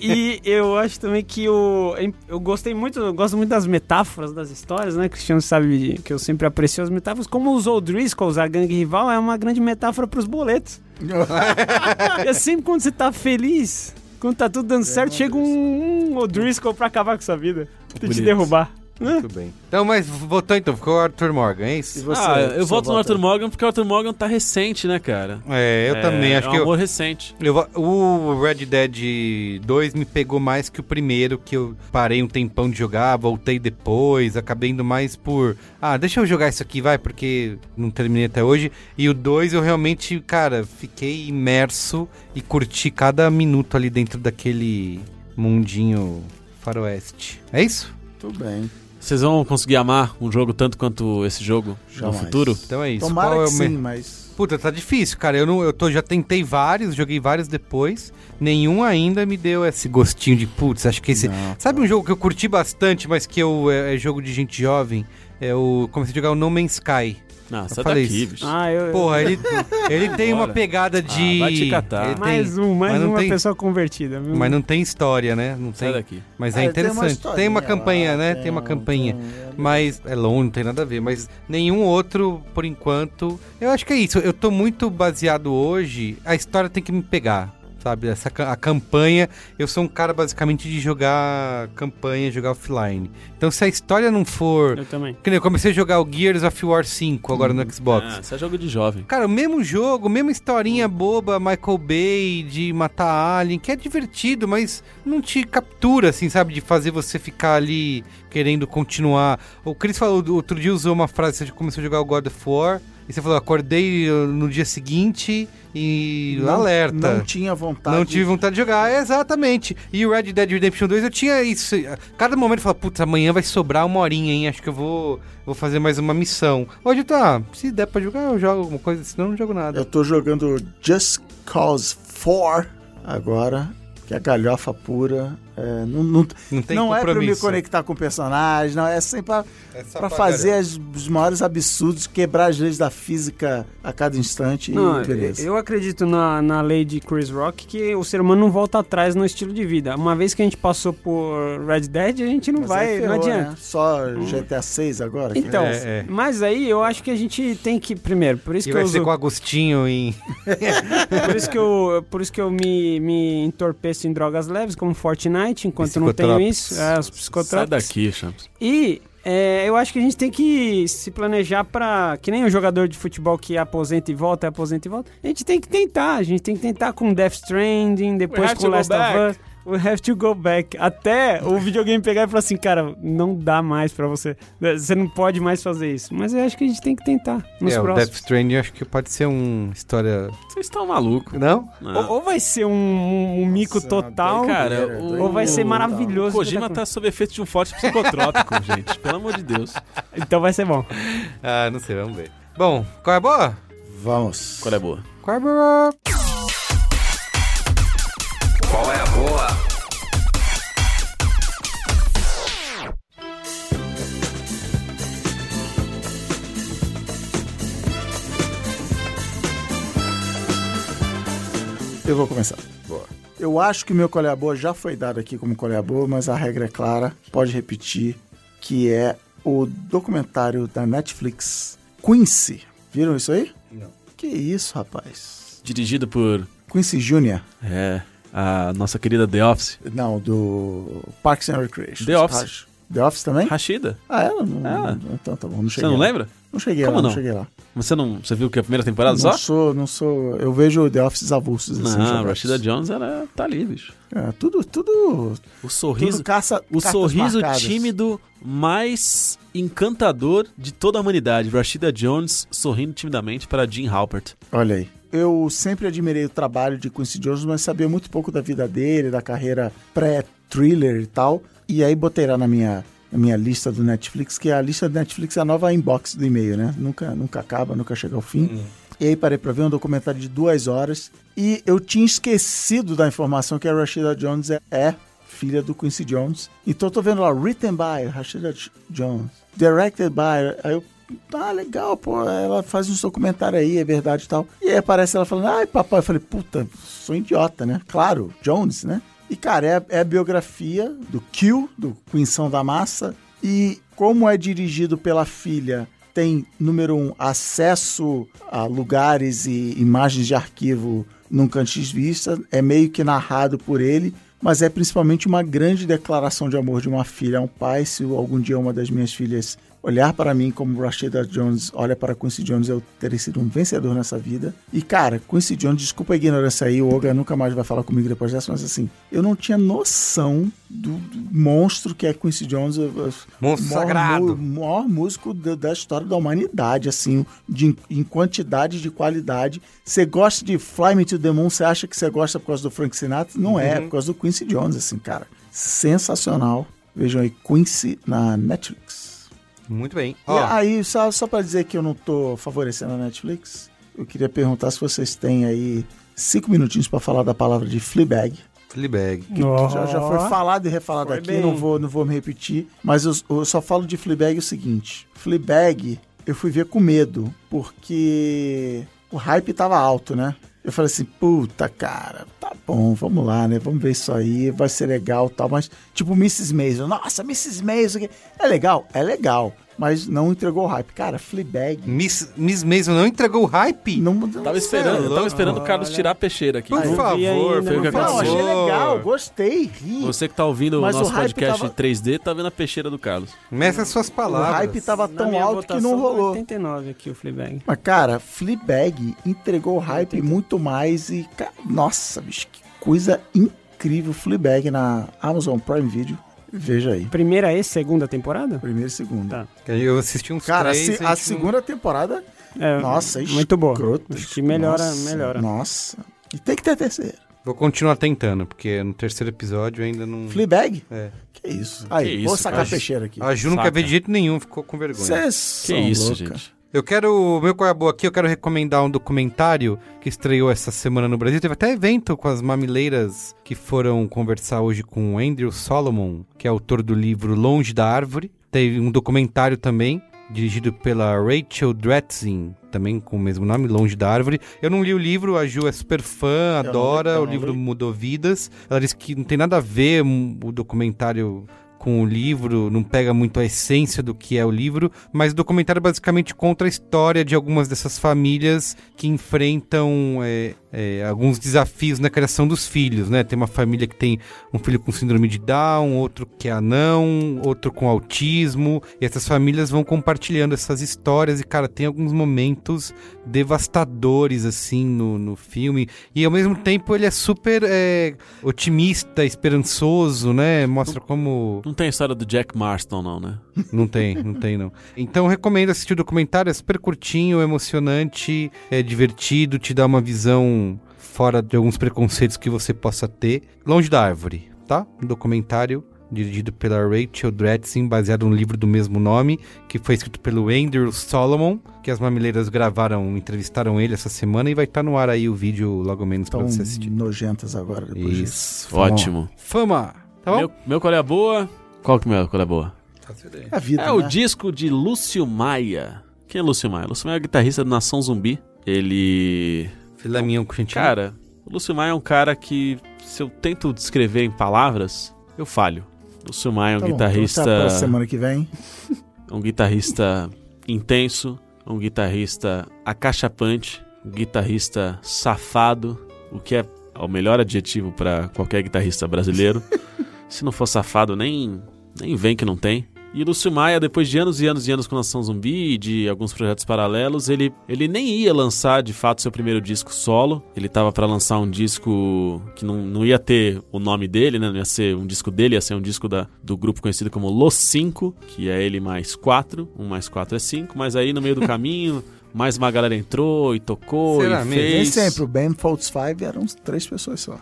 E eu acho também que o. Eu gostei muito, eu gosto muito das metáforas das histórias, né? Cristiano sabe que eu sempre aprecio as metáforas. Como os O'Driscolls, a gangue rival, é uma grande metáfora pros boletos. é sempre quando você tá feliz, quando tá tudo dando certo, chega um, um O'Driscoll pra acabar com sua vida. Pra te Bonito. derrubar. Muito bem. Então, mas votou então, ficou o Arthur Morgan, é isso? você, ah, eu voto no voto Arthur? Morgan porque o Arthur Morgan tá recente, né, cara? É, eu É, também. Acho é que um eu, amor recente. eu o Red Dead 2 me pegou mais que o primeiro, que eu parei um tempão de jogar, voltei depois, acabei indo mais por. Ah, deixa eu jogar isso aqui, vai, porque não terminei até hoje. E o 2 eu realmente, cara, fiquei imerso e curti cada minuto ali dentro daquele mundinho faroeste. É isso? Tudo bem. Vocês vão conseguir amar um jogo tanto quanto esse jogo Jamais. no futuro? Então é isso. Tomara Qual é que o me- sim, mas... Puta, tá difícil, cara. Eu, não, eu tô, já tentei vários, joguei vários depois. Nenhum ainda me deu esse gostinho de putz. Acho que esse. Não, Sabe um jogo que eu curti bastante, mas que eu, é, é jogo de gente jovem? É o. Comecei a jogar o No Man's Sky. Ah, sai falei daqui, isso. bicho. Ah, eu. Porra, ele, ele tem uma Bora. pegada de. Ah, vai te catar. ele tem- mais um, mais mas não uma tem- pessoa convertida, viu? Mas não tem história, né? Não Sai tem. daqui. Mas Ah, é tem uma interessante. Tem uma, historinha campanha, lá, né? tem Tem uma um- campanha. tem um- Mas é longe, não tem nada a ver. Mas nenhum outro, por enquanto. Eu acho que é isso. Eu tô muito baseado hoje. A história tem que me pegar. Sabe? Essa, a campanha. Eu sou um cara basicamente de jogar campanha, jogar offline. Então se a história não for. Eu também. Que nem eu comecei a jogar o Gears of War 5 agora no Xbox. Ah, isso é jogo de jovem. Cara, o mesmo jogo, mesma historinha boba, Michael Bay, de matar alien, que é divertido, mas não te captura, assim, sabe? De fazer você ficar ali querendo continuar. O Chris falou, outro dia usou uma frase, você começou a jogar o God of War, e você falou, acordei no dia seguinte e Não- alerta. Não tinha vontade. Não tive vontade de jogar, é, exatamente. E o Red Dead Redemption 2 eu tinha isso. Cada momento eu falava, putz, amanhã vai sobrar uma horinha, hein? Acho que eu vou, vou fazer mais uma missão. Hoje tá, se der pra jogar, eu jogo alguma coisa, senão eu não jogo nada. Eu tô jogando Just Cause 4 agora, que é galhofa pura. É, não não, Não tem não é pra me conectar com personagens, não, é sempre pra, É fazer as- os maiores absurdos, quebrar as leis da física a cada instante Não, e beleza. eu acredito na, na lei de Chris Rock que o ser humano não volta atrás no estilo de vida. Uma vez que a gente passou por Red Dead, a gente não Mas vai, aí não ferrou, adianta. né? Só GTA 6 agora? Então, É, é. mas aí eu acho que a gente tem que, primeiro, por isso E que eu vai ser uso, com o Agostinho em. por isso que eu, por isso que eu me, me entorpeço em drogas leves, como Fortnite, enquanto não tenho isso, é, os Sai psicotrópicos. daqui, Champs. E é, eu acho que a gente tem que se planejar pra. Que nem o jogador de futebol que aposenta e volta, aposenta e volta. A gente tem que tentar. A gente tem que tentar com Death Stranding, depois com Last of. Us. We have to go back. Até o videogame pegar e falar assim, cara, não dá mais pra você. Você não pode mais fazer isso. Mas eu acho que a gente tem que tentar nos é, o próximos. Death Stranding acho que pode ser uma história. Vocês estão malucos. Não? Ou, ou vai ser um, um- um mico Nossa, total, cara, doideira, o- ou vai ser o- maravilhoso. O Kojima espetacular. tá sob efeito de um forte psicotrópico, gente. Pelo amor de Deus. Então vai ser bom. Ah, não sei, vamos ver. Bom, qual é a boa? Vamos. Qual é boa? Qual é a boa? Eu vou começar. Boa. Eu acho que o meu colher boa já foi dado aqui como colher boa, mas a regra é clara, pode repetir, que é o documentário da Netflix Quincy. Viram isso aí? Não. Que isso, rapaz? Dirigido por Quincy Jr. é, a nossa querida The Office. Não, do Parks and Recreation. The Office. The Office também? Rashida. Ah, ela? Não, não- então tá bom, não Você cheguei não lá. lembra? Não cheguei Como lá, não? não? cheguei lá. Você não. Você viu que a primeira temporada não só? sou, não sou... Eu vejo The Office avulsos, assim, Não. Rashida Jones, ela tá ali, bicho. É, tudo, tudo... O sorriso. tudo caça, O sorriso marcadas. tímido mais encantador de toda a humanidade. Rashida Jones sorrindo timidamente para Jim Halpert. Olha aí. Eu sempre admirei o trabalho de Quincy Jones, mas sabia muito pouco da vida dele, da carreira pré-thriller e tal. E aí botei lá na minha, na minha lista do Netflix, que a lista do Netflix é a nova inbox do e-mail, né? Nunca, nunca acaba, nunca chega ao fim. E aí parei pra ver um documentário de duas horas. E eu tinha esquecido da informação que a Rashida Jones é, é filha do Quincy Jones. Então eu tô vendo lá, written by Rashida Jones, directed by. Aí eu, ah, legal, pô, ela faz uns documentários aí, é verdade e tal. E aí aparece ela falando, ai, papai, eu falei, puta, sou idiota, né? Claro, Jones, né? E, cara, é, é a biografia do Q, do Quinção da Massa. E como é dirigido pela filha, tem, número um, acesso a lugares e imagens de arquivo nunca antes vista. É meio que narrado por ele, mas é principalmente uma grande declaração de amor de uma filha a um pai. Se algum dia uma das minhas filhas olhar para mim como Rashida Jones olha para Quincy Jones, eu terei sido um vencedor nessa vida. E, cara, Quincy Jones, desculpa a ignorância aí, o Olga nunca mais vai falar comigo depois dessa, mas assim, eu não tinha noção do, do monstro que é Quincy Jones. Monstro maior, sagrado. O maior músico da, da, história da humanidade, assim, de, em quantidade de qualidade. Você gosta de Fly Me to the Moon, você acha que você gosta por causa do Frank Sinatra? Não é, é por causa do Quincy Jones, assim, cara. Sensacional. Vejam aí, Quincy na Netflix. Muito bem. E aí, só, só para dizer que eu não tô favorecendo a Netflix, eu queria perguntar se vocês têm aí cinco minutinhos para falar da palavra de Fleabag. Fleabag. Que oh. já, já foi falado e refalado foi aqui, não vou, não vou me repetir. Mas eu, eu só falo de Fleabag o seguinte. Fleabag, eu fui ver com medo, porque o hype tava alto, né? Eu falei assim, puta, cara, tá bom, vamos lá, né? Vamos ver isso aí, vai ser legal tal. Mas, tipo, Mrs. Maisel, nossa, Mrs. Maisel, é legal? É legal mas não entregou o hype. Cara, Fleabag. Miss, Miss Mason não entregou o hype? Não, não tava esperando, eu tava esperando o Carlos tirar a peixeira aqui. Por favor, foi o que aconteceu. Não, achei legal, gostei, ri. Você que tá ouvindo mas o nosso o podcast tava... 3D, tá vendo a peixeira do Carlos. Meça suas palavras. O hype tava tão alto que não rolou. 89 aqui o Fleabag. Mas, cara, Fleabag entregou o hype 80. muito mais e, nossa, bicho, que coisa incrível. Fleabag na Amazon Prime Video. Veja aí. Primeira e segunda temporada? Primeira e segunda. Tá. Eu assisti uns Cara, três, a, a segunda temporada. É, nossa, muito boa. Acho que melhora, nossa, melhora. Nossa. E tem que ter terceira. Vou continuar tentando, porque no terceiro episódio ainda não. Fleabag? É. Que isso. Aí, que vou isso, sacar cara. a peixeira aqui. A Ju não quer ver de jeito nenhum, ficou com vergonha. Cês que isso, louca. gente. Eu quero, meu qual é boa aqui, eu quero recomendar um documentário que estreou essa semana no Brasil. Teve até evento com as mamileiras que foram conversar hoje com o Andrew Solomon, que é autor do livro Longe da Árvore. Teve um documentário também, dirigido pela Rachel Dretzin, também com o mesmo nome, Longe da Árvore. Eu não li o livro, a Ju é super fã, adora, o livro mudou vidas. Ela disse que não tem nada a ver o documentário com o livro, não pega muito a essência do que é o livro, mas o documentário basicamente conta a história de algumas dessas famílias que enfrentam é, é, alguns desafios na criação dos filhos, né? Tem uma família que tem um filho com síndrome de Down, outro que é anão, outro com autismo, e essas famílias vão compartilhando essas histórias e, cara, tem alguns momentos devastadores, assim, no, no filme, e ao mesmo tempo ele é super é, otimista, esperançoso, né? Mostra como... Não tem a história do Jack Marston, não, né? Não tem, não tem, não. Então recomendo assistir o documentário, é super curtinho, emocionante, é divertido, te dá uma visão fora de alguns preconceitos que você possa ter. Longe da Árvore, tá? Um documentário dirigido pela Rachel Dretzin, baseado no livro do mesmo nome, que foi escrito pelo Andrew Solomon, que as mamileiras gravaram, entrevistaram ele essa semana e vai estar tá no ar aí o vídeo logo menos para você assistir. nojentas agora depois Isso. disso. Ótimo. Fama. Tá bom? Meu, meu qual é a boa? Qual que é meu qual é a boa? A vida, é né? o disco de Lúcio Maia. Quem é Lúcio Maia? Lúcio Maia é guitarrista do Nação Zumbi. Ele Filé mignon com gentil. Cara, o Lúcio Maia é um cara que, se eu tento descrever em palavras, eu falho. O Lúcio Maia é um Tá bom, guitarrista. então tá pra semana que vem. um guitarrista intenso, um guitarrista acachapante, um guitarrista safado, o que é o melhor adjetivo para qualquer guitarrista brasileiro. Se não for safado, nem, nem vem que não tem. E Lúcio Maia, depois de anos e anos e anos com Nação Zumbi e de alguns projetos paralelos, ele, ele nem ia lançar de fato seu primeiro disco solo. Ele tava para lançar um disco que não, não ia ter o nome dele, né? Não ia ser um disco dele, ia ser um disco da, do grupo conhecido como Los Cinco, que é ele mais quatro. Um mais quatro é cinco, mas aí no meio do caminho. Mais uma galera entrou e tocou Será e mesmo? fez. Nem sempre. O Ben Folds Five eram três pessoas só.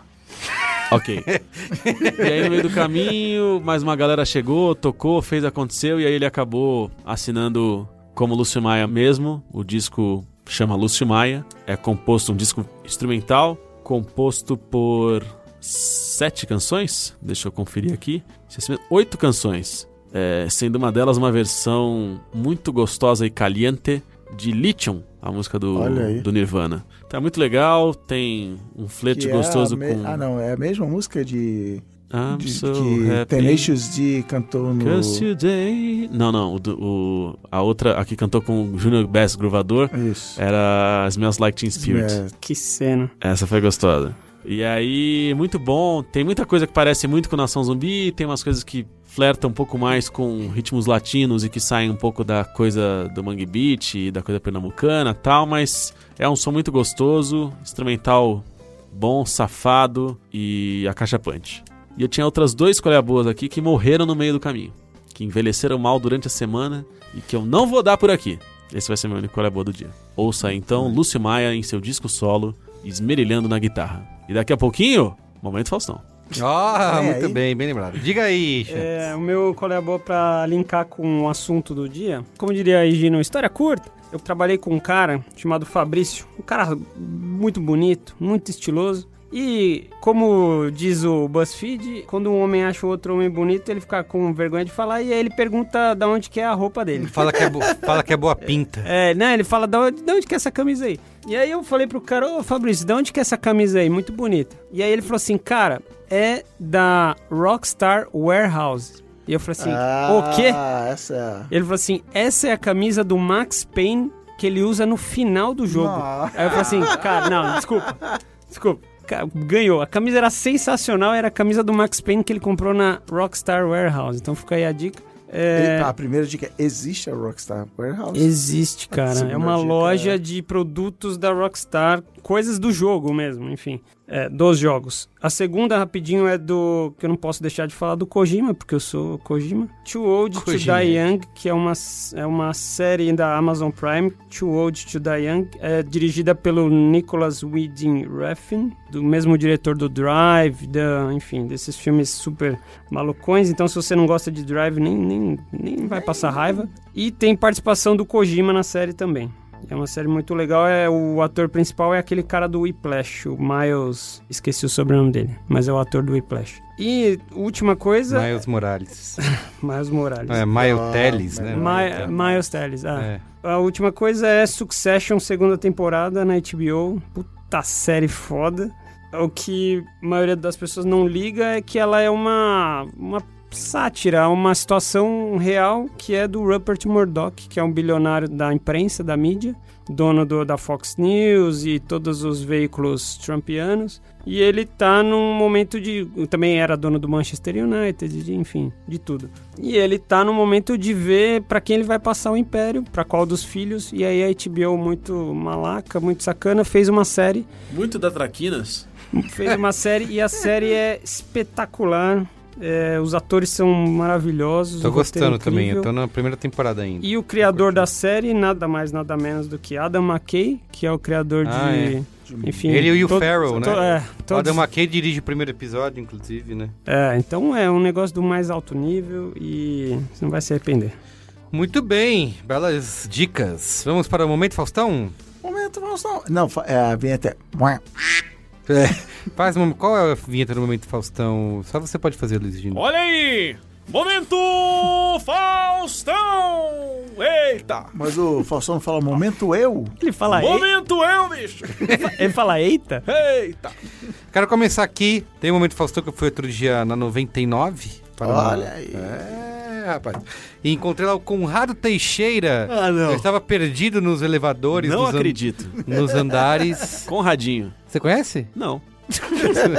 Ok. e aí no meio do caminho, mais uma galera chegou, tocou, fez, aconteceu, e aí ele acabou assinando como Lúcio Maia mesmo, o disco chama Lúcio Maia. É composto um disco instrumental, composto por sete canções. Deixa eu conferir aqui. Oito canções. É, sendo uma delas uma versão muito gostosa e caliente de Lithium, a música do, do Nirvana. Tá muito legal, tem um flete que gostoso é com. Ah, não, é a mesma música de. I'm de, so que happy. Tenacious D cantou no. Cause today... Não, não, o, o- a outra, a que cantou com o Junior Bass Gruvador, Isso. era Smells Like Teen Spirit. É, Que cena. Essa foi gostosa. E aí, muito bom. Tem muita coisa que parece muito com Nação Zumbi, tem umas coisas que flertam um pouco mais com ritmos latinos e que saem um pouco da coisa do Mangue Beat e da coisa pernambucana tal, mas é um som muito gostoso, instrumental bom, safado e acachapante. E eu tinha outras dois boas aqui que morreram no meio do caminho, que envelheceram mal durante a semana e que eu não vou dar por aqui. Esse vai ser meu único boa do dia. Ouça então Lúcio Maia em seu disco solo, esmerilhando na guitarra. E daqui a pouquinho, Momento Faustão. Ah, É, muito aí. bem, bem lembrado. Diga aí. É, o meu qual é a boa pra linkar com o assunto do dia. Como diria a Gino, história curta. Eu trabalhei com um cara chamado Fabrício, um cara muito bonito, muito estiloso. E como diz o BuzzFeed, quando um homem acha o outro homem bonito, ele fica com vergonha de falar e aí ele pergunta da onde que é a roupa dele. Fala que é, fala que é boa pinta. É, né? Ele fala, da onde, da onde que é essa camisa aí? E aí eu falei pro cara, ô Fabrício, da onde que é essa camisa aí? Muito bonita. E aí ele falou assim, cara, é da Rockstar Warehouse. E eu falei assim, o quê? Ah, essa Ele falou assim, essa é a camisa do Max Payne que ele usa no final do jogo. Nossa. Aí eu falei assim, cara, não, desculpa, desculpa. Ganhou. A camisa era sensacional, era a camisa do Max Payne que ele comprou na Rockstar Warehouse. Então fica aí a dica. É, A primeira dica é: existe a Rockstar Warehouse? Existe, cara. É uma dica loja é- de produtos da Rockstar, coisas do jogo mesmo, enfim, é, dos jogos. A segunda, rapidinho, é do. que eu não posso deixar de falar do Kojima, porque eu sou Kojima. Too Old to Kojima. Die Young, que é uma, é uma série da Amazon Prime. Too Old to Die Young, é dirigida pelo Nicholas Winding Refn, do mesmo diretor do Drive, da, enfim, desses filmes super malucões. Então, se você não gosta de Drive, nem, nem, nem vai passar raiva. E tem participação do Kojima na série também. É uma série muito legal. É, o ator principal é aquele cara do Whiplash, o Miles. Esqueci o sobrenome dele, mas é o ator do Whiplash. E última coisa, Miles Morales. Miles Morales. É, Miles Ah, Teles, né? Mi- Miles Teles, ah. É. A última coisa é Succession, segunda temporada na HBO. Puta série foda. O que a maioria das pessoas não liga é que ela é uma, uma sátira, uma situação real que é do Rupert Murdoch, que é um bilionário da imprensa, da mídia, dono do, da Fox News e todos os veículos trumpianos. E ele tá num momento de. Também era dono do Manchester United, de- enfim, de tudo. E ele tá no momento de ver pra quem ele vai passar o império, pra qual dos filhos. E aí a HBO, muito malaca, muito sacana, fez uma série. Muito da Traquinas. Fez uma série e a série é espetacular. É, os atores são maravilhosos. Tô gostando também, eu tô na primeira temporada ainda. E o criador da série, nada mais, nada menos do que Adam McKay, que é o criador Ah, de. é. Enfim. Ele e o Will Ferrell, né? to- é, todos- Adam McKay dirige o primeiro episódio, inclusive, né? é, então é um negócio do mais alto nível e você não vai se arrepender. Muito bem, belas dicas. Vamos para o Momento Faustão? Momento, vamos não. É, a vinheta é. Faz uma, qual é a vinheta do Momento Faustão? Só você pode fazer, Luiz Gino. Olha aí! Momento Faustão! Eita! Mas o Faustão não fala momento eu? Ele fala, Momento eu, bicho! ele fala eita? Eita! Quero começar aqui. Tem o Momento Faustão que eu fui outro dia na 99. para uma- Olha aí. É, rapaz. E encontrei lá o Conrado Teixeira. Ah, não. Eu estava perdido nos elevadores, Não nos, an- acredito. nos andares. Conradinho. Você conhece? Não.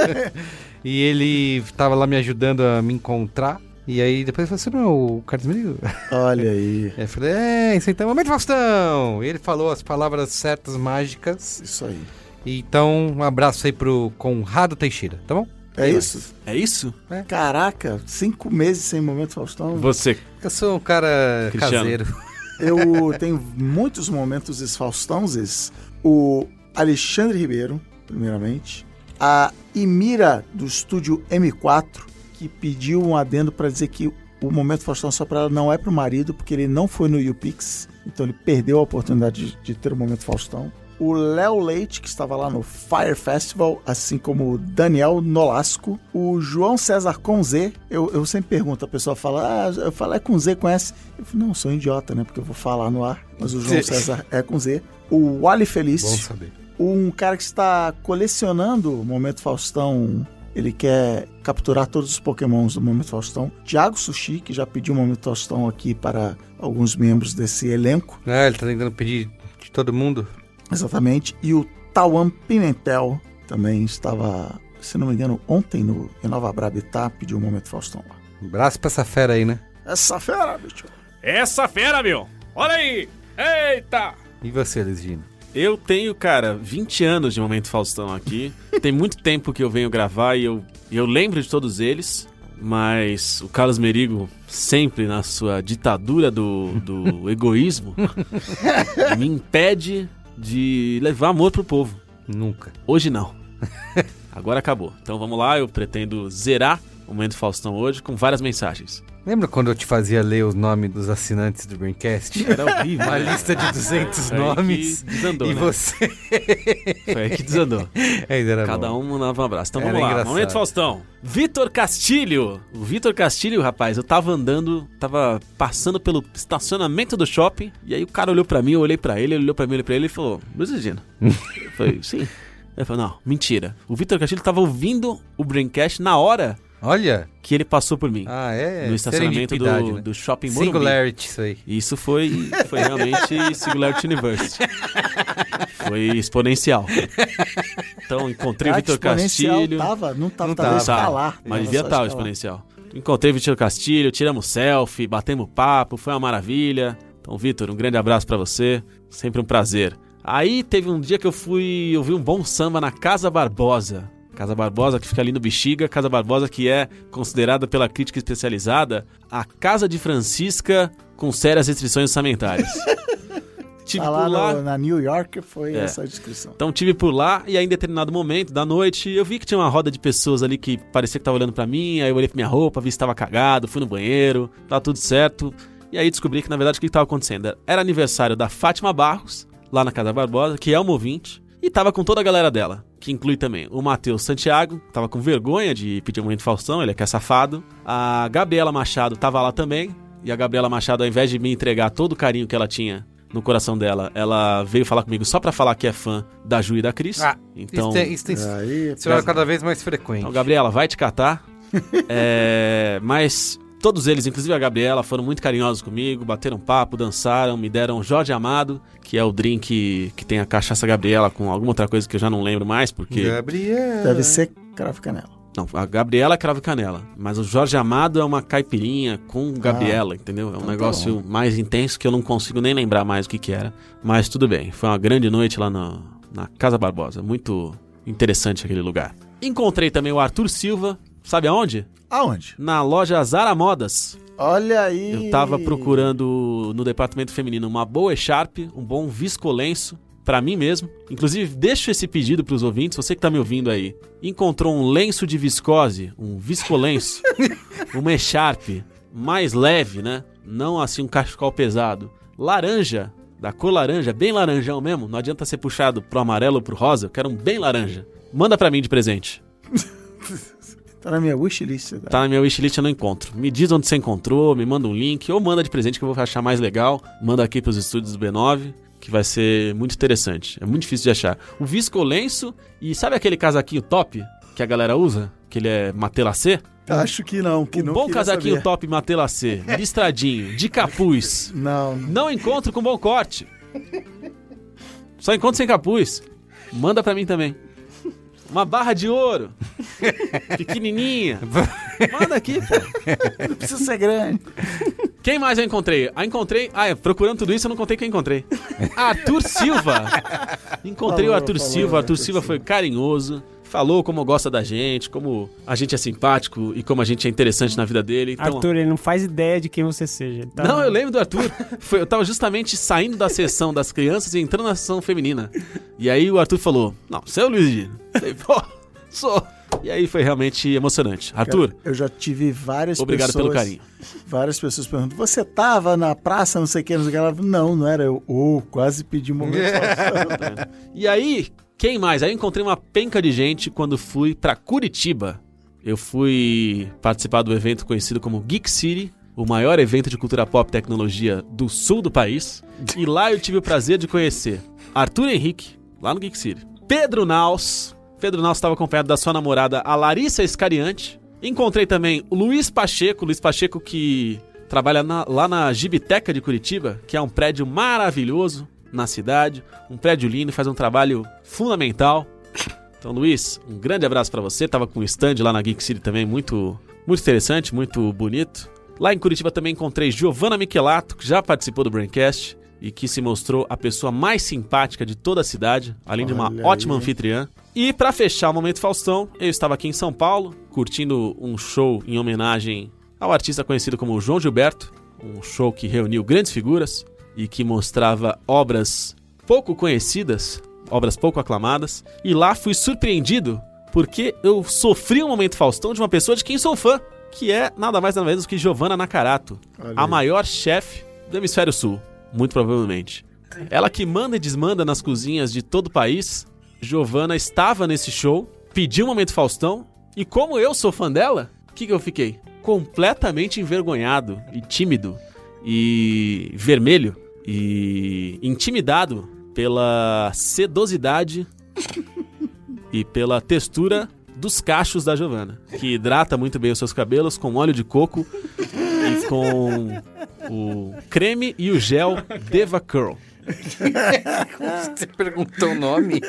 E ele estava lá me ajudando a me encontrar. E aí depois ele falou: Você não é o Carlos? Olha aí. Eu falei: É, isso aí então é o Momento Faustão. E ele falou as palavras certas, mágicas. Isso aí. Então, um abraço aí pro Conrado Teixeira, tá bom? É isso? É isso? Caraca, cinco meses sem momento Faustão. Você. Eu sou um cara Cristiano. caseiro. Eu tenho muitos momentos esfaustãozes. O Alexandre Ribeiro, primeiramente. A Imira, do estúdio M4, que pediu um adendo para dizer que o momento Faustão só para ela não é pro marido, porque ele não foi no YouPix. então ele perdeu a oportunidade de, de ter o momento Faustão. O Léo Leite, que estava lá no Fire Festival, assim como o Daniel Nolasco. O João César com Z. Eu, eu sempre pergunto, a pessoa fala, ah, eu falo, é com Z, conhece? Eu falo, não, sou um idiota, né? Porque eu vou falar no ar. Mas o João César é com Z. O Wally Bom Felício. saber. Um cara que está colecionando o Momento Faustão. Ele quer capturar todos os pokémons do Momento Faustão. Tiago Sushi, que já pediu o Momento Faustão aqui para alguns membros desse elenco. Ah, ele tá tentando pedir de todo mundo. Exatamente. E o Tawan Pimentel também estava, se não me engano, ontem no em Nova Brabitá, pediu o Momento Faustão lá. Um braço pra essa fera aí, né? Essa fera, bicho. Essa fera, meu! Olha aí! Eita! E você, Lisgino? Eu tenho, cara, 20 anos de Momento Faustão aqui. Tem muito tempo que eu venho gravar e eu, eu lembro de todos eles. Mas o Carlos Merigo, sempre na sua ditadura do, do egoísmo, me impede de levar amor pro povo. Nunca. Hoje não. Agora acabou. Então vamos lá, eu pretendo zerar o Momento Faustão hoje com várias mensagens. Lembra quando eu te fazia ler os nomes dos assinantes do Braincast? Era horrível. Uma né? lista de 200 Foi aí nomes. desandou, e né? você. Foi aí que desandou. Ainda era Cada bom. um mandava um abraço. Então Era vamos lá. engraçado. Momento Faustão. Vitor Castilho. O Vitor Castilho, rapaz, eu tava andando, tava passando pelo estacionamento do shopping, e aí o cara olhou pra mim, eu olhei pra ele, ele olhou pra mim, eu olhei pra ele e falou: Luiz Regina. eu falei, sim. Ele falou, não, mentira. O Vitor Castilho tava ouvindo o Braincast na hora Olha. que ele passou por mim. Ah, é. no estacionamento do, né? do shopping Morumbi. Singularity, isso aí. Isso foi, foi realmente Singularity University. Foi exponencial. Então encontrei o Ah, Vitor Castilho. Tava, não tava, Não tava tava. escalar. Mas devia estar o exponencial. Encontrei o Vitor Castilho, tiramos selfie, batemos papo, foi uma maravilha. Então, Vitor, um grande abraço pra você. Sempre um prazer. Aí teve um dia que eu fui ouvir um bom samba na Casa Barbosa. Casa Barbosa, que fica ali no Bexiga. Casa Barbosa, que é considerada pela crítica especializada a Casa de Francisca com sérias restrições orçamentárias. Tive Tá lá por lá. no- na New York foi É. essa a descrição. Então tive por lá e aí em determinado momento da noite eu vi que tinha uma roda de pessoas ali que parecia que tava olhando pra mim, aí eu olhei pra minha roupa, vi se tava cagado, fui no banheiro, tá tudo certo. E aí descobri que na verdade o que que tava acontecendo? Era aniversário da Fátima Barros, lá na Casa Barbosa, que é uma ouvinte, e tava com toda a galera dela, que inclui também o Matheus Santiago, que tava com vergonha de pedir um momento Faustão, ele é que é safado. A Gabriela Machado tava lá também, e a Gabriela Machado, ao invés de me entregar todo o carinho que ela tinha no coração dela, ela veio falar comigo só pra falar que é fã da Ju e da Cris. Ah, então, isso tem, isso tem Aí, se torna cada vez mais frequente. então, Gabriela, vai te catar. É, mas todos eles, inclusive a Gabriela, foram muito carinhosos comigo, bateram papo, dançaram, me deram Jorge Amado, que é o drink que tem a cachaça Gabriela com alguma outra coisa que eu já não lembro mais, porque. Gabriel. Deve ser cravo canela. Não, a Gabriela é cravo canela. Mas o Jorge Amado é uma caipirinha com Gabriela, entendeu? É um então tá negócio mais intenso que eu não consigo nem lembrar mais o que, que era. Mas tudo bem, foi uma grande noite lá na, na Casa Barbosa. Muito interessante aquele lugar. Encontrei também o Arthur Silva, sabe aonde? Aonde? Na loja Zara Modas. Olha aí. Eu tava procurando no departamento feminino uma boa echarpe, um bom viscolenço pra mim mesmo. Inclusive, deixo esse pedido pros ouvintes, você que tá me ouvindo aí. Encontrou um lenço de viscose, um viscolenço, uma echarpe mais leve, né? Não assim um cachecol pesado. Laranja, da cor laranja, bem laranjão mesmo. Não adianta ser puxado pro amarelo ou pro rosa, eu quero um bem laranja. Manda pra mim de presente. Tá na minha wishlist. Tá? Tá na minha wishlist, eu não encontro. Me diz onde você encontrou, me manda um link, ou manda de presente que eu vou achar mais legal. Manda aqui pros estúdios do B9, que vai ser muito interessante. É muito difícil de achar. O visco lenço e sabe aquele casaquinho top que a galera usa? Que ele é matelacê? Acho que não. Que Um não bom casaquinho saber. top matelacê, listradinho, de capuz. Não, Não encontro com bom corte. Só encontro sem capuz. Manda pra mim também. Uma barra de ouro. Pequenininha. Manda aqui, pô. não precisa ser grande. Quem mais eu encontrei? Ah, encontrei. Ah, é, procurando tudo isso, eu não contei quem encontrei. Arthur Silva. Encontrei o Falou, Arthur falou, Silva. O Arthur Arthur Silva foi carinhoso. Falou como gosta da gente, como a gente é simpático e como a gente é interessante na vida dele. Então, Arthur, ele não faz ideia de quem você seja. Tá- Não, eu lembro do Arthur. Foi- eu tava justamente saindo da sessão das crianças e entrando na sessão feminina. E aí o Arthur falou: Não, você é o Luiz Gino. Eu Falei, pô, sou. E aí foi realmente emocionante. Arthur, Cara, eu já tive várias obrigado pessoas... pelo carinho. Várias pessoas perguntam, você tava na praça, não sei o que, não sei o que. Ela, não, não era eu. Oh, quase pedi um momento. É. E aí, quem mais? Aí eu encontrei uma penca de gente quando fui pra Curitiba. Eu fui participar do evento conhecido como Geek City, o maior evento de cultura pop e tecnologia do sul do país. E lá eu tive o prazer de conhecer Arthur Henrique, lá no Geek City. Pedro Naus. Pedro Naus estava acompanhado da sua namorada, a Larissa Escariante. Encontrei também o Luiz Pacheco, Luiz Pacheco que trabalha na- lá na Gibiteca de Curitiba, que é um prédio maravilhoso na cidade, um prédio lindo, faz um trabalho fundamental. Então, Luiz, um grande abraço pra você. Tava com um stand lá na Geek City também, muito, muito interessante, muito bonito. Lá em Curitiba também encontrei Giovanna Michelato, que já participou do Braincast e que se mostrou a pessoa mais simpática de toda a cidade, além de uma Olha ótima aí. anfitriã. E pra fechar o momento Faustão, eu estava aqui em São Paulo, curtindo um show em homenagem ao artista conhecido como João Gilberto, um show que reuniu grandes figuras e que mostrava obras pouco conhecidas, obras pouco aclamadas, e lá fui surpreendido porque eu sofri um momento Faustão de uma pessoa de quem sou fã, que é nada mais nada menos que Giovanna Nakarato, a maior chefe do hemisfério sul, muito provavelmente. Ela que manda e desmanda nas cozinhas de todo o país. Giovanna estava nesse show, pediu um momento Faustão, e como eu sou fã dela, o que, que eu fiquei? Completamente envergonhado e tímido e vermelho e intimidado pela sedosidade e pela textura dos cachos da Giovanna, que hidrata muito bem os seus cabelos com óleo de coco e com o creme e o gel Deva Curl. Você perguntou o nome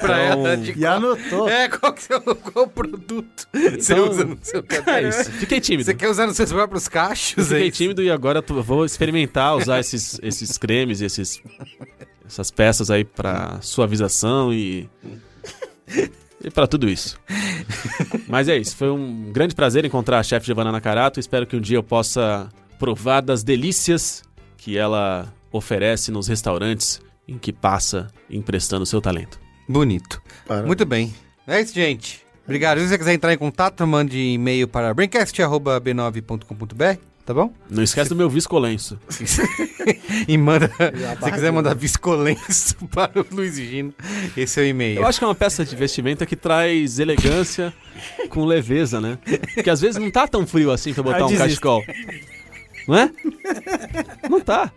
pra ela de E anotou. É, qual, que é o, qual produto você Então, usa no seu É cabelo? isso. Fiquei tímido. Você quer usar nos seus próprios cachos? é Fiquei isso? tímido e agora tu- vou experimentar usar esses, esses cremes, esses, essas peças aí pra suavização e. E pra tudo isso. Mas é isso, foi um grande prazer encontrar a chefe Giovanna Nakarato. Espero que um dia eu possa provar das delícias que ela oferece nos restaurantes em que passa emprestando seu talento. Bonito. Para. Muito bem. É isso, gente. Obrigado. Se você quiser entrar em contato, mande e-mail para braincast.b9.com.br, tá bom? Não esquece do meu viscolenço. E manda, se você quiser mandar viscolenço para o Luiz Gino, esse é o e-mail. Eu acho que é uma peça de vestimenta que traz elegância com leveza, né? Porque às vezes não tá tão frio assim pra botar um desisto. cachecol. Não é? Não tá.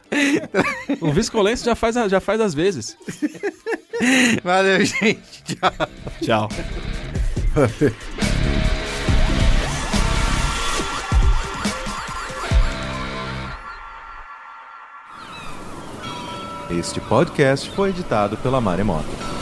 Um viscolenço já faz, já faz às vezes. Valeu, gente. Tchau. Tchau. Este podcast foi editado pela Maremoto.